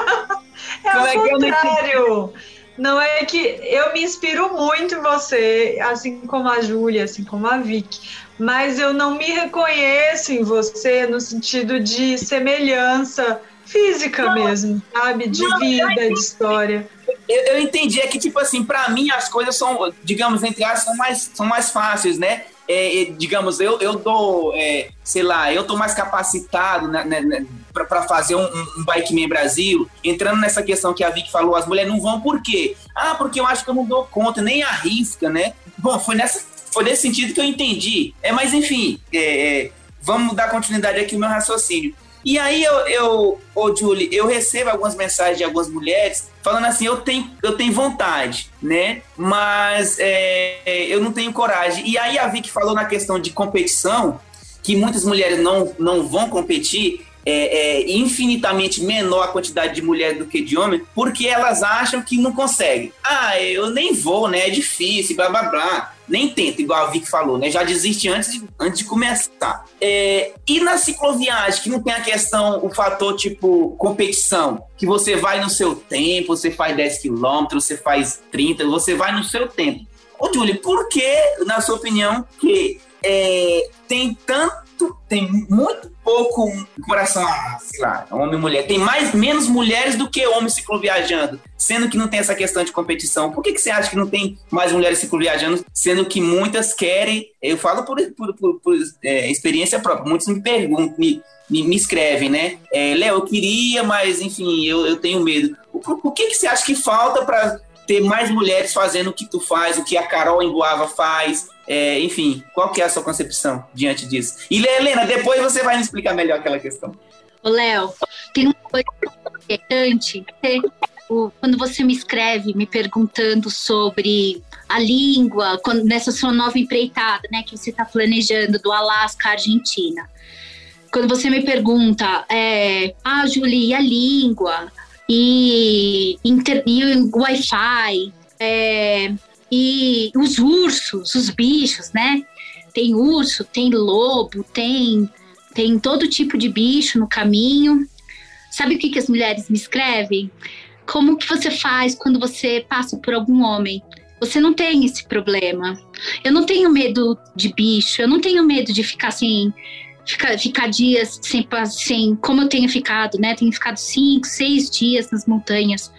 É Como o é contrário. Não é que eu me inspiro muito em você, assim como a Júlia, assim como a Vicky, mas eu não me reconheço em você no sentido de semelhança física não, mesmo, sabe? De não, vida, de história. Eu, eu, entendi, é que, tipo assim, para mim as coisas são, digamos, entre aspas, são mais, são mais fáceis, né? É, é, digamos, eu, eu dou, é, sei lá, eu tô mais capacitado né, né, para fazer um, um Bike Man Brasil, entrando nessa questão que a Vicky falou, as mulheres não vão por quê? Ah, porque eu acho que eu não dou conta, nem arrisca, né? Bom, foi, nessa, foi nesse sentido que eu entendi. É, mas enfim, é, é, vamos dar continuidade aqui no meu raciocínio. E aí eu, eu ô Julie, eu recebo algumas mensagens de algumas mulheres falando assim, eu tenho, eu tenho vontade, né? Mas é, eu não tenho coragem. E aí a Vicky falou na questão de competição, que muitas mulheres não, não vão competir. É, é, infinitamente menor a quantidade de mulheres do que de homens, porque elas acham que não conseguem. Ah, eu nem vou, né? É difícil, blá blá blá. Nem tenta, igual a Vic falou, né? Já desiste antes de, antes de começar. É, e na cicloviagem, que não tem a questão, o fator tipo competição, que você vai no seu tempo, você faz 10 quilômetros, você faz 30, você vai no seu tempo. Ô, Julie, por que, na sua opinião, que é, tem tanto, tem muito pouco coração a, sei lá, homem e mulher. Tem mais, menos mulheres do que homens cicloviajando, sendo que não tem essa questão de competição. Por que, que você acha que não tem mais mulheres cicloviajando, sendo que muitas querem? Eu falo por, por, por, por é, experiência própria. Muitos me perguntam, me, me, me escrevem, né? É, Léo, eu queria, mas enfim, eu, eu tenho medo. O, o que, que você acha que falta para ter mais mulheres fazendo o que tu faz, o que a Carol em Boava faz, é, enfim, qual que é a sua concepção diante disso? E Helena, depois você vai me explicar melhor aquela questão. Ô, Léo, tem uma coisa importante. Quando você me escreve me perguntando sobre a língua, quando, nessa sua nova empreitada, né, que você está planejando do Alasca à Argentina. Quando você me pergunta, é, ah, Julie, e a língua? E, e o Wi-Fi? É, e os ursos, os bichos, né? Tem urso, tem lobo, tem, tem todo tipo de bicho no caminho. Sabe o que, que as mulheres me escrevem? Como que você faz quando você passa por algum homem? Você não tem esse problema. Eu não tenho medo de bicho, eu não tenho medo de ficar sem. Ficar, ficar dias sem, sem. Como eu tenho ficado, né? Tenho ficado cinco, seis dias nas montanhas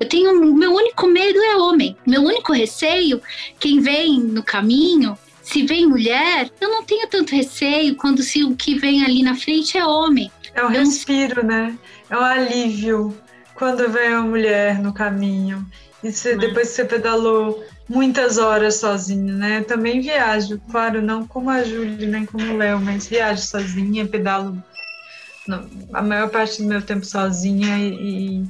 eu tenho. Meu único medo é homem. Meu único receio, quem vem no caminho, se vem mulher, eu não tenho tanto receio quando se o que vem ali na frente é homem. É um respiro, né? É um alívio quando vem uma mulher no caminho. E você, hum. depois que você pedalou muitas horas sozinho, né? Eu também viajo, claro, não como a Júlia, nem como o Léo, mas viajo sozinha, pedalo a maior parte do meu tempo sozinha e,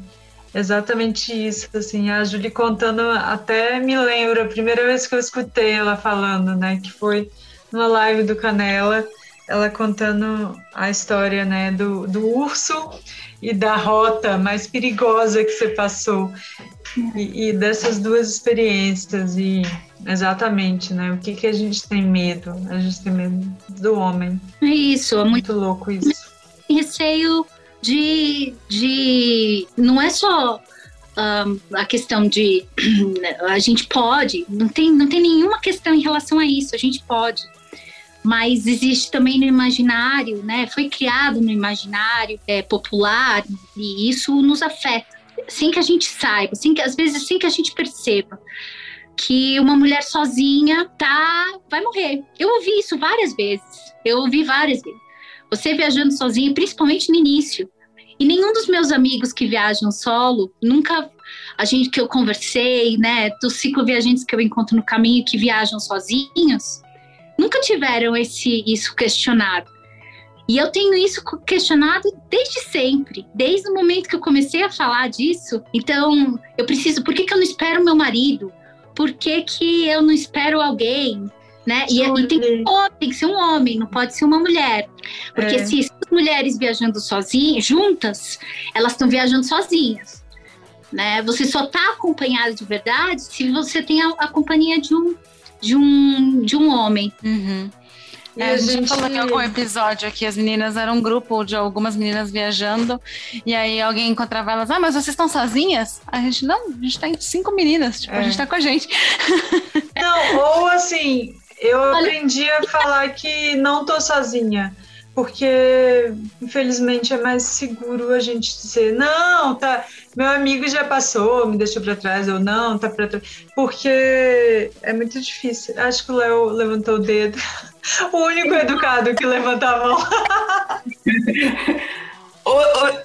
Exatamente isso, assim, a Julie contando, até me lembro, a primeira vez que eu escutei ela falando, né, que foi numa live do Canela, ela contando a história, né, do, do urso e da rota mais perigosa que você passou, e, e dessas duas experiências, e exatamente, né, o que que a gente tem medo? A gente tem medo do homem. É isso, é muito, muito louco isso. Receio de, de não é só um, a questão de (clears throat) a gente pode, não tem, não tem nenhuma questão em relação a isso, a gente pode. Mas existe também no imaginário, né? Foi criado no imaginário é, popular e isso nos afeta. Sem que a gente saiba, sem que, às vezes sem que a gente perceba que uma mulher sozinha tá vai morrer. Eu ouvi isso várias vezes. Eu ouvi várias vezes. Você viajando sozinho, principalmente no início. E nenhum dos meus amigos que viajam solo, nunca a gente que eu conversei, né, dos cicloviajantes que eu encontro no caminho que viajam sozinhos, nunca tiveram esse isso questionado. E eu tenho isso questionado desde sempre, desde o momento que eu comecei a falar disso. Então, eu preciso, por que, que eu não espero meu marido? Por que, que eu não espero alguém? Né? E, e tem, que, tem, que ser um homem, não pode ser uma mulher. Porque é. se as mulheres viajando sozinhas, juntas, elas estão viajando sozinhas. Né? Você só está acompanhada de verdade se você tem a, a, companhia de um, de um, de um homem. Uhum. É, a, gente, gente falou em algum episódio aqui, as meninas eram um grupo de algumas meninas viajando, e aí alguém encontrava elas, ah, mas vocês estão sozinhas? A gente, não, a gente tá em cinco meninas, tipo, é. a gente tá com a gente. (laughs) Não, ou assim, eu aprendi a falar que não tô sozinha, porque infelizmente é mais seguro a gente dizer não, tá, meu amigo já passou, me deixou para trás ou não, tá para trás, porque é muito difícil. Acho que o Léo levantou o dedo, (laughs) o único educado que levanta a mão. (laughs)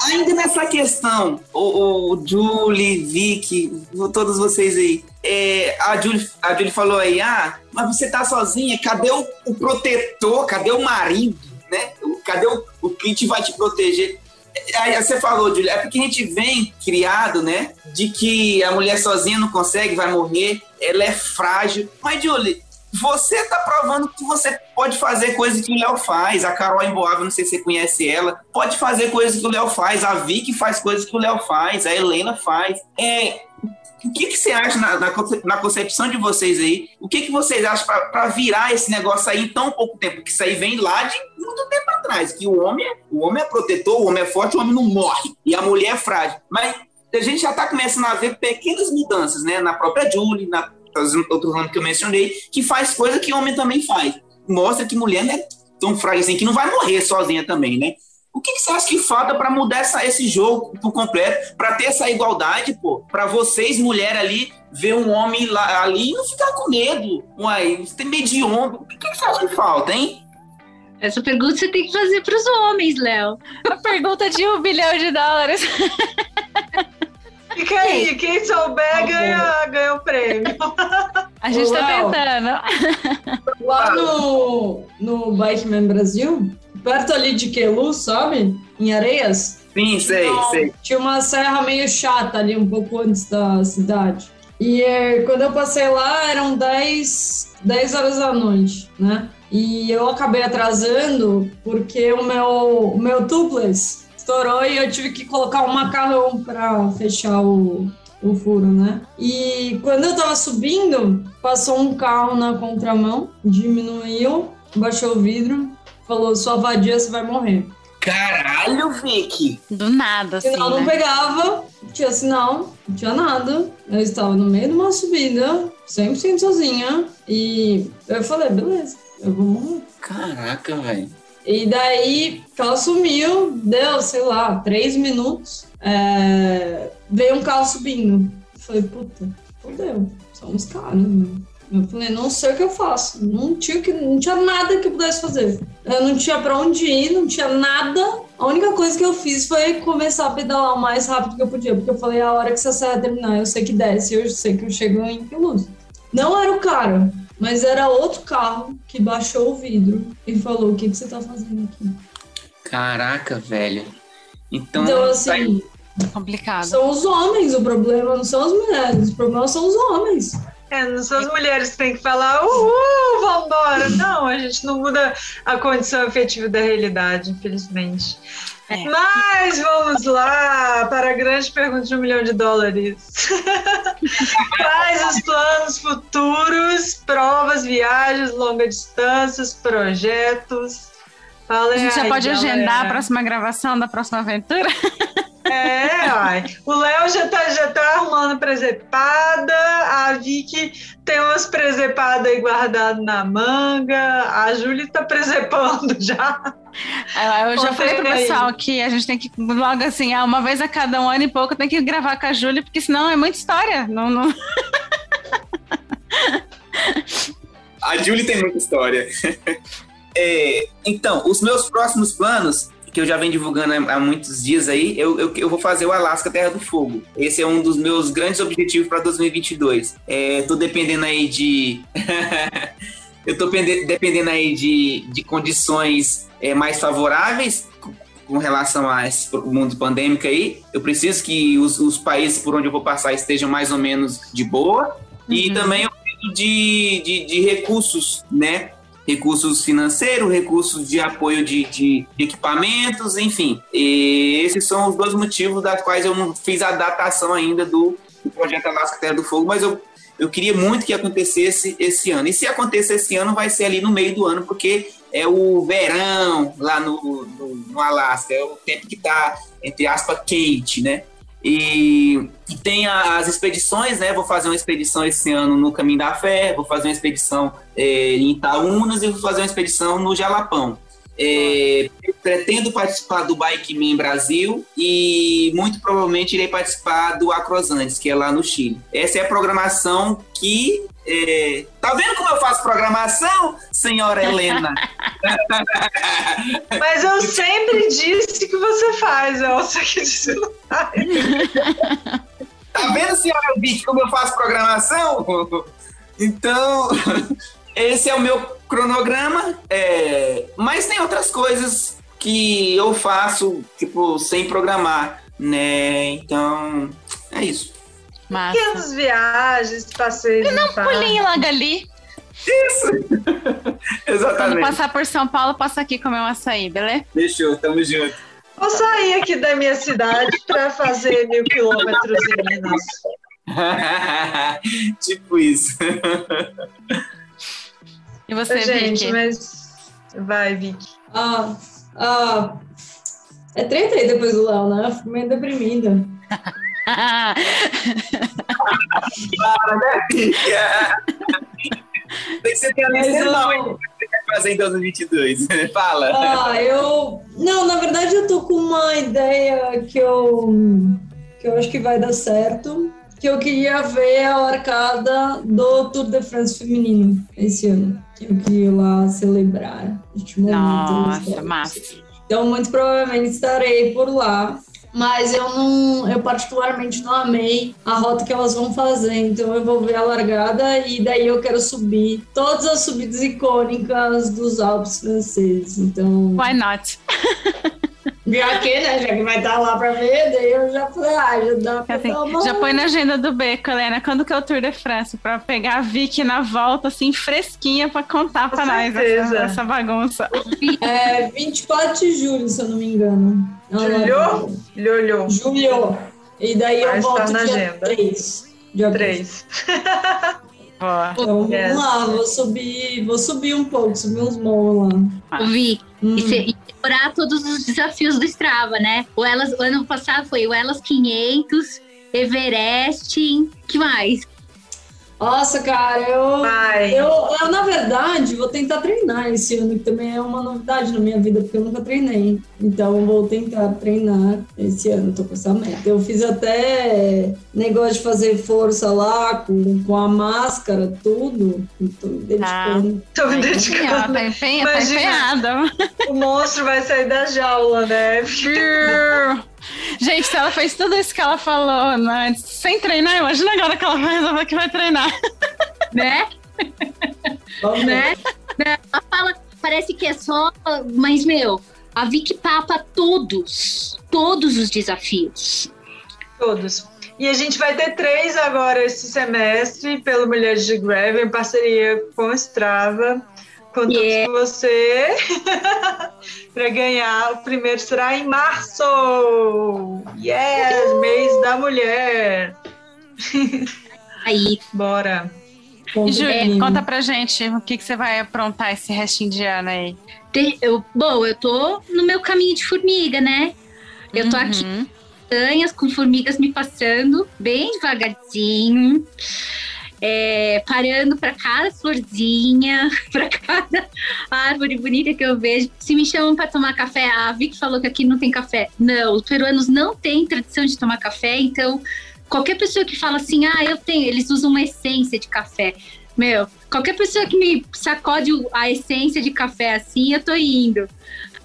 ainda nessa questão, o, o Julie, Vicky, todos vocês aí, é, a, Julie, a Julie falou aí, ah, mas você tá sozinha, cadê o, o protetor, cadê o marido, né? Cadê o, o que vai te proteger? Aí você falou, Julie, é porque a gente vem criado, né, de que a mulher sozinha não consegue, vai morrer, ela é frágil. Mas, Julie, você tá provando que você pode fazer coisas que o Léo faz. A Carol Emboável, não sei se você conhece ela, pode fazer coisas que o Léo faz. A Vicky faz coisas que o Léo faz. A Helena faz. É, o que, que você acha na, na, na, concepção de vocês aí? O que, que vocês acham para virar esse negócio aí em tão pouco tempo? Que isso aí vem lá de muito tempo atrás. Que o homem, é, o homem é protetor, o homem é forte, o homem não morre. E a mulher é frágil. Mas a gente já está começando a ver pequenas mudanças, né? Na própria Julie, na outro ramo que eu mencionei, que faz coisa que homem também faz. Mostra que mulher não é tão frágil assim, que não vai morrer sozinha também, né? O que, que você acha que falta para mudar essa, esse jogo por completo, para ter essa igualdade, pô? Para vocês, mulher ali, ver um homem lá, ali e não ficar com medo. Uai, tem medo de ombro. O que, que você acha que falta, hein? Essa pergunta você tem que fazer para os homens, Léo. A pergunta de um bilhão de dólares. (laughs) Fica aí, quem souber ganha, ganha o prêmio. A gente Uau. tá tentando. Lá no, no Bikeman Brasil, perto ali de Quelu, sabe? Em Areias. Sim, sei, sei. Tinha uma serra meio chata ali, um pouco antes da cidade. E é, quando eu passei lá, eram 10, 10 horas da noite, né? E eu acabei atrasando porque o meu, o meu tubeless estourou e eu tive que colocar um macarrão para fechar o, o furo, né? E quando eu tava subindo, passou um carro na contramão, diminuiu, baixou o vidro, falou: sua vadia, você vai morrer. Caralho, Vicky! Do nada, assim. Sinal né? não pegava, não tinha sinal, não tinha nada. Eu estava no meio de uma subida, 100% sozinha. E eu falei: beleza, eu vou morrer. Caraca, velho. E daí ela sumiu, deu, sei lá, três minutos. É... Veio um carro subindo. Falei: puta, fodeu, somos caras, né? Eu falei, não sei o que eu faço. Não tinha, que, não tinha nada que eu pudesse fazer. Eu não tinha para onde ir, não tinha nada. A única coisa que eu fiz foi começar a pedalar o mais rápido que eu podia, porque eu falei, a hora que essa serra terminar, eu sei que desce, eu sei que eu chego em Queluz. Não era o cara, mas era outro carro que baixou o vidro e falou, o que, que você tá fazendo aqui? Caraca, velho. Então, então assim... Complicado. São os homens o problema, não são as mulheres. O problema são os homens. É, não são as mulheres que têm que falar, uhul, vambora. Não, a gente não muda a condição efetiva da realidade, infelizmente. É. Mas vamos lá para a grande pergunta de um milhão de dólares. (laughs) Quais os planos futuros, provas, viagens, longas distâncias, projetos? A gente já pode galera. agendar a próxima gravação da próxima aventura? (laughs) É, ai. O Léo já tá, já tá arrumando presepada, a Vicky tem umas presepadas aí guardadas na manga, a Júlia tá presepando já. Eu já falei pro pessoal aí. que a gente tem que, logo assim, ah, uma vez a cada um ano e pouco, tem que gravar com a Júlia, porque senão é muita história. Não, não... (laughs) A Júlia tem muita história. (laughs) É, então, os meus próximos planos que eu já venho divulgando há muitos dias aí, eu, eu, eu, vou fazer o Alasca Terra do Fogo. Esse é um dos meus grandes objetivos para 2022. É, tô dependendo aí de. (laughs) eu tô dependendo aí de, de condições é, mais favoráveis com relação a esse mundo pandêmico aí. Eu preciso que os, os países por onde eu vou passar estejam mais ou menos de boa. Uhum. E também eu preciso de, de, de recursos, né? Recursos financeiros, recursos de apoio de, de, equipamentos, enfim. E esses são os dois motivos das quais eu não fiz a datação ainda do, do projeto Alasca Terra do Fogo, mas eu, eu queria muito que acontecesse esse ano. E se acontecer esse ano, vai ser ali no meio do ano, porque é o verão lá no, no, no Alasca, é o tempo que está, entre aspas, quente, né? E, tem as expedições, né? Vou fazer uma expedição esse ano no Caminho da Fé, vou fazer uma expedição é, em Itaúnas e vou fazer uma expedição no Jalapão. É, pretendo participar do Bike Man Brasil e muito provavelmente irei participar do Acrosantes, que é lá no Chile. Essa é a programação que. É... Tá vendo como eu faço programação, senhora Helena? (laughs) Mas eu sempre disse que você faz, Elsa, que disse não faz. Tá vendo, senhora Vicky, como eu faço programação? Então, (laughs) esse é o meu cronograma, é... mas tem outras coisas que eu faço, tipo, sem programar, né? Então, é isso. Massa. Pequenas viagens, passeios. E não pulinho logo ali. Isso! (laughs) Quando Exatamente. passar por São Paulo, passa aqui comer um açaí, beleza? Fechou, tamo junto. Vou sair aqui da minha cidade para fazer mil quilômetros em Minas. (laughs) tipo isso. (laughs) E você, Gente, Vicky? mas vai, Vicky. Ah, ah, é treta aí depois do Léo, né? Eu fico meio deprimida. (laughs) Tem que você tem a Mas lista não, hein? Você quer fazer em 2022? (laughs) Fala. Ah, eu. Não, na verdade eu tô com uma ideia que eu. que eu acho que vai dar certo. Que eu queria ver a arcada do Tour de France feminino esse ano. Eu queria ir lá celebrar. Nossa, massa. Então, muito provavelmente estarei por lá. Mas eu não, eu particularmente não amei a rota que elas vão fazer. Então eu vou ver a largada e daí eu quero subir todas as subidas icônicas dos Alpes franceses. Então, Why not? (laughs) já que, né, já que vai estar lá pra ver, daí eu já falei, ah, já dá pra Assim, já põe na agenda do Beco, Helena, quando que é o Tour de France? Pra pegar a Vicky na volta, assim, fresquinha, pra contar Com pra nós certeza. essa, essa bagunça. É 24 de julho, se eu não me engano. É uma Julho? Lholho, Julho. E daí eu estar volto na dia agenda. 3. Dia três. (laughs) Boa. Então Yes. vamos lá, vou subir, vou subir um pouco, subir uns morros lá. Vi. Hum. E, e decorar todos os desafios do Strava, né? O, Elas, o ano passado foi o Elas 500, Everest, que mais? Nossa, cara, eu, Vai. eu, eu, na verdade, vou tentar treinar esse ano, que também é uma novidade na minha vida, porque eu nunca treinei. Então, eu vou tentar treinar esse ano, tô com essa meta. Eu fiz até negócio de fazer força lá, com, com a máscara, tudo. Tô me dedicando. Tô me Ela dedicando. tá, empenha, tá Imagina. empenhada. O monstro vai sair da jaula, né? (laughs) (laughs) Gente, se ela fez tudo isso que ela falou né, sem treinar, imagina agora que ela vai resolver que vai treinar. Né? Vamos né? Né? Ela fala, parece que é só. Mas, meu, a Vicky papa todos, todos os desafios. Todos. E a gente vai ter três agora esse semestre, pelo Mulheres de Greve, em parceria com o Strava. Contamos Yeah. com você (laughs) para ganhar. O primeiro será em março! Yes! Mês da mulher! (laughs) Aí, Bora! Conta E Júlia, comigo. conta pra gente o que, que você vai aprontar esse restinho de ano aí. eu, bom, eu tô no meu caminho de formiga, né? Eu tô aqui Uhum. montanhas com formigas me passando bem devagarzinho, é, parando para cada florzinha, (laughs) para cada árvore bonita que eu vejo. Se me chamam para tomar café, a Vicky falou que aqui não tem café. Não, os peruanos não têm tradição de tomar café, então qualquer pessoa que fala assim, ah, eu tenho, eles usam uma essência de café. Meu, qualquer pessoa que me sacode a essência de café assim, eu tô indo.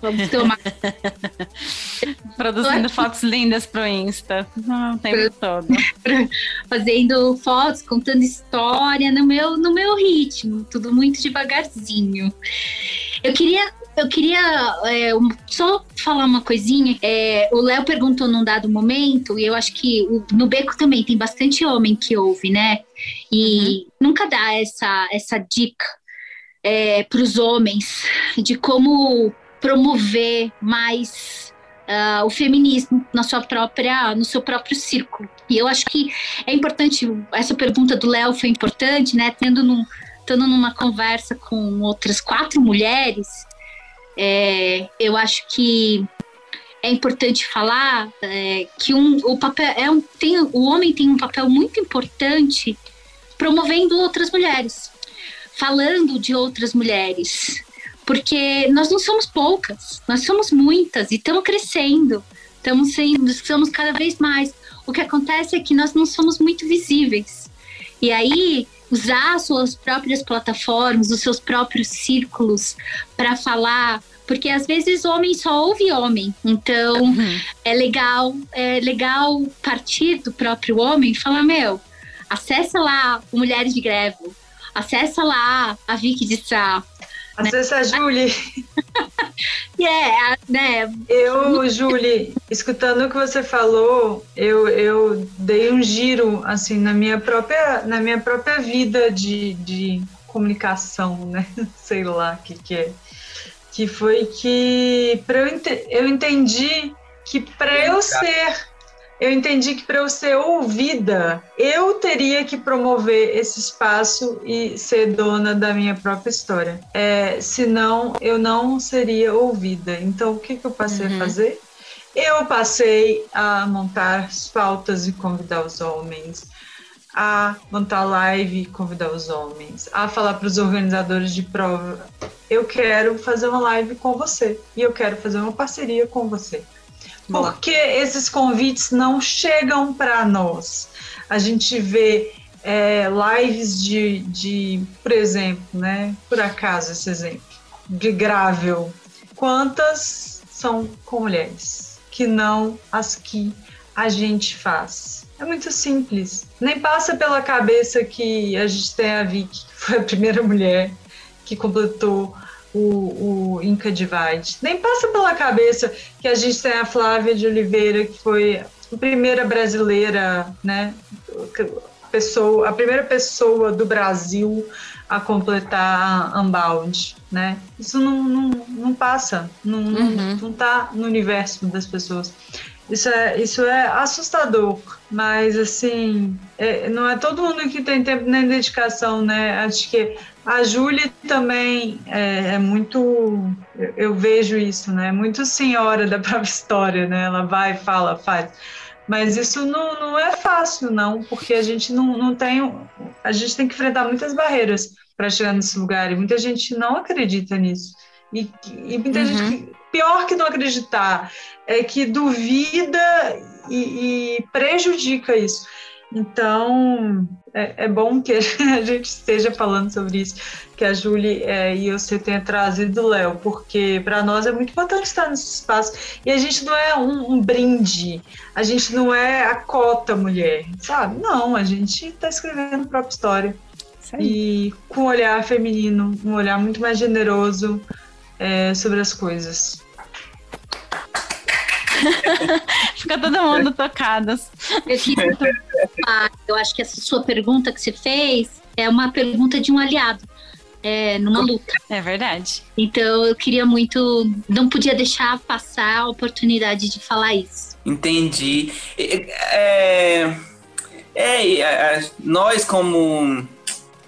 Vamos tomar (laughs) Produzindo fotos lindas pro Insta. Não, o tempo todo. (laughs) fazendo fotos, contando história no meu, no meu ritmo, tudo muito devagarzinho. Eu queria, eu queria é, só falar uma coisinha. É, o Léo perguntou num dado momento, e eu acho que o- no Beco também tem bastante homem que ouve, né? E nunca dá essa, essa dica para os homens de como promover mais ah, o feminismo na sua própria, no seu próprio círculo. E eu acho que é importante, essa pergunta do Léo foi importante, né? Tendo num, estando numa conversa com outras quatro mulheres, é, eu acho que é importante falar é, que um, o papel é um, tem, o homem tem um papel muito importante promovendo outras mulheres, falando de outras mulheres, porque nós não somos poucas, nós somos muitas e estamos crescendo, estamos sendo, somos cada vez mais. O que acontece é que nós não somos muito visíveis. E aí, usar as suas próprias plataformas, os seus próprios círculos para falar, porque às vezes homem só ouve homem. Então, Uhum. é legal, é legal partir do próprio homem e falar, meu, acessa lá o Mulheres de Greve, acessa lá a Vicky de Sá. Acessa a Julie. (laughs) E é, né, Eu, Julie, escutando o que você falou, eu, eu dei um giro assim na minha própria, na minha própria vida de, de comunicação, né? (laughs) Sei lá o que, que é. Que foi que pra eu, eu entendi que para eu ser eu entendi que para eu ser ouvida, eu teria que promover esse espaço e ser dona da minha própria história. É, senão, eu não seria ouvida. Então, o que, que eu passei uhum. a fazer? Eu passei a montar as pautas e convidar os homens, a montar live e convidar os homens, a falar para os organizadores de prova: eu quero fazer uma live com você e eu quero fazer uma parceria com você. Porque esses convites não chegam para nós. A gente vê é, lives de, de, por exemplo, né? Por acaso esse exemplo, de Gravel. Quantas são com mulheres? Que não as que a gente faz. É muito simples. Nem passa pela cabeça que a gente tem a Vicky, que foi a primeira mulher que completou o, o Inca Divide. Nem passa pela cabeça que a gente tem a Flávia de Oliveira, que foi a primeira brasileira, né? Pessoa, a primeira pessoa do Brasil a completar a Unbound, né? Isso não, não, não passa, não, uhum. não tá no universo das pessoas. Isso é, isso é assustador, mas assim, é, não é todo mundo que tem tempo nem dedicação, né? Acho que a Júlia também é, é, muito. Eu vejo isso, né? Muito senhora da (laughs) própria história, né? Ela vai, fala, faz. Mas isso não, não é fácil, não, porque a gente não, não tem. A gente tem que enfrentar muitas barreiras para chegar nesse lugar, e muita gente não acredita nisso. E, e muita uhum. gente. Pior que não acreditar, é que duvida e, e prejudica isso. Então, é, é, bom que (laughs) a gente esteja falando sobre isso, que a Julie é, e você tenha trazido o Léo, porque para nós é muito importante estar nesse espaço. E a gente não é um, um brinde, a gente não é a cota mulher, sabe? Não, a gente está escrevendo a própria história. E com um olhar feminino, um olhar muito mais generoso é, sobre as coisas. Fica todo mundo tocado. Eu, eu acho que essa sua pergunta que você fez é uma pergunta de um aliado. É, numa luta. É verdade. Então eu queria muito, não podia deixar passar a oportunidade de falar isso. Entendi. É, é, é nós como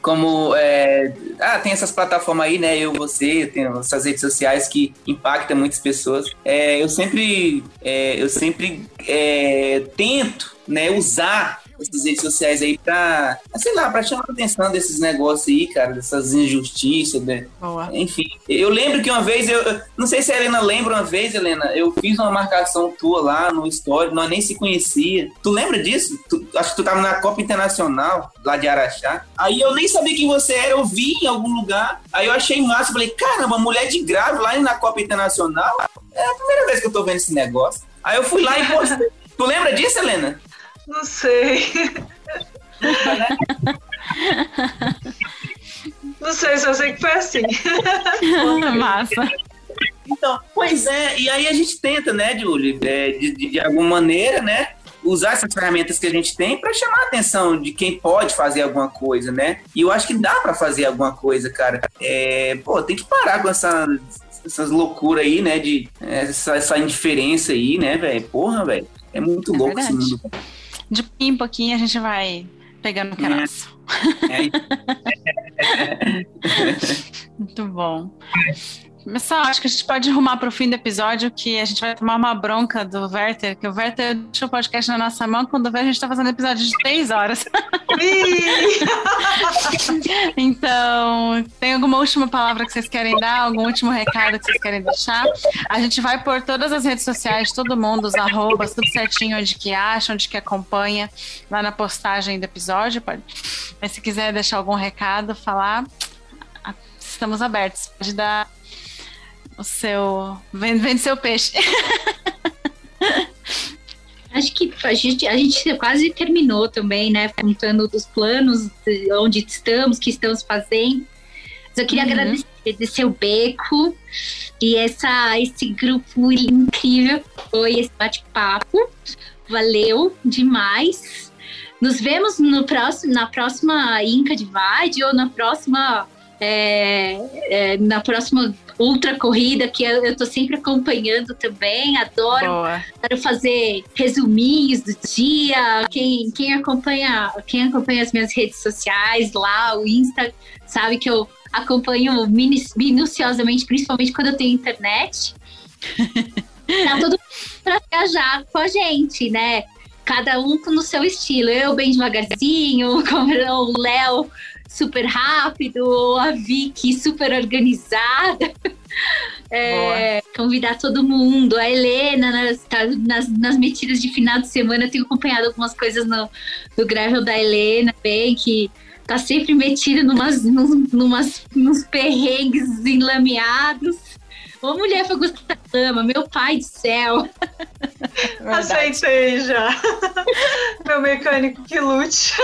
como é, ah, tem essas plataformas aí, né? Eu, você, tem essas redes sociais que impactam muitas pessoas. É, eu sempre, é, eu sempre é, tento, né, usar essas redes sociais aí pra, sei lá, pra chamar a atenção desses negócios aí, cara, dessas injustiças, né? Enfim, eu lembro que uma vez, eu não sei se a Helena lembra uma vez, Helena, eu fiz uma marcação tua lá no Story, nós nem se conhecia. Tu lembra disso? Tu, acho que tu tava na Copa Internacional, lá de Araxá. Aí eu nem sabia quem você era, eu vi em algum lugar, aí eu achei massa, falei, caramba, mulher de grave lá na Copa Internacional, é a primeira vez que eu tô vendo esse negócio. Aí eu fui lá e postei. tu lembra disso, Helena? Não sei. Não sei, só sei que foi assim. (laughs) Massa. Então, pois é, e aí a gente tenta, né, Julie, é, de, de, de, alguma maneira, né, usar essas ferramentas que a gente tem para chamar a atenção de quem pode fazer alguma coisa, né? E eu acho que dá para fazer alguma coisa, cara. É, pô, tem que parar com essa, essas loucuras aí, né, de essa, essa indiferença aí, né, velho? Porra, velho. É muito é louco verdade. esse mundo de pouquinho em pouquinho a gente vai pegando o que é nosso. É. (laughs) Muito bom. Pessoal, acho que a gente pode arrumar para o fim do episódio que a gente vai tomar uma bronca do Werther, que o Werther deixou o podcast na nossa mão quando vê a gente está fazendo episódio de três horas. (laughs) então, tem alguma última palavra que vocês querem dar? Algum último recado que vocês querem deixar? A gente vai por todas as redes sociais, todo mundo, os arrobas, tudo certinho, onde que acha, onde que acompanha, lá na postagem do episódio. Pode. Mas se quiser deixar algum recado, falar, estamos abertos. Pode dar o seu. Vende, vende seu peixe. (laughs) Acho que a gente, a gente quase terminou também, né? Contando dos planos, onde estamos, o que estamos fazendo. Mas eu queria uhum. agradecer o Beco e essa, esse grupo incrível foi esse bate-papo. Valeu demais. Nos vemos no próximo, na próxima Inca Divide ou na próxima é, é, na próxima ultra corrida, que eu, eu tô sempre acompanhando também. Adoro, Boa. adoro fazer resuminhos do dia. Quem, quem, acompanha, quem acompanha as minhas redes sociais lá, o Insta, sabe que eu acompanho minu- minuciosamente, principalmente quando eu tenho internet. (laughs) tá todo mundo pra viajar com a gente, né? Cada um no seu estilo. Eu bem devagarzinho, (laughs) como o Léo super rápido, a Vicky super organizada. (laughs) É, convidar todo mundo, a Helena nas, tá nas, nas metidas de final de semana, eu tenho acompanhado algumas coisas no, no gravel da Helena, bem, que tá sempre metida numas, numas, numas, nos perrengues enlameados. Ô mulher da lama, meu pai do céu. Aceitei já. Meu mecânico que lute.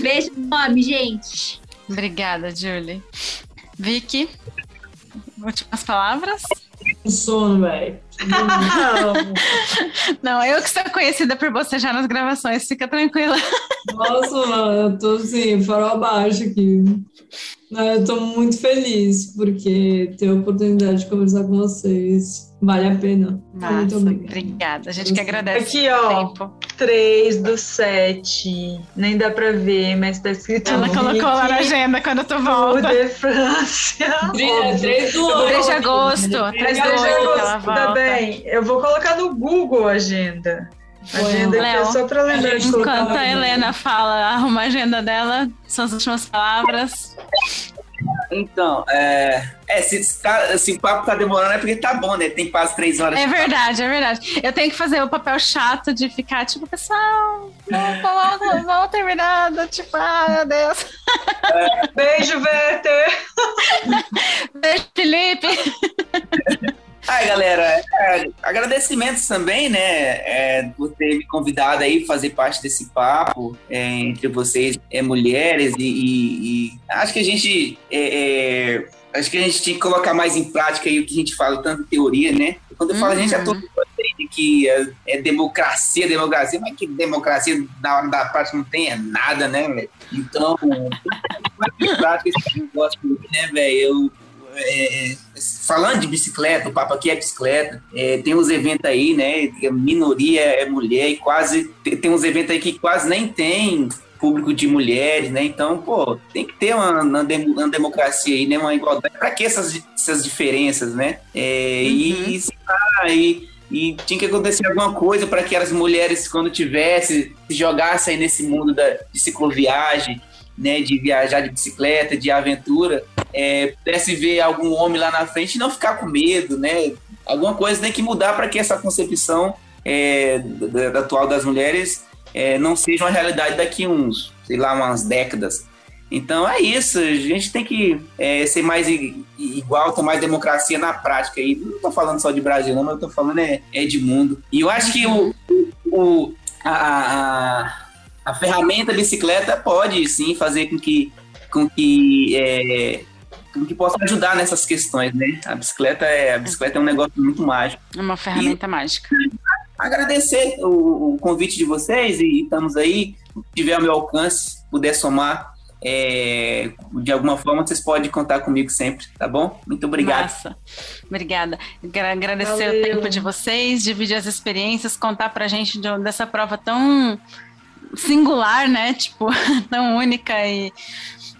Beijo enorme, gente. Obrigada, Julie. Vicky, últimas palavras? Sono, velho. Não, eu que sou conhecida por você já nas gravações, fica tranquila. Nossa, mano, eu tô assim, farol abaixo aqui. Não, Eu tô muito feliz porque ter a oportunidade de conversar com vocês vale a pena. Massa, muito obrigada. obrigada. A gente que agradece Aqui, ó. o tempo. 3 do 7. Nem dá pra ver, mas tá escrito Ela colocou lá na agenda quando tu volta. de France. Três- três do 3 de agosto, 3 do 8 que ela Tá bem, eu vou colocar no Google a agenda. Agenda aqui é Léo, só pra lembrar de Enquanto a. Helena fala, arruma a agenda dela, suas últimas palavras. Então, é, é se, se tá- se o papo tá demorando é porque tá bom, né? Tem quase três horas. É verdade, é verdade. Eu tenho que fazer o papel chato de ficar, tipo, pessoal, vamos, vamos, vamos terminar. Tipo, ai meu Deus. Beijo, Werther! (laughs) Beijo, Felipe. (laughs) Ai, galera, é, agradecimentos também, né? É, por ter me convidado aí fazer parte desse papo é, entre vocês, é, mulheres, e, e- e acho que a gente. é, é, acho que a gente tinha que colocar mais em prática aí o que a gente fala, tanto em teoria, né? Quando eu falo a gente, é todo mundo entende que é, é democracia, democracia, mas que democracia na hora da prática não tem é nada, né, velho? Então, (laughs) mais em prática esse negócio, né, velho? Eu é, é, falando de bicicleta, o papo aqui é bicicleta, é, tem uns eventos aí, né? A minoria é mulher e quase. Tem, uns eventos aí que quase nem tem público de mulheres, né? Então, pô, tem que ter uma, uma uma democracia aí, né? Uma igualdade. Pra que essas, essas diferenças, né? É, E, sei lá, e, e tinha que acontecer alguma coisa para que as mulheres, quando tivesse, se jogassem aí nesse mundo da, de cicloviagem, né? De viajar de bicicleta, de aventura, é, pudesse ver algum homem lá na frente e não ficar com medo, né? Alguma coisa tem que mudar para que essa concepção é, da, da atual das mulheres é, não seja uma realidade daqui uns, sei lá, umas décadas. Então é isso, a gente tem que é, ser mais igual, ter mais democracia na prática. E não tô falando só de Brasil, não, mas eu tô falando é, é de mundo. E eu acho que o, o, a, a, a ferramenta bicicleta pode sim fazer com que, com que é, que possa ajudar nessas questões, né? A bicicleta é, a bicicleta é um negócio muito mágico. É uma ferramenta mágica. Agradecer o, o convite de vocês e estamos aí. Se tiver ao meu alcance, puder somar é, de alguma forma, vocês podem contar comigo sempre, tá bom? Muito obrigado. Massa. Obrigada. Agra- Agradecer Valeu. o tempo de vocês, dividir as experiências, contar pra gente de- dessa prova tão singular, né? Tipo, (laughs) tão única e,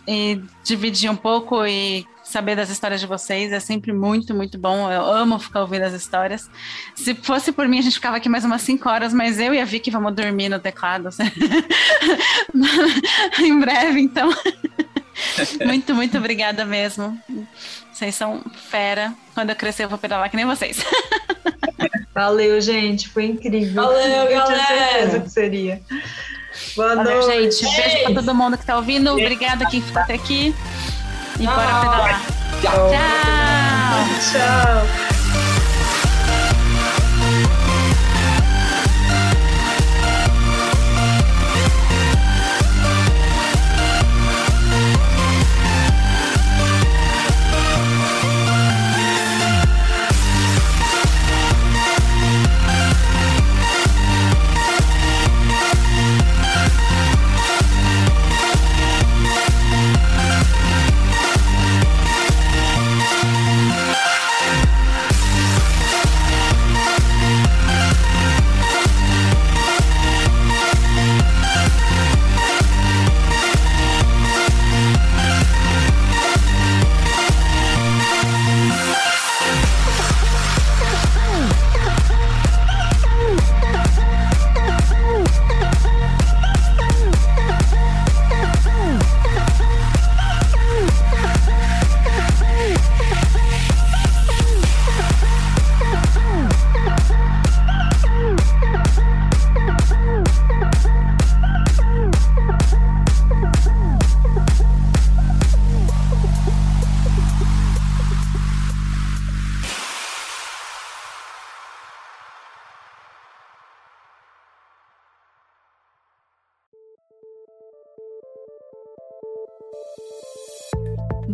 e dividir um pouco e saber das histórias de vocês é sempre muito, muito bom. Eu amo ficar ouvindo as histórias. Se fosse por mim, a gente ficava aqui mais umas 5 horas, mas eu e a Vicky vamos dormir no teclado (laughs) em breve, então. (laughs) muito, muito obrigada mesmo. Vocês são fera. Quando eu crescer, eu vou pedalar que nem vocês. (laughs) Valeu, gente. Foi incrível. Valeu, Eu tinha galera. certeza que seria. Boa Valeu, noite. gente. Beijo pra todo mundo que tá ouvindo. Obrigada quem ficou até aqui. E bora Tchau. pedalar. Tchau. Tchau! Tchau.